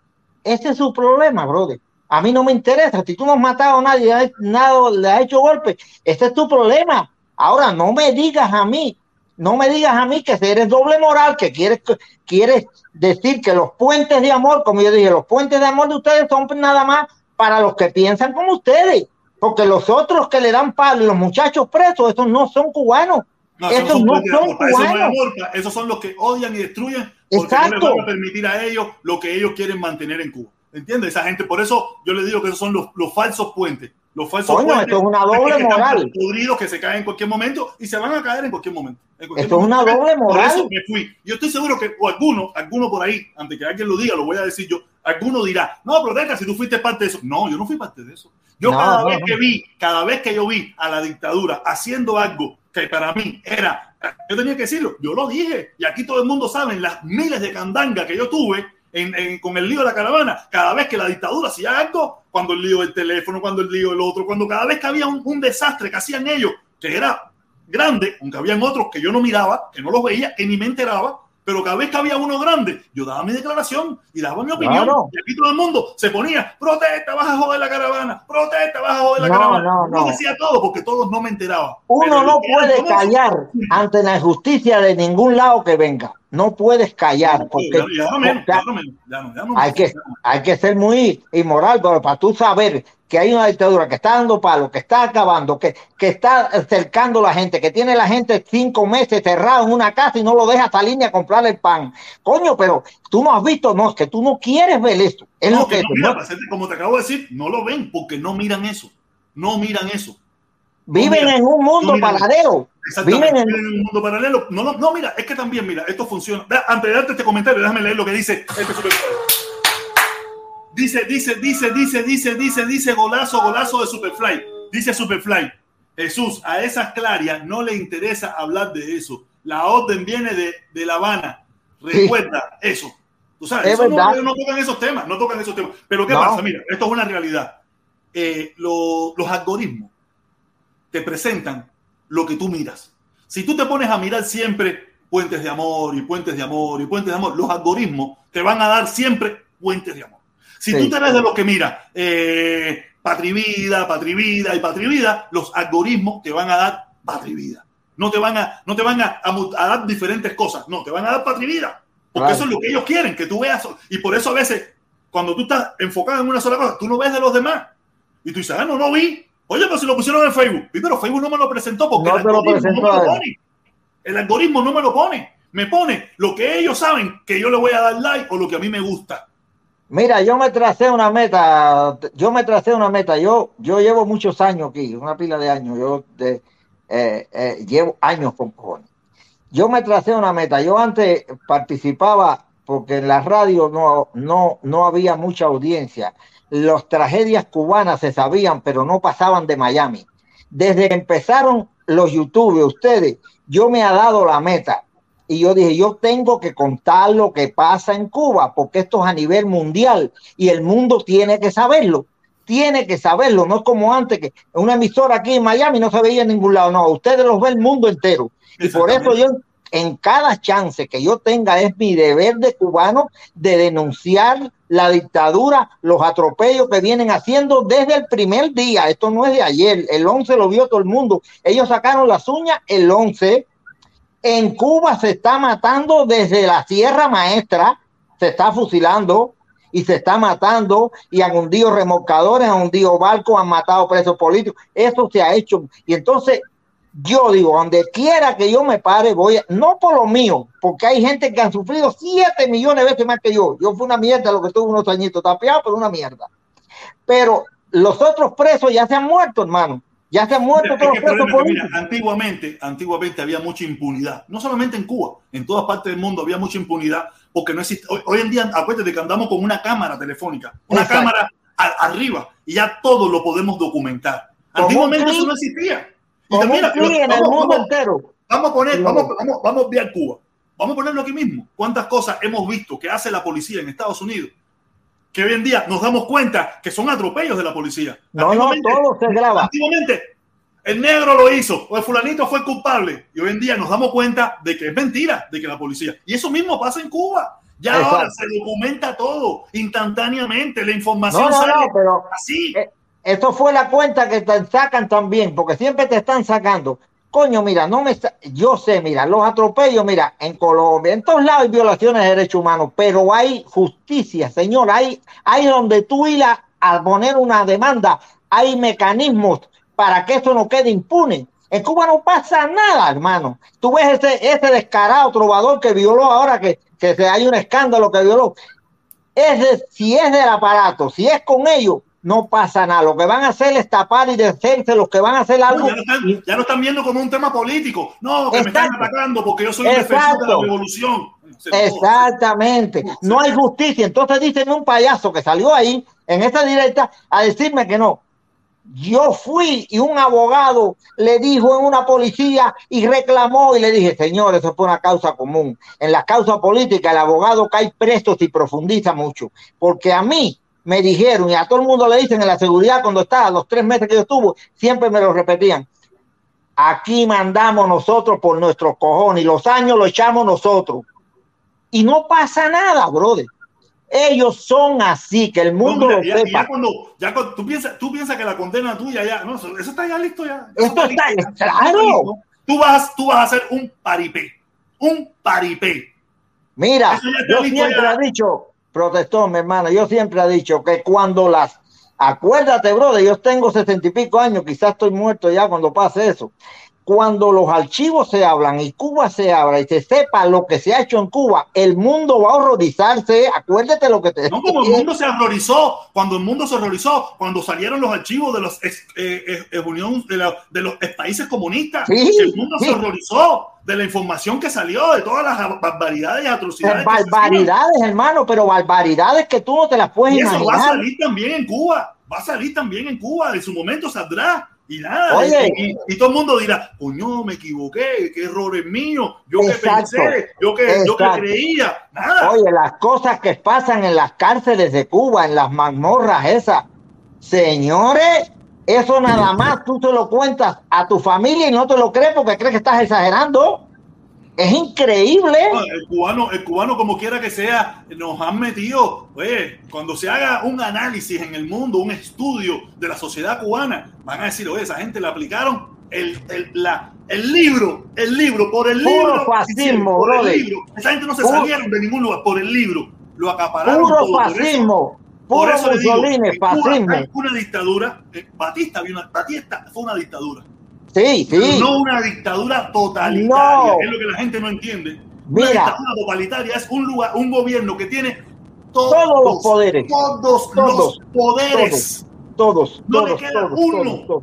Ese es su problema, brother. A mí no me interesa. Si tú no has matado a nadie, nada, le has hecho golpe, ese es tu problema. Ahora, no me digas a mí, no me digas a mí que eres doble moral, que quieres, quieres decir que los puentes de amor, como yo dije, los puentes de amor de ustedes son nada más para los que piensan como ustedes. Porque los otros que le dan palo los muchachos presos, esos no son cubanos. No, esos Esos no son amor, para eso no esos son los que odian y destruyen porque no Exacto. les van a permitir a ellos lo que ellos quieren mantener en Cuba. ¿Entiendes? Esa gente, por eso yo le digo que esos son los, los falsos puentes. Los falsos Coño, puentes. esto es una doble moral. podridos, que se caen en cualquier momento y se van a caer en cualquier momento. En cualquier Esto es una momento. doble Por moral. eso me fui. Yo estoy seguro que o alguno, alguno por ahí, antes que alguien lo diga, lo voy a decir yo. Alguno dirá, no, protesta si tú fuiste parte de eso. No, yo no fui parte de eso. Yo No, cada no, vez no. que vi, cada vez que yo vi a la dictadura haciendo algo que para mí era, yo tenía que decirlo, yo lo dije, y aquí todo el mundo sabe las miles de candanga que yo tuve en- en- con el lío de la caravana, cada vez que la dictadura hacía algo, cuando el lío del teléfono, cuando el lío del otro, cuando cada vez que había un, un desastre que hacían ellos, que era grande, aunque habían otros que yo no miraba, que no los veía, que ni me enteraba, pero cada vez que había uno grande, yo daba mi declaración y daba mi opinión. Claro. Y aquí todo el mundo se ponía, protesta, vas a joder la caravana, protesta, vas a joder la No, caravana. no, Yo no. decía todo porque todos no me enteraban. Uno no puede callar ante la injusticia de ningún lado que venga. No puedes callar porque hay que, hay ser muy inmoral pero para tú saber que hay una dictadura que está dando palo, que está acabando, que, que está cercando a la gente, que tiene la gente cinco meses cerrado en una casa y no lo deja salir ni a comprar el pan. Coño, pero tú no has visto, no, es que tú no quieres ver esto. Es No, lo que que no, es, mira, ¿no? para hacerte- como te acabo de decir, no lo ven porque no miran eso. No miran eso. Viven en un mundo no paralelo. Exactamente. Viven en- un mundo paralelo. No, no, no, mira, es que también, mira, esto funciona. Antes de darte este comentario, déjame leer lo que dice este super- Dice, dice, dice, dice, dice, dice, dice, golazo, golazo de Superfly. Dice Superfly. Jesús, a esas clarias no le interesa hablar de eso. La orden viene de, de La Habana. Recuerda eso. Tú sabes, eso no, tocan esos temas, no tocan esos temas. Pero ¿qué No. pasa? Mira, esto es una realidad. Eh, lo- los algoritmos te presentan lo que tú miras. Si tú te pones a mirar siempre puentes de amor y puentes de amor y puentes de amor, los algoritmos te van a dar siempre puentes de amor. Si Sí. tú te ves de los que mira eh, patrivida, patrivida y patrivida, los algoritmos te van a dar patrivida. No te van a, no te van a, a a dar diferentes cosas, no, te van a dar patrivida. Porque eso es lo que ellos quieren, que tú veas. Y por eso a veces, cuando tú estás enfocado en una sola cosa, tú no ves de los demás. Y tú dices, ah, no, no vi. Oye, pero si lo pusieron en Facebook. Sí, pero Facebook no me lo presentó porque No el lo algoritmo presentó no me lo pone. El algoritmo no me lo pone. Me pone lo que ellos saben que yo le voy a dar like o lo que a mí me gusta. Mira, yo me tracé una meta, yo me tracé una meta, yo, yo llevo muchos años aquí, una pila de años, yo de, eh, eh, llevo años con cojones. Yo me tracé una meta, yo antes participaba porque en la radio no, no, no había mucha audiencia, las tragedias cubanas se sabían, pero no pasaban de Miami. Desde que empezaron los youtubers, ustedes, yo me ha dado la meta y yo dije, yo tengo que contar lo que pasa en Cuba, porque esto es a nivel mundial y el mundo tiene que saberlo. Tiene que saberlo, no es como antes que una emisora aquí en Miami no se veía en ningún lado, no, ustedes los ve el mundo entero. Y por eso yo, en cada chance que yo tenga, es mi deber de cubano de denunciar la dictadura, los atropellos que vienen haciendo desde el primer día. Esto no es de ayer, el 11 lo vio todo el mundo. Ellos sacaron las uñas el 11 en Cuba se está matando desde la Sierra Maestra, se está fusilando y se está matando y han hundido remolcadores, han hundido barcos, han matado presos políticos. Eso se ha hecho. Y entonces yo digo, donde quiera que yo me pare, voy a, no por lo mío, porque hay gente que han sufrido siete millones de veces más que yo. Yo fui una mierda lo que tuve unos añitos tapeado, pero una mierda. Pero los otros presos ya se han muerto, hermano. Ya se han muerto todos los presos políticos. mira, antiguamente, antiguamente había mucha impunidad, no solamente en Cuba, en todas partes del mundo había mucha impunidad, porque no existe. Hoy, hoy en día, acuérdate que andamos con una cámara telefónica, una Exacto. cámara a- arriba, y ya todo lo podemos documentar. Antiguamente eso no existía. Y el vamos- mundo vamos- entero. Vamos a poner, vamos, vamos. vamos, a ver Cuba. Vamos a ponerlo aquí mismo. ¿Cuántas cosas hemos visto que hace la policía en Estados Unidos? Que hoy en día nos damos cuenta que son atropellos de la policía. No, no, todo se graba. Antiguamente, el negro lo hizo, o el fulanito fue culpable. Y hoy en día nos damos cuenta de que es mentira, de que la policía. Y eso mismo pasa en Cuba. Ya Exacto. ahora se documenta todo instantáneamente. La información No, no, sale no, pero así. eh, eso fue la cuenta que te sacan también, porque siempre te están sacando. Coño, mira, no me yo sé, mira, los atropellos, mira, en Colombia, en todos lados hay violaciones de derechos humanos, pero hay justicia, señor, hay, hay donde tú ir a, a poner una demanda, hay mecanismos para que eso no quede impune. En Cuba no pasa nada, hermano. Tú ves ese, ese descarado trovador que violó ahora, que, que hay un escándalo que violó. Ese, si es del aparato, si es con ellos, no pasa nada. Lo que van a hacer es tapar y deshacerse, los que van a hacer algo. No, ya, lo están, ya, lo están, viendo como un tema político. No, que Exacto. me están atacando porque yo soy un defensor de la revolución. Exactamente. No hay justicia. Entonces dicen un payaso que salió ahí en esta directa a decirme que no. Yo fui y un abogado le dijo en una policía y reclamó y le dije, señor, eso fue una causa común. En la causa política el abogado cae presto si profundiza mucho. Porque a mí me dijeron y a todo el mundo le dicen en la seguridad cuando estaba, los tres meses que yo estuve, siempre me lo repetían. Aquí mandamos nosotros por nuestros cojones y los años lo echamos nosotros. Y no pasa nada, brother. Ellos son así, que el mundo no, mira, lo ya, sepa. Ya cuando, ya cuando, tú, piensas, tú piensas que la condena tuya ya, no, eso, eso está ya listo ya. Esto está, listo, claro. listo. Tú vas, tú vas a hacer un paripé, un paripé. Mira, yo siempre he dicho, protestón, mi hermano, yo siempre he dicho que cuando las, acuérdate, brother, yo tengo sesenta y pico años, quizás estoy muerto ya cuando pase eso. Cuando los archivos se hablan y Cuba se habla y se sepa lo que se ha hecho en Cuba, el mundo va a horrorizarse. Acuérdate lo que te No, como el mundo se horrorizó, cuando el mundo se horrorizó, cuando salieron los archivos de los ex, eh, eh, Unión, de, la, de, los ex países comunistas, Sí, el mundo sí. se horrorizó de la información que salió, de todas las barbaridades y atrocidades. barbaridades, hermano, pero barbaridades que tú no te las puedes Y eso va a imaginar. salir también en Cuba, va a salir también en Cuba, en su momento saldrá. Y nada, Oye. y, todo el mundo dirá, coño, me equivoqué, qué error es mío, yo que Exacto. pensé, yo que, yo que creía, nada. Oye, las cosas que pasan en las cárceles de Cuba, en las mazmorras esas, señores, eso nada más tú te lo cuentas a tu familia y no te lo crees porque crees que estás exagerando. Es increíble. El cubano, el cubano, como quiera que sea, nos han metido. Oye, cuando se haga un análisis en el mundo, un estudio de la sociedad cubana, van a decir, oye, esa gente le aplicaron el, el, la, el libro, el libro, por el Puro libro. fascismo, por brother. el libro. Esa gente no se Puro- salieron de ningún lugar, por el libro. Lo acapararon Puro todo. Por eso- fascismo. Por Puro eso le digo, Cuba fascismo. una dictadura. Batista, Batista fue una dictadura. Sí, sí. no una dictadura totalitaria, No. que es lo que la gente no entiende. Una dictadura totalitaria es un lugar, un gobierno que tiene todos, Todos los poderes. Todos, Todos. los poderes. Todos, No le todos, queda todos, uno.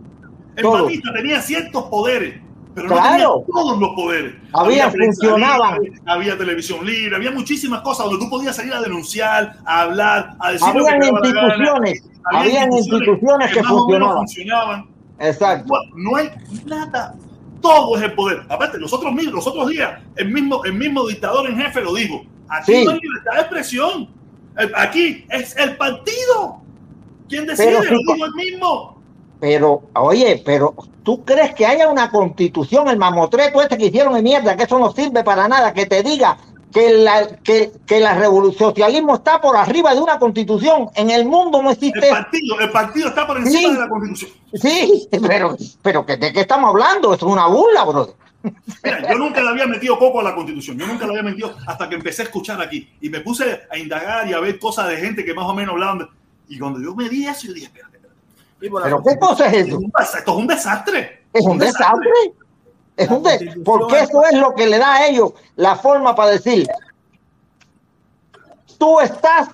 El. Batista tenía ciertos poderes, pero no tenía todos los poderes. Había, prensa funcionaban. libre, había televisión libre, había muchísimas cosas donde tú podías salir a denunciar, a hablar, a decir lo que Habían la gana. instituciones, habían instituciones que funcionaban. Exacto. No hay nada. Todo es el poder. Aparte, nosotros mismos, los otros días, el mismo, el mismo dictador en jefe lo dijo. Aquí Sí. no hay libertad de expresión. El- Aquí es el partido. ¿Quién decide? Pero lo dijo el mismo. Pero, oye, pero ¿tú crees que haya una constitución, el mamotreto este que hicieron de mierda, que eso no sirve para nada, que te diga que, la, que, que la revolución socialismo está por arriba de una constitución? En el mundo no El existe. partido, el partido está por encima Sí. de la constitución. Sí, pero, pero ¿de qué estamos hablando? Eso es una burla, brother. Mira, yo nunca le había metido coco a la constitución. Yo nunca le había metido hasta que empecé a escuchar aquí. Y me puse a indagar y a ver cosas de gente que más o menos hablaban. de- Y cuando yo me di eso, yo dije, espérate, espérate. Pero ¿qué cosa es Esto eso? esto es un desastre. Es un desastre. Es un de- porque es- eso es lo que le da a ellos la forma para decir, tú estás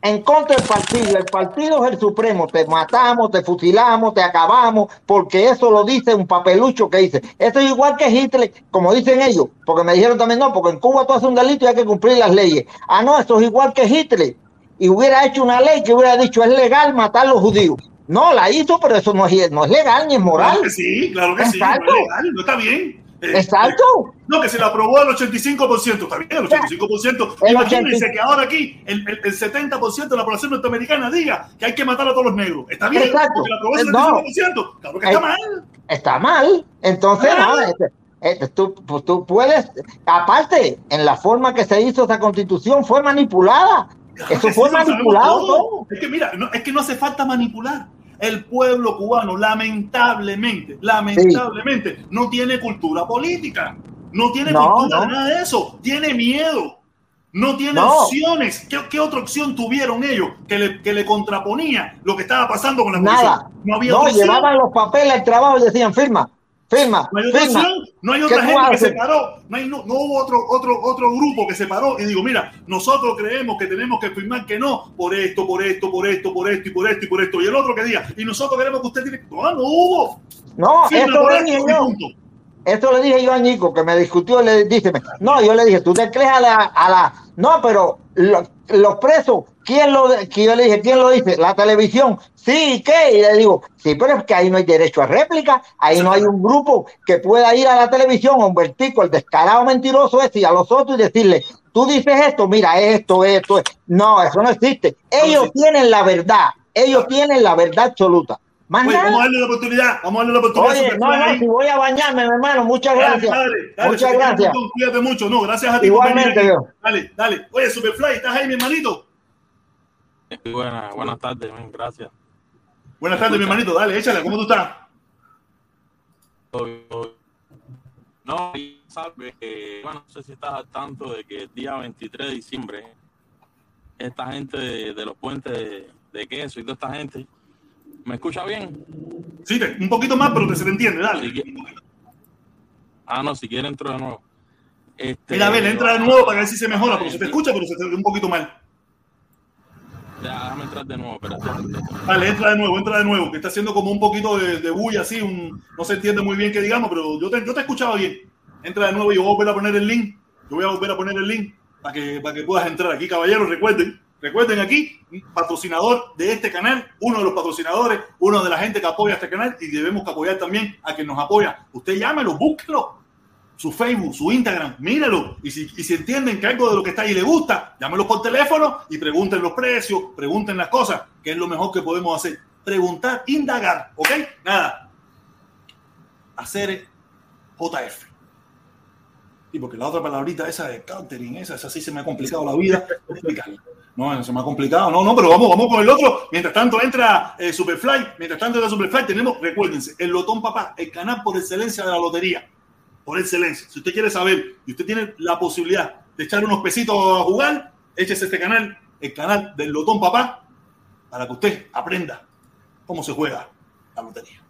en contra del partido, el partido es el supremo, te matamos, te fusilamos, te acabamos, porque eso lo dice un papelucho que dice, eso es igual que Hitler, como dicen ellos, porque me dijeron también, no, porque en Cuba tú haces un delito y hay que cumplir las leyes. Ah, no, eso es igual que Hitler, y hubiera hecho una ley que hubiera dicho, es legal matar a los judíos. No, la hizo, pero eso no es, no es legal ni es moral. Claro que sí, claro que sí. No es legal, no está bien. Eh, Exacto. eh, no, que se la aprobó el 85%, está bien, el 85%. El Imagínense 80. que ahora aquí el, el, el 70% de la población norteamericana diga que hay que matar a todos los negros. Está bien, Exacto. porque la aprobó el No. 75%. Claro que está mal. está mal. Entonces, Ah. no, este, este, tú, pues, tú puedes, aparte, en la forma que se hizo esa constitución fue manipulada. Claro Eso fue sí, manipulado. Es que mira, no, es que no hace falta manipular. El pueblo cubano, lamentablemente, lamentablemente, no tiene cultura política. No tiene No, cultura no. de nada de eso. Tiene miedo. No tiene No. opciones. ¿Qué, qué otra opción tuvieron ellos que le, que le contraponía lo que estaba pasando con la Nada. No había No, llevaban los papeles al trabajo y decían firma. Firma, No hay otra firma. opción, no hay ¿Qué otra gente que se paró, no, hay, no, no hubo otro, otro, otro grupo que se paró y digo, mira, nosotros creemos que tenemos que firmar que no, por esto, por esto, por esto, por esto y por esto y por esto. Y el otro que diga, y nosotros queremos que usted tiene. No, no hubo. No, Firma por esto dije y yo. punto. Esto le dije yo a Nico, que me discutió, le dice, no, yo le dije, tú te crees a la, a la, no, pero lo- los presos, ¿quién lo, que yo le dije, quién lo dice? La televisión, sí, ¿qué? Y le digo, sí, pero es que ahí no hay derecho a réplica, ahí no hay un grupo que pueda ir a la televisión, vertico, el descarado mentiroso ese, y a los otros y decirle, tú dices esto, mira, esto, esto, no, eso no existe. Ellos sí. tienen la verdad, ellos tienen la verdad absoluta. Más Oye, vamos a darle la oportunidad, vamos a darle la oportunidad. Oye, no, no, si voy a bañarme, mi hermano, muchas gracias. dale, dale, Muchas gracias. Cuídate mucho, no, gracias a ti. Igualmente, yo. Dale, dale. Oye, Superfly, ¿estás ahí, mi hermanito? Buenas, buenas tardes, gracias. Buenas tardes, mi hermanito. Dale, échale, ¿cómo tú estás? No, sabes que, bueno, no sé si estás al tanto de que el día 23 de diciembre, esta gente de, de los puentes de, de queso y toda esta gente, ¿me escucha bien? Sí, te- un poquito más, pero te se te entiende, dale. Si Ah, no, si quiere entro de nuevo. Este, Mira, a ver, entra de nuevo para ver si se mejora, porque se te escucha, pero se te ve un poquito mal. De nuevo, entra de nuevo, entra de nuevo, que está haciendo como un poquito de, de bulla así, un, no se entiende muy bien que digamos, pero yo te, yo te escuchaba bien. Entra de nuevo y yo voy a volver a poner el link. Yo voy a volver a poner el link para que, para que puedas entrar aquí, caballeros. Recuerden, recuerden aquí, patrocinador de este canal, uno de los patrocinadores, uno de la gente que apoya este canal y debemos que apoyar también a quien nos apoya. Usted llámelo, búsquelo. Su Facebook, su Instagram, míralo. Y si, y si entienden que algo de lo que está ahí le gusta, llámelos por teléfono y pregunten los precios, pregunten las cosas, que es lo mejor que podemos hacer. Preguntar, indagar, ¿ok? Nada. Hacer JF. Y porque la otra palabrita esa de countering, esa, esa sí se me ha complicado la vida. No, se me ha complicado. No, no, pero vamos, vamos con el otro. Mientras tanto entra eh, Superfly. Mientras tanto entra Superfly, tenemos, recuérdense, el Lotón Papá, el canal por excelencia de la lotería. Por excelencia. Si usted quiere saber y usted tiene la posibilidad de echar unos pesitos a jugar, échese este canal, el canal del Lotón Papá, para que usted aprenda cómo se juega la lotería.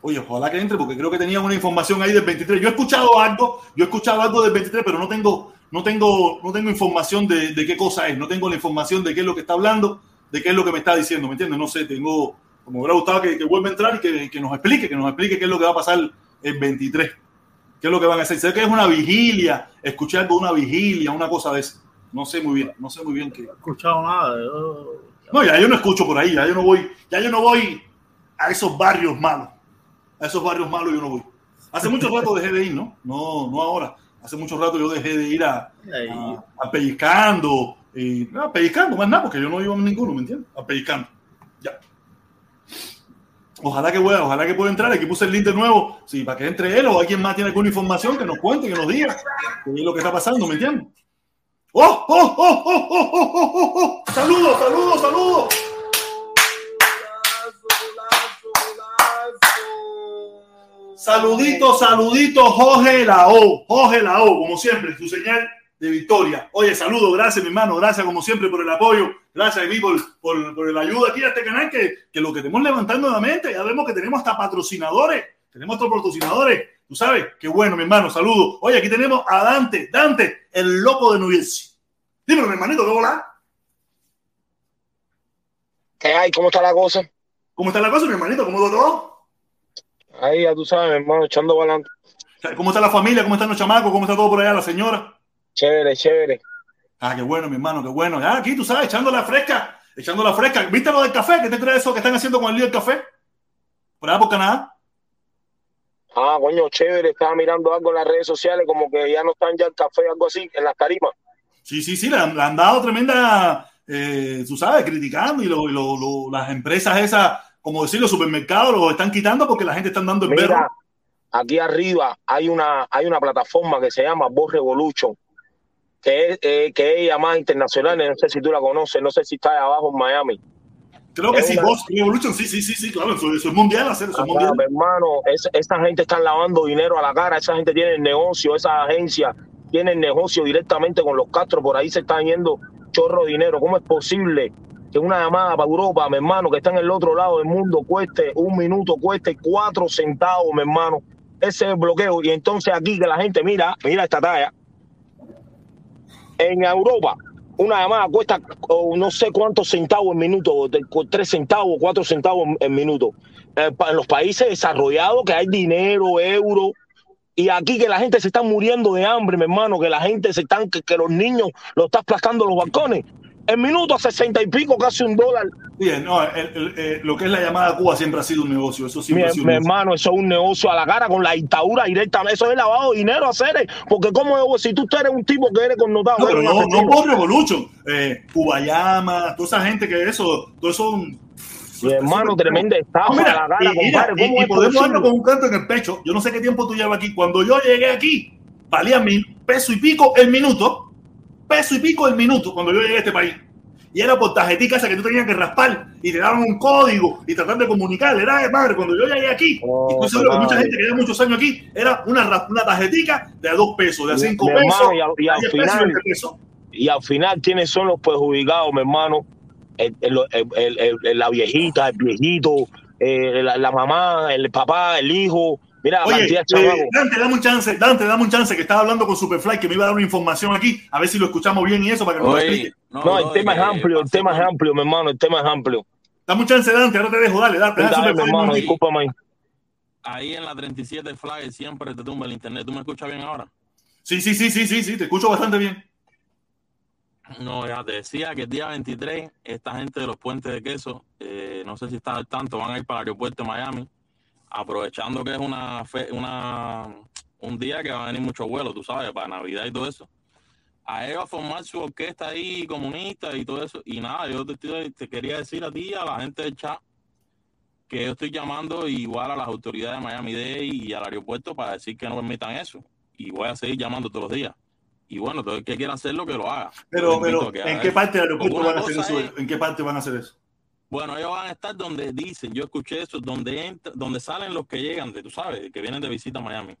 Oye, ojalá que entre porque creo que tenía una información ahí del 23. Yo he escuchado algo, yo he escuchado algo del 23, pero no tengo, no tengo, no tengo información de, de qué cosa es, no tengo la información de qué es lo que está hablando, de qué es lo que me está diciendo, ¿me entiendes? No sé, tengo, como hubiera gustado que, que vuelva a entrar y que, que nos explique, que nos explique qué es lo que va a pasar el 23. ¿Qué es lo que van a hacer? Sé que es una vigilia, escuché algo una vigilia, una cosa de eso. No sé muy bien, no sé muy bien qué. No he escuchado nada. yo- No, ya yo no escucho por ahí, ya yo no voy, ya yo no voy a esos barrios malos. A esos barrios malos yo no voy. Hace mucho rato dejé de ir, ¿no? No, no ahora. Hace mucho rato yo dejé de ir a, a, a pellizcando. Y, no, pellizcando, más nada, porque yo no iba a ninguno, ¿me entiendes? A pellizcando. Ojalá que pueda, ojalá que pueda entrar. Aquí puse el link de nuevo. Sí, para que entre él o alguien más tiene alguna información que nos cuente, que nos diga qué es lo que está pasando, ¿me entiendes? ¡Oh, oh, oh, oh, oh, oh, oh! oh! oh, oh, oh! ¡Saludos, saludos, saludos! Saludito, saludito, Jorge Lao. Jorge Lao, como siempre, su señal de victoria. Oye, saludo, gracias, mi hermano, gracias como siempre por el apoyo, gracias a mí por, por, por la ayuda aquí a este canal, que, que lo que tenemos levantando nuevamente, ya vemos que tenemos hasta patrocinadores, tenemos otros patrocinadores, tú sabes, qué bueno, mi hermano, saludo. Oye, aquí tenemos a Dante, Dante, el loco de New Jersey. Dímelo, mi hermanito, ¿qué volá? ¿Qué hay? ¿Cómo está la cosa? ¿Cómo está la cosa, mi hermanito? ¿Cómo va todo? Ahí ya tú sabes, mi hermano, echando balance. ¿Cómo está la familia? ¿Cómo están los chamacos? ¿Cómo está todo por allá, la señora? Chévere, chévere. Ah, qué bueno, mi hermano, qué bueno. Ya aquí, tú sabes, echando la fresca, echando la fresca. ¿Viste lo del café? ¿Qué te crees eso que están haciendo con el lío del café? Por allá por Canadá. Ah, coño, chévere. Estaba mirando algo en las redes sociales, como que ya no están ya el café, algo así, en las tarimas. Sí, sí, sí, le han, le han dado tremenda, eh, tú sabes, criticando y, lo- y lo- lo- las empresas esas, como decir, los supermercados los están quitando porque la gente está dando el Mira, perro. aquí arriba hay una, hay una plataforma que se llama Voz Revolution, que es, eh, que es llamada internacional, no sé si tú la conoces, no sé si está abajo en Miami. Creo que es sí, una- Boss Revolution, sí, sí, sí, sí, claro, eso, eso es mundial, hacer eso es mundial. mi hermano, es- esa gente está lavando dinero a la cara, esa gente tiene negocio, esa agencia tiene negocio directamente con los Castro, por ahí se están yendo chorro de dinero. ¿Cómo es posible que una llamada para Europa, mi hermano, que está en el otro lado del mundo, cueste un minuto, cueste cuatro centavos, mi hermano? ese bloqueo. Y entonces aquí que la gente mira, mira esta talla. En Europa, una llamada cuesta no sé cuántos centavos en minuto, tres centavos, cuatro centavos en, en minuto. Eh, en los países desarrollados que hay dinero, euro, y aquí que la gente se está muriendo de hambre, mi hermano, que la gente se están, que, que los niños lo están aplastando los balcones. En minuto a sesenta y pico, casi un dólar. Bien, no, el- el- eh, lo que es la llamada a Cuba siempre ha sido un negocio. Eso Mi, siempre ha sido un mi negocio. hermano, eso es un negocio a la cara con la dictadura directamente. Eso es lavado de dinero hacer. Porque como si tú eres un tipo que eres connotado, No, pero no, no por Revolution. Eh, Cubayama, toda esa gente que eso, todo eso. un- Mi hermano, tremenda estafa No, mira, a la cara, y, compadre. y- ¿Cómo y es podemos darnos con un canto en el pecho. Yo no sé qué tiempo tú llevas aquí. Cuando yo llegué aquí, valía mil peso y pico el minuto. Peso y pico el minuto cuando yo llegué a este país. Y era por tarjetica esa que tú tenías que raspar y te daban un código y tratar de comunicar. Era de madre. Cuando yo llegué aquí, Oh, y estoy seguro que mucha gente que lleva muchos años aquí, era una, una tarjetica de a dos pesos, de a cinco pesos, hermano, y al- y final- 20 pesos. Y al final, ¿quiénes son los perjudicados, mi hermano? El- el- el- el- el- la viejita, el viejito, eh, la, la mamá, el papá, el hijo. Mira, Oye, eh. Dante, dame un chance, Dante, dame un chance que estaba hablando con Superfly que me iba a dar una información aquí, a ver si lo escuchamos bien y eso para que nos lo explique. no, No, el tema es que amplio, el tema es amplio, mi hermano, el tema es amplio. Dame un chance, Dante, ahora te dejo, dale, dale, Dale, mi Superfly hermano, discúlpame. Ahí en la 37 Fly siempre te tumba el internet. ¿Tú me escuchas bien ahora? Sí, sí, sí, sí, sí, sí, te escucho bastante bien. No, ya te decía que el día 23, esta gente de los puentes de queso, eh, no sé si estás al tanto, van a ir para el aeropuerto de Miami, aprovechando que es una, fe- una un día que va a venir muchos vuelos, tú sabes, para Navidad y todo eso. A ellos a formar su orquesta ahí comunista y todo eso. Y nada, yo te, te quería decir a ti, a la gente del chat, que yo estoy llamando igual a las autoridades de Miami Dade y al aeropuerto para decir que no permitan eso. Y voy a seguir llamando todos los días. Y bueno, todo el que quiera hacerlo, que lo haga. Pero, pero, ¿en qué parte del aeropuerto van a hacer eso? es- ¿En qué parte van a hacer eso? Bueno, ellos van a estar donde dicen, yo escuché eso, donde entra, donde salen los que llegan, de, tú sabes, que vienen de visita a Miami.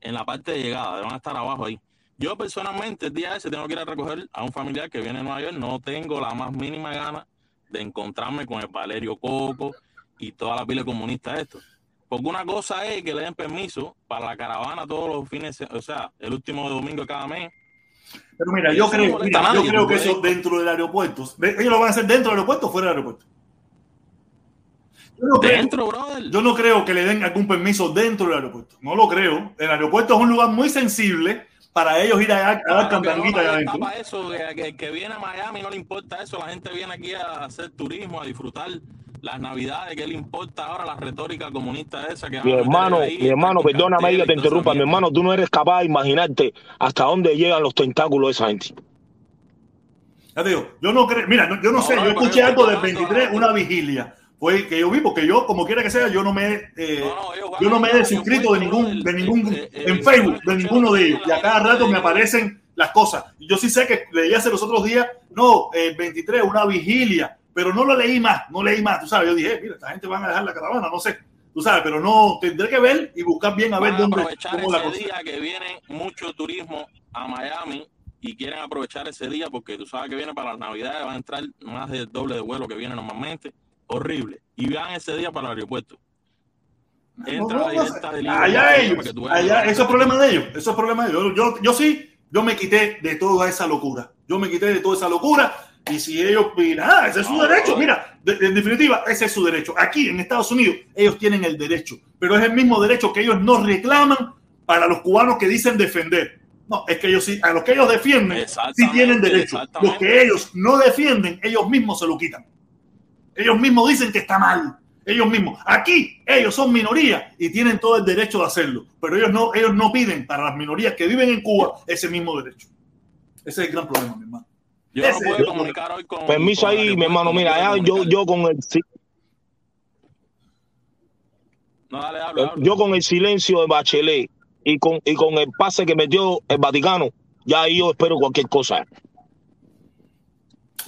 En la parte de llegada, van a estar abajo ahí. Yo personalmente el día ese tengo que ir a recoger a un familiar que viene de Nueva York, no tengo la más mínima gana de encontrarme con el Valerio Coco y toda la pila comunista esto. Porque una cosa es que le den permiso para la caravana todos los fines, o sea, el último domingo de cada mes. Pero mira, yo creo, mira, a yo creo que eso dentro del aeropuerto, ellos lo van a hacer dentro del aeropuerto o fuera del aeropuerto. Yo no, creo, Dentro, yo no creo que le den algún permiso dentro del aeropuerto. No lo creo. El aeropuerto es un lugar muy sensible para ellos ir allá a dar Claro no, cantanguita adentro. para eso, que, que- que viene a Miami no le importa eso, la gente viene aquí a hacer turismo, a disfrutar las navidades, que le importa ahora la retórica comunista esa que Mi hermano, ahí, mi hermano, perdóname que te interrumpa. Mi hermano, tú no eres capaz de imaginarte hasta dónde llegan los tentáculos de esa gente. Ya te digo, yo no creo, mira, no- yo no, No, sé, no, yo escuché algo del hablando 23, de- una vigilia. Fue que yo vi, porque yo, como quiera que sea, yo no me, eh, No, no, yo no me he suscrito de ningún, de ningún, Eh, eh, en eh, Facebook, de ninguno de ellos. Y a cada rato me aparecen las cosas. Y Yo sí sé que leí hace los otros días, no, el 23, una vigilia, pero no lo leí más, no leí más, tú sabes. Yo dije, "Eh, mira, esta gente van a dejar la caravana, no sé, tú sabes, pero no, tendré que ver y buscar bien a ver Van dónde, aprovechar cómo la ese cosa. día que viene mucho turismo a Miami y quieren aprovechar ese día porque tú sabes que viene para las navidades, van a entrar más del doble de vuelo que viene normalmente. Horrible. Y van ese día para el aeropuerto. Entra No, la no, no, del allá ellos, allá, eso es problema de ellos, eso es problema de ellos. Yo, yo sí, yo me quité de toda esa locura, yo me quité de toda esa locura y si ellos, mira, ah, ese es su No, derecho, mira, de- en definitiva, ese es su derecho. Aquí en Estados Unidos, ellos tienen el derecho, pero es el mismo derecho que ellos no reclaman para los cubanos que dicen defender. No, es que ellos sí, a los que ellos defienden, sí tienen derecho. Los que ellos no defienden, ellos mismos se lo quitan. Ellos mismos dicen que está mal. Ellos mismos. Aquí ellos son minoría y tienen todo el derecho de hacerlo. Pero ellos no, ellos no piden para las minorías que viven en Cuba ese mismo derecho. Ese es el gran problema, mi hermano. Yo no puedo comunicar hoy con. Permiso con ahí, mi hermano. no Mira, yo, yo con el No, dale, habla, habla. yo con el silencio de Bachelet y con, y con el pase que metió el Vaticano, ya ahí yo espero cualquier cosa.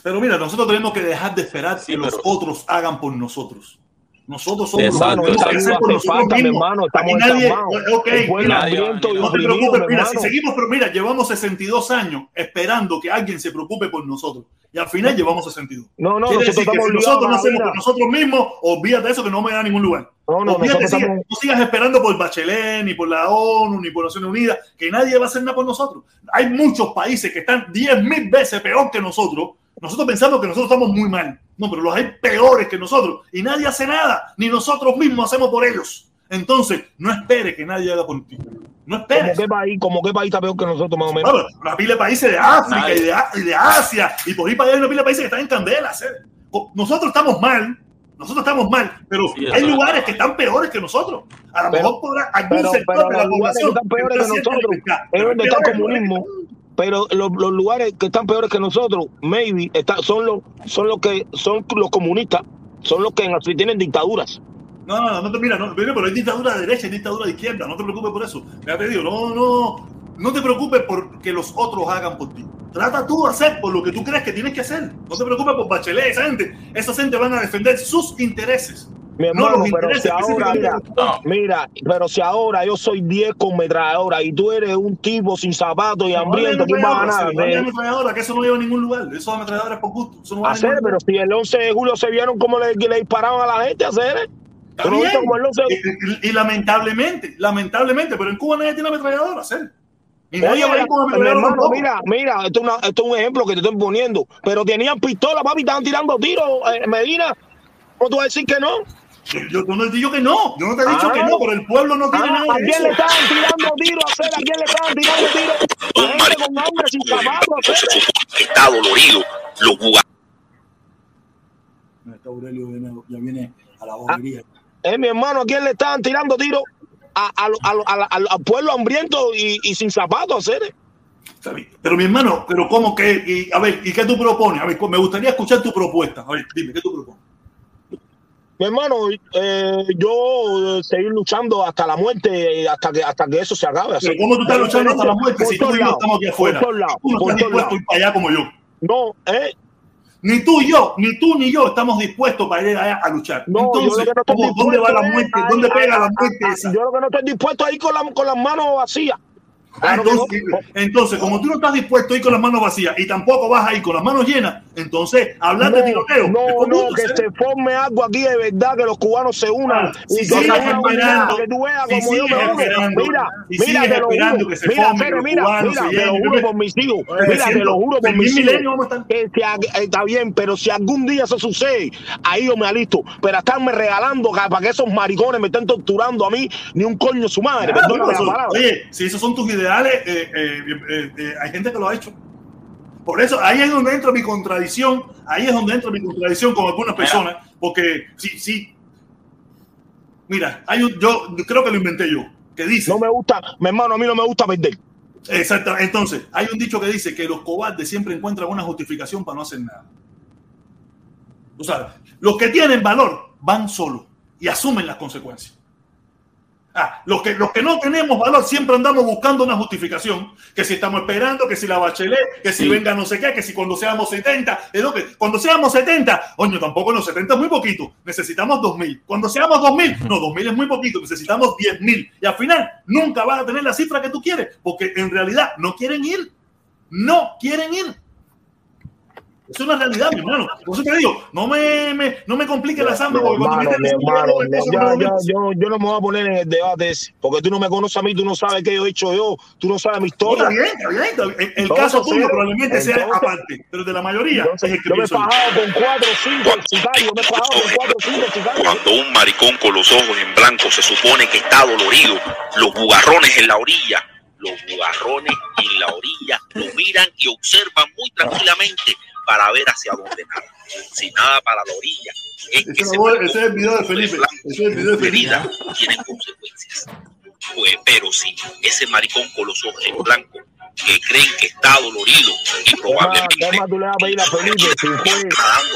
Pero mira, nosotros tenemos que dejar de esperar Sí, que los otros hagan por nosotros. Nosotros somos Exacto, por hace nosotros falta, mi mismos. hermano, estamos Aquí nadie, encarmados. ok, El pueblo mira, y no te oprimido, preocupes, mi mira, si seguimos, pero mira, llevamos 62 años esperando que alguien se preocupe por nosotros. Y al final llevamos 62. No, no, Quiere nosotros decir que si nosotros no hacemos por nosotros mismos, olvídate de eso que no me da a ningún lugar. No, no, olvídate, sigue- estamos- no sigas esperando por Bachelet, ni por la ONU, ni por Naciones Unidas, que nadie va a hacer nada por nosotros. Hay muchos países que están 10 mil veces peor que nosotros. Nosotros pensamos que nosotros estamos muy mal. No, pero los hay peores que nosotros. Y nadie hace nada. Ni nosotros mismos hacemos por ellos. Entonces, no espere que nadie haga por ti. No ¿Cómo esperes. qué país, como qué país está peor que nosotros, más o menos? Claro, una pila de países de África y de, A- y de Asia y por ahí para allá hay una pila de países que están en candela. ¿sí? O- Nosotros estamos mal, nosotros estamos mal, pero Sí, hay lugares es. que están peores que nosotros. A lo Pero- mejor podrá algún pero, sector pero de la lugares que población están peores que está siendo nosotros afectada, es pero donde está el comunismo. Pero los, lugares que están peores que nosotros, maybe, está- son los son los que son los comunistas, son los que tienen dictaduras. No, no, no te mira, no, pero hay dictadura de derecha y dictadura de izquierda, no te preocupes por eso. Ya te digo, no, no, no te preocupes por que los otros hagan por ti. Trata tú de hacer por lo que tú crees que tienes que hacer. No te preocupes por Bachelet, esa gente. Esa gente van a defender sus intereses. Mi No hermano, los pero si ahora, mira, mira, pero si ahora yo soy 10 con metralladora y tú eres un tipo sin zapatos y No, hambriento, ¿quién va a ganar? No hay ametralladora, que eso no lleva a ningún lugar. Eso ametralladora es por gusto. Eso no va a Hacer, pero si el 11 de julio se vieron cómo le, le disparaban a la gente, hacer. ¿Tú no 11 de Y, y- y lamentablemente, lamentablemente, pero en Cuba nadie tiene ametralladora, hacer. Ir con mi hermano, mira, mira, esto es, una- esto es un ejemplo que te estoy poniendo. Pero tenían pistola, papi, estaban tirando tiros, eh, Medina. ¿Cómo tú vas a decir que no? Yo, no te digo que no, yo no te he dicho Ah. que no, pero el pueblo no tiene Ah, nada ¿A quién eso. le estaban tirando tiros a hacer? ¿A quién le estaban tirando tiros? La gente con hambre, sin que está dolorido. Los jugadores Este Aurelio viene- ya viene a la bobería. Eh, mi hermano, ¿a quién le estaban tirando tiros? A, a, a, al- al pueblo hambriento y, y sin zapatos, hacer. Está bien. Pero mi hermano, pero ¿cómo que? Y, a ver, ¿y qué tú propones? A ver, me gustaría escuchar tu propuesta. A ver, dime, ¿qué tú propones? Mi hermano, eh, yo eh, seguir luchando hasta la muerte, hasta que hasta que eso se acabe. Pero ¿cómo tú estás luchando hasta la muerte si tú y yo estamos aquí afuera? Por todos lados, Tú no por estás dispuesto a ir para allá como yo. No, eh, Ni tú y yo, ni tú ni yo estamos dispuestos para ir allá a luchar. no, Entonces, no estoy ¿cómo- ¿dónde va la muerte? ¿Dónde pega la muerte esa? Yo lo que no estoy dispuesto a ir con, la- con las manos vacías. Claro que no. entonces, como tú no estás dispuesto a ir con las manos vacías y tampoco vas a ir con las manos llenas, entonces hablar de tiroteo. no, no, que se forme algo aquí de verdad, que los cubanos se unan Ah, y si que sigues esperando, que tú veas si como yo me esperando, Mira, si mira, te lo juro. que se Mira, los mira, mira, te lo juro por mis hijos. Oye, Mira, te lo juro por mis hijos. Que si está bien, pero si algún día eso sucede, ahí yo me alisto. Pero estarme regalando para que esos maricones me estén torturando a mí, ni un coño su madre. Claro, Perdóname la eso- palabra. Oye, si esos son tus ideales, eh, eh, eh, eh, hay gente que lo ha hecho. Por eso, ahí es donde entra mi contradicción, ahí es donde entra mi contradicción con algunas personas, porque sí, sí. Mira, hay un, yo creo que lo inventé yo, que dice, No me gusta, mi hermano, a mí no me gusta perder. exacto, entonces, hay un dicho que dice que los cobardes siempre encuentran una justificación para no hacer nada. Tú sabes, los que tienen valor van solos y asumen las consecuencias. Ah, los que, los que no tenemos valor siempre andamos buscando una justificación, que si estamos esperando, que si la bachelet, que si Sí. venga no sé qué, que si cuando seamos 70, es lo que, cuando seamos 70, coño, tampoco los 70 es muy poquito, necesitamos 2000. Cuando seamos 2000, no, 2000 es muy poquito, necesitamos 10000. Y al final nunca vas a tener la cifra que tú quieres, porque en realidad no quieren ir, no quieren ir. Es una realidad, mi hermano. Por eso te digo, no me, me- no me complique la porque cuando hermano, metes hermano, cosas yo, no yo, me- yo, yo no me voy a poner en el debate ese, porque tú no me conoces a mí, tú no sabes qué yo he hecho yo, tú no sabes mi No, está historia. bien, está bien, está bien. El, el Entonces, caso tuyo probablemente sea entonces- aparte, pero de la mayoría Entonces, es el que yo me he yo. fajado con cuatro o cinco sicarios, me he fajado con cuatro o cinco sicarios. Cuando un maricón con los ojos en blanco se supone que está dolorido, los bugarrones en la orilla, los bugarrones en la orilla lo miran y observan muy tranquilamente para ver hacia dónde nada. Si nada para la orilla, es que Ese, maricón ese es el video de Felipe. Ese es el video de Felipe. herida tienen consecuencias. Pues, pero si ese maricón con los ojos en blanco que creen que está dolorido y ¿Qué más, probablemente qué más tú le vas a pedir a Felipe si fue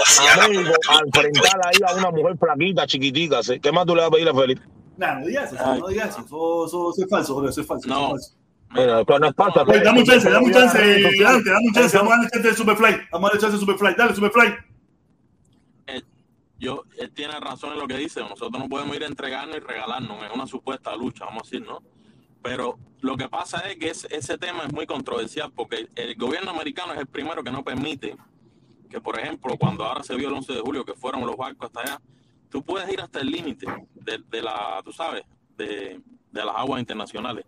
hacia a la México a enfrentar ahí a una mujer flaquita, chiquitica? ¿sí? ¿Qué más tú le vas a pedir a Felipe? Nah, no digas eso, no digas eso. Eso, eso- eso es falso, Jorge, eso es falso. No. eso es falso. Mira, esto no es falta. Oye, dame un chance, dame un chance, Eso- adelante, dame un chance. Vamos a darle chance de Superfly. Vamos a darle chance de Superfly. Dale, Superfly. yo, él tiene razón en lo que dice. Nosotros no podemos ir a entregarnos y regalarnos. Es una supuesta lucha, vamos a decir, ¿no? Pero lo que pasa es que ese, ese tema es muy controversial porque el gobierno americano es el primero que no permite que, por ejemplo, cuando ahora se vio el 11 de julio, que fueron los barcos hasta allá, tú puedes ir hasta el límite de, de la, tú sabes, de, de las aguas internacionales.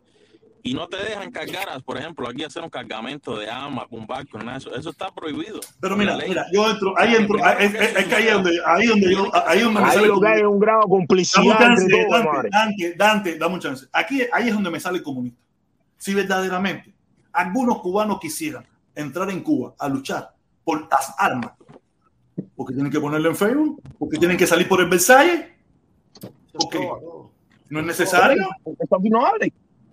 Y no te dejan cargar, por ejemplo, aquí hacer un cargamento de armas, un barco, nada eso. Eso está prohibido. Pero mira, mira, yo entro, ahí entro, ahí- es, es- es que ahí es donde, ahí donde yo, ahí donde me Ahí sale lo que hay es un grado de Dame un complicidad chance, entre todos, Dante. Dante, Dante, dame un chance. Aquí, ahí es donde me sale el comunista. Si verdaderamente algunos cubanos quisieran entrar en Cuba a luchar por las armas, porque tienen que ponerlo en Facebook, porque tienen que salir por el Versalles, porque no es necesario. Esto aquí no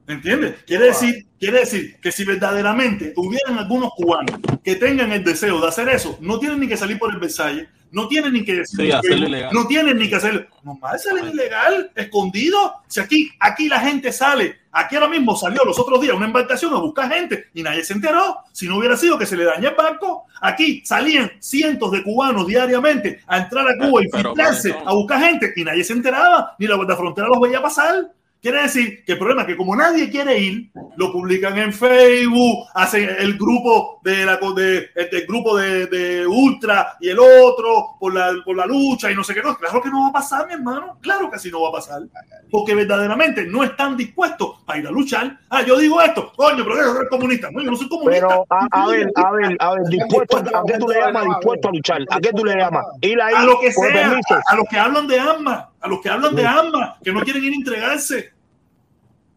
hable. ¿Entiendes? Quiere decir, quiere decir que si verdaderamente hubieran algunos cubanos que tengan el deseo de hacer eso, no tienen ni que salir por el Versalles, no tienen ni que decir, Sí, no tienen ni que hacerlo. Nomás salen ilegal, escondido. Si aquí, aquí la gente sale, aquí ahora mismo salió los otros días una embarcación a buscar gente y nadie se enteró. Si no hubiera sido que se le daña el barco, aquí salían cientos de cubanos diariamente a entrar a Cuba y filtrarse a buscar gente y nadie se enteraba, ni la Guardia Frontera los veía pasar. Quiere decir que el problema es que como nadie quiere ir, lo publican en Facebook, hacen el grupo de la de, el grupo de, de Ultra y el otro por la, por la lucha y no sé qué cosa. Claro que no va a pasar, mi hermano. Claro que así no va a pasar. Porque verdaderamente no están dispuestos a ir a luchar. Ah, yo digo esto, coño, pero yo soy comunista. No, yo no soy comunista. Pero, a, a ver, a ver, a ver, dispuesto, ¿a qué tú le llamas dispuesto a luchar? ¿A qué tú le llamas? Ir ahí a lo que sea, a, a los que hablan de armas, a los que hablan de armas, que no quieren ir a entregarse,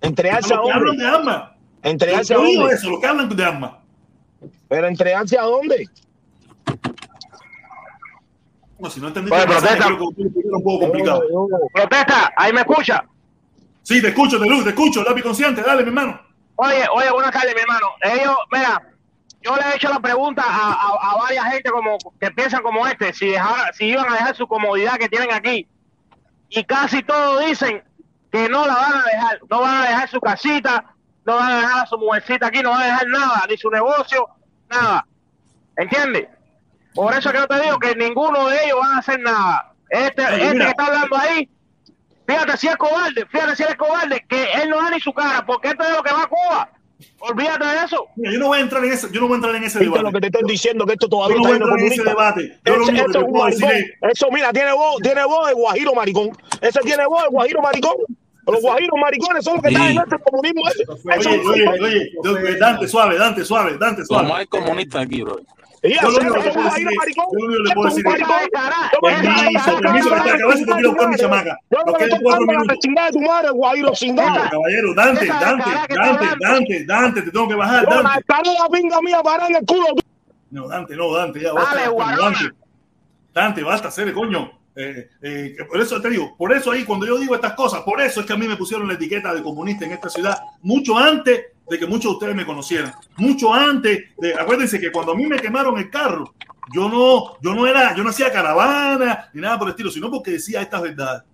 a ¿Entregarse a dónde? de armas. ¿Entregarse a Yo digo dónde? eso, los que hablan de armas. ¿Pero entregarse a dónde? No, si no Oye, mensaje, protesta. un poco complicado. Protesta, ahí me escucha. Sí, te escucho, te, te escucho, lápiz consciente, dale, mi hermano. Oye, oye, buenas tardes, mi hermano. Ellos, mira, yo le he hecho la pregunta a, a, a varias gente como que piensan como este, si dejara, si iban a dejar su comodidad que tienen aquí. Y casi todos dicen que no la van a dejar, no van a dejar su casita, no van a dejar a su mujercita aquí, no van a dejar nada, ni su negocio, nada. ¿Entiendes? Por eso es que yo te digo que ninguno de ellos van a hacer nada. Este, este que está hablando ahí, fíjate si es cobarde, fíjate si es cobarde, que él no da ni su cara, porque esto es lo que va a Cuba. Olvídate de eso. Mira, yo no voy a entrar en ese, yo no voy a entrar en ese ¿Viste lo debate. que te estoy diciendo? Que esto todavía Yo no está voy a entrar en ese debate. Yo lo Ese- único que eso un maricón. es, Eso, mira, tiene voz, tiene voz de guajiro maricón. Ese tiene voz de guajiro maricón. Los guajiros maricones son los que están en Sí. este comunismo ese. Eso- oye, oye, oye, Dante, suave, Dante, suave, Dante, Como suave. hay comunistas aquí, bro. Y Yo lo único que puedo decir guajiro es, yo lo único que puedo decir es, permiso, permiso, que te acabas de chingada tirar con mi chamaca. Nos quedan cuatro minutos. chingada tu madre, guajiro sin No, nada. caballero, Dante, Dante, Dante. Dante, Dante, te tengo que bajar, Dante. de la pinga mía para en el culo. No, Dante, no, Dante, ya Dale, basta. Dante. Dante, basta, hacer coño. Eh, eh, por eso te digo, por eso ahí cuando yo digo estas cosas, por eso es que a mí me pusieron la etiqueta de comunista en esta ciudad, mucho antes de que muchos de ustedes me conocieran, mucho antes de, acuérdense que cuando a mí me quemaron el carro, yo no, yo no era, yo no hacía caravana ni nada por el estilo, sino porque decía estas verdades.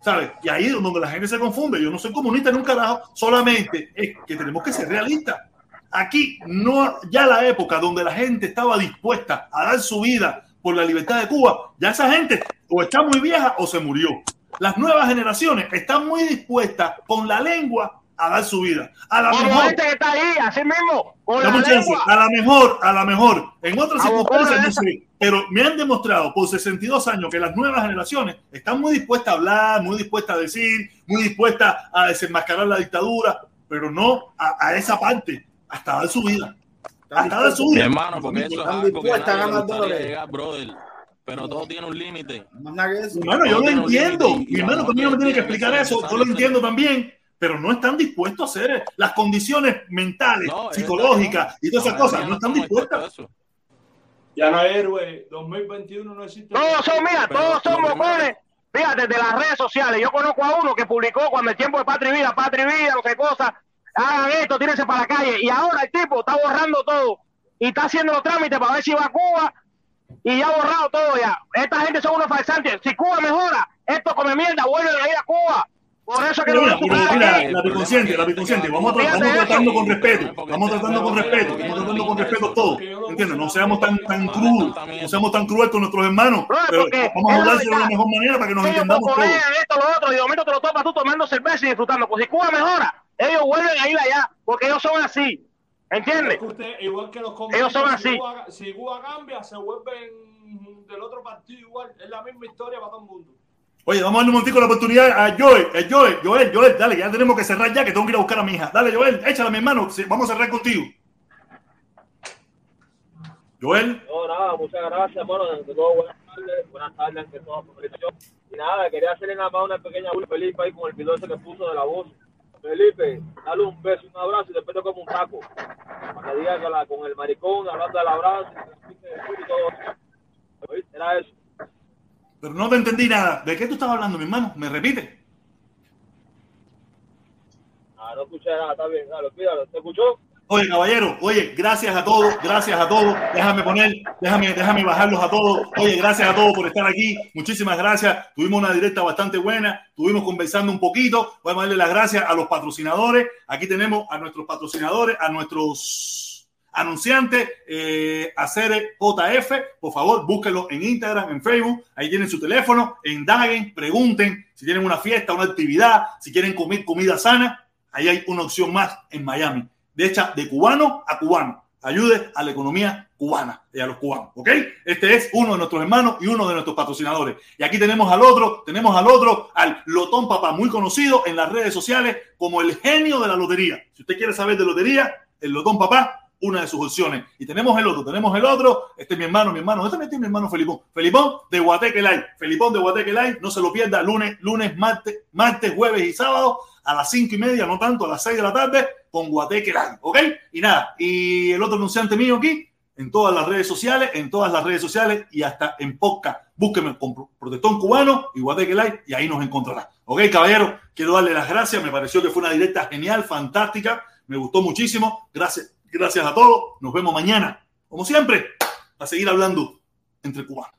¿Sabes? Y ahí es donde la gente se confunde. Yo no soy comunista en un carajo, solamente es que tenemos que ser realistas. Aquí no, ya la época donde la gente estaba dispuesta a dar su vida por la libertad de Cuba, ya esa gente o está muy vieja o se murió. Las nuevas generaciones están muy dispuestas con la lengua a dar su vida. A la mejor, este que está ahí, así mismo, la lengua. A la mejor, a la mejor. En otras A circunstancias no sé. Pero me han demostrado por 62 años que las nuevas generaciones están muy dispuestas a hablar, muy dispuestas a decir, muy dispuestas a desenmascarar la dictadura, pero no a, a esa parte, hasta dar su vida. Hasta dar su Mi vida. hermano, porque eso es Están algo que nadie llegar, brother. Pero todo tiene un límite. Hermano, yo lo entiendo. Mi hermano también me tiene que explicar eso. Yo lo entiendo también. Pero no están dispuestos a hacer las condiciones mentales, No, es psicológicas y todas esas No, cosas. ya No están dispuestas. Ya no hay héroe. 2021 no existe. Todos son, mira, Pero todos son bocones. Fíjate, de las redes sociales. Yo conozco a uno que publicó cuando el tiempo de Patria y Vida, Patria y Vida, no sé cosas. Hagan esto, tírense para la calle. Y ahora el tipo está borrando todo. Y está haciendo los trámites para ver si va a Cuba. Y ya ha borrado todo ya. Esta gente son unos falsantes. Si Cuba mejora, esto come mierda, vuelven a ir a Cuba. Por eso que Mira, no mira, mira, la biconsciente, la biconsciente, vamos, tra- vamos tratando con respeto, vamos tratando con respeto, vamos tratando con respeto todo, ¿entiendes? No seamos tan, tan crudos, no seamos tan crueles con nuestros hermanos, pero vamos a hablarse de la mejor manera para que nos entendamos todos. esto, lo otro, y de momento te lo tomas tú tomando cerveza y disfrutando. Pues si Cuba mejora, ellos vuelven a ir allá, porque ellos son así. ¿Entiendes? Usted, igual que los Ellos son así. Si Cuba, cambia, se vuelven del otro partido igual. Es la misma historia para todo el mundo. Oye, vamos a darle un momentico la oportunidad a Joel, a Joel, Joel, Joel, dale, ya tenemos que cerrar ya, que tengo que ir a buscar a mi hija. Dale, Joel, échala, mi hermano, vamos a cerrar contigo. Joel. No, nada, muchas gracias, hermano. Buenas tardes. Buenas tardes, ante todo, felicitación. Y nada, quería hacerle nada más una pequeña Felipe ahí con el video ese que puso de la voz. Felipe, dale un beso, un abrazo y después te como un taco. Para que diga la, con el maricón, hablando del abrazo, y todo eso. Era eso. Pero no te entendí nada. ¿De qué tú estabas hablando, mi hermano? ¿Me repite? Ah, no escuché nada, está bien, dale, olvídalo. ¿Te escuchó? Oye, caballero, oye, gracias a todos, gracias a todos. Déjame poner, déjame, déjame bajarlos a todos. Oye, gracias a todos por estar aquí. Muchísimas gracias. Tuvimos una directa bastante buena, estuvimos conversando un poquito. Vamos a darle las gracias a los patrocinadores. Aquí tenemos a nuestros patrocinadores, a nuestros anunciantes, eh, hacer JF. Por favor, búsquenlo en Instagram, en Facebook. Ahí tienen su teléfono. Indaguen, pregunten si tienen una fiesta, una actividad, si quieren comer comida sana. Ahí hay una opción más en Miami de hecha de cubano a cubano. Ayude a la economía cubana y a los cubanos, ¿ok? Este es uno de nuestros hermanos y uno de nuestros patrocinadores. Y aquí tenemos al otro, tenemos al otro, al Lotón Papá, muy conocido en las redes sociales como el genio de la lotería. Si usted quiere saber de lotería, el Lotón Papá, una de sus opciones. Y tenemos el otro, tenemos el otro, este es mi hermano, mi hermano, este es mi hermano Felipón. Felipón de Guateque Live, Felipón de Guateque Live, no se lo pierda lunes, lunes, martes, martes, jueves y sábado a las cinco y media, no tanto, a las seis de la tarde, con Guateque Live, ¿ok? Y nada, y el otro anunciante mío aquí, en todas las redes sociales, en todas las redes sociales y hasta en podcast. Búsqueme con Protestón Cubano y Guateque Live y ahí nos encontrará. ¿Ok, caballero? Quiero darle las gracias, me pareció que fue una directa genial, fantástica, me gustó muchísimo. Gracias, gracias a todos, nos vemos mañana, como siempre, a seguir hablando entre cubanos.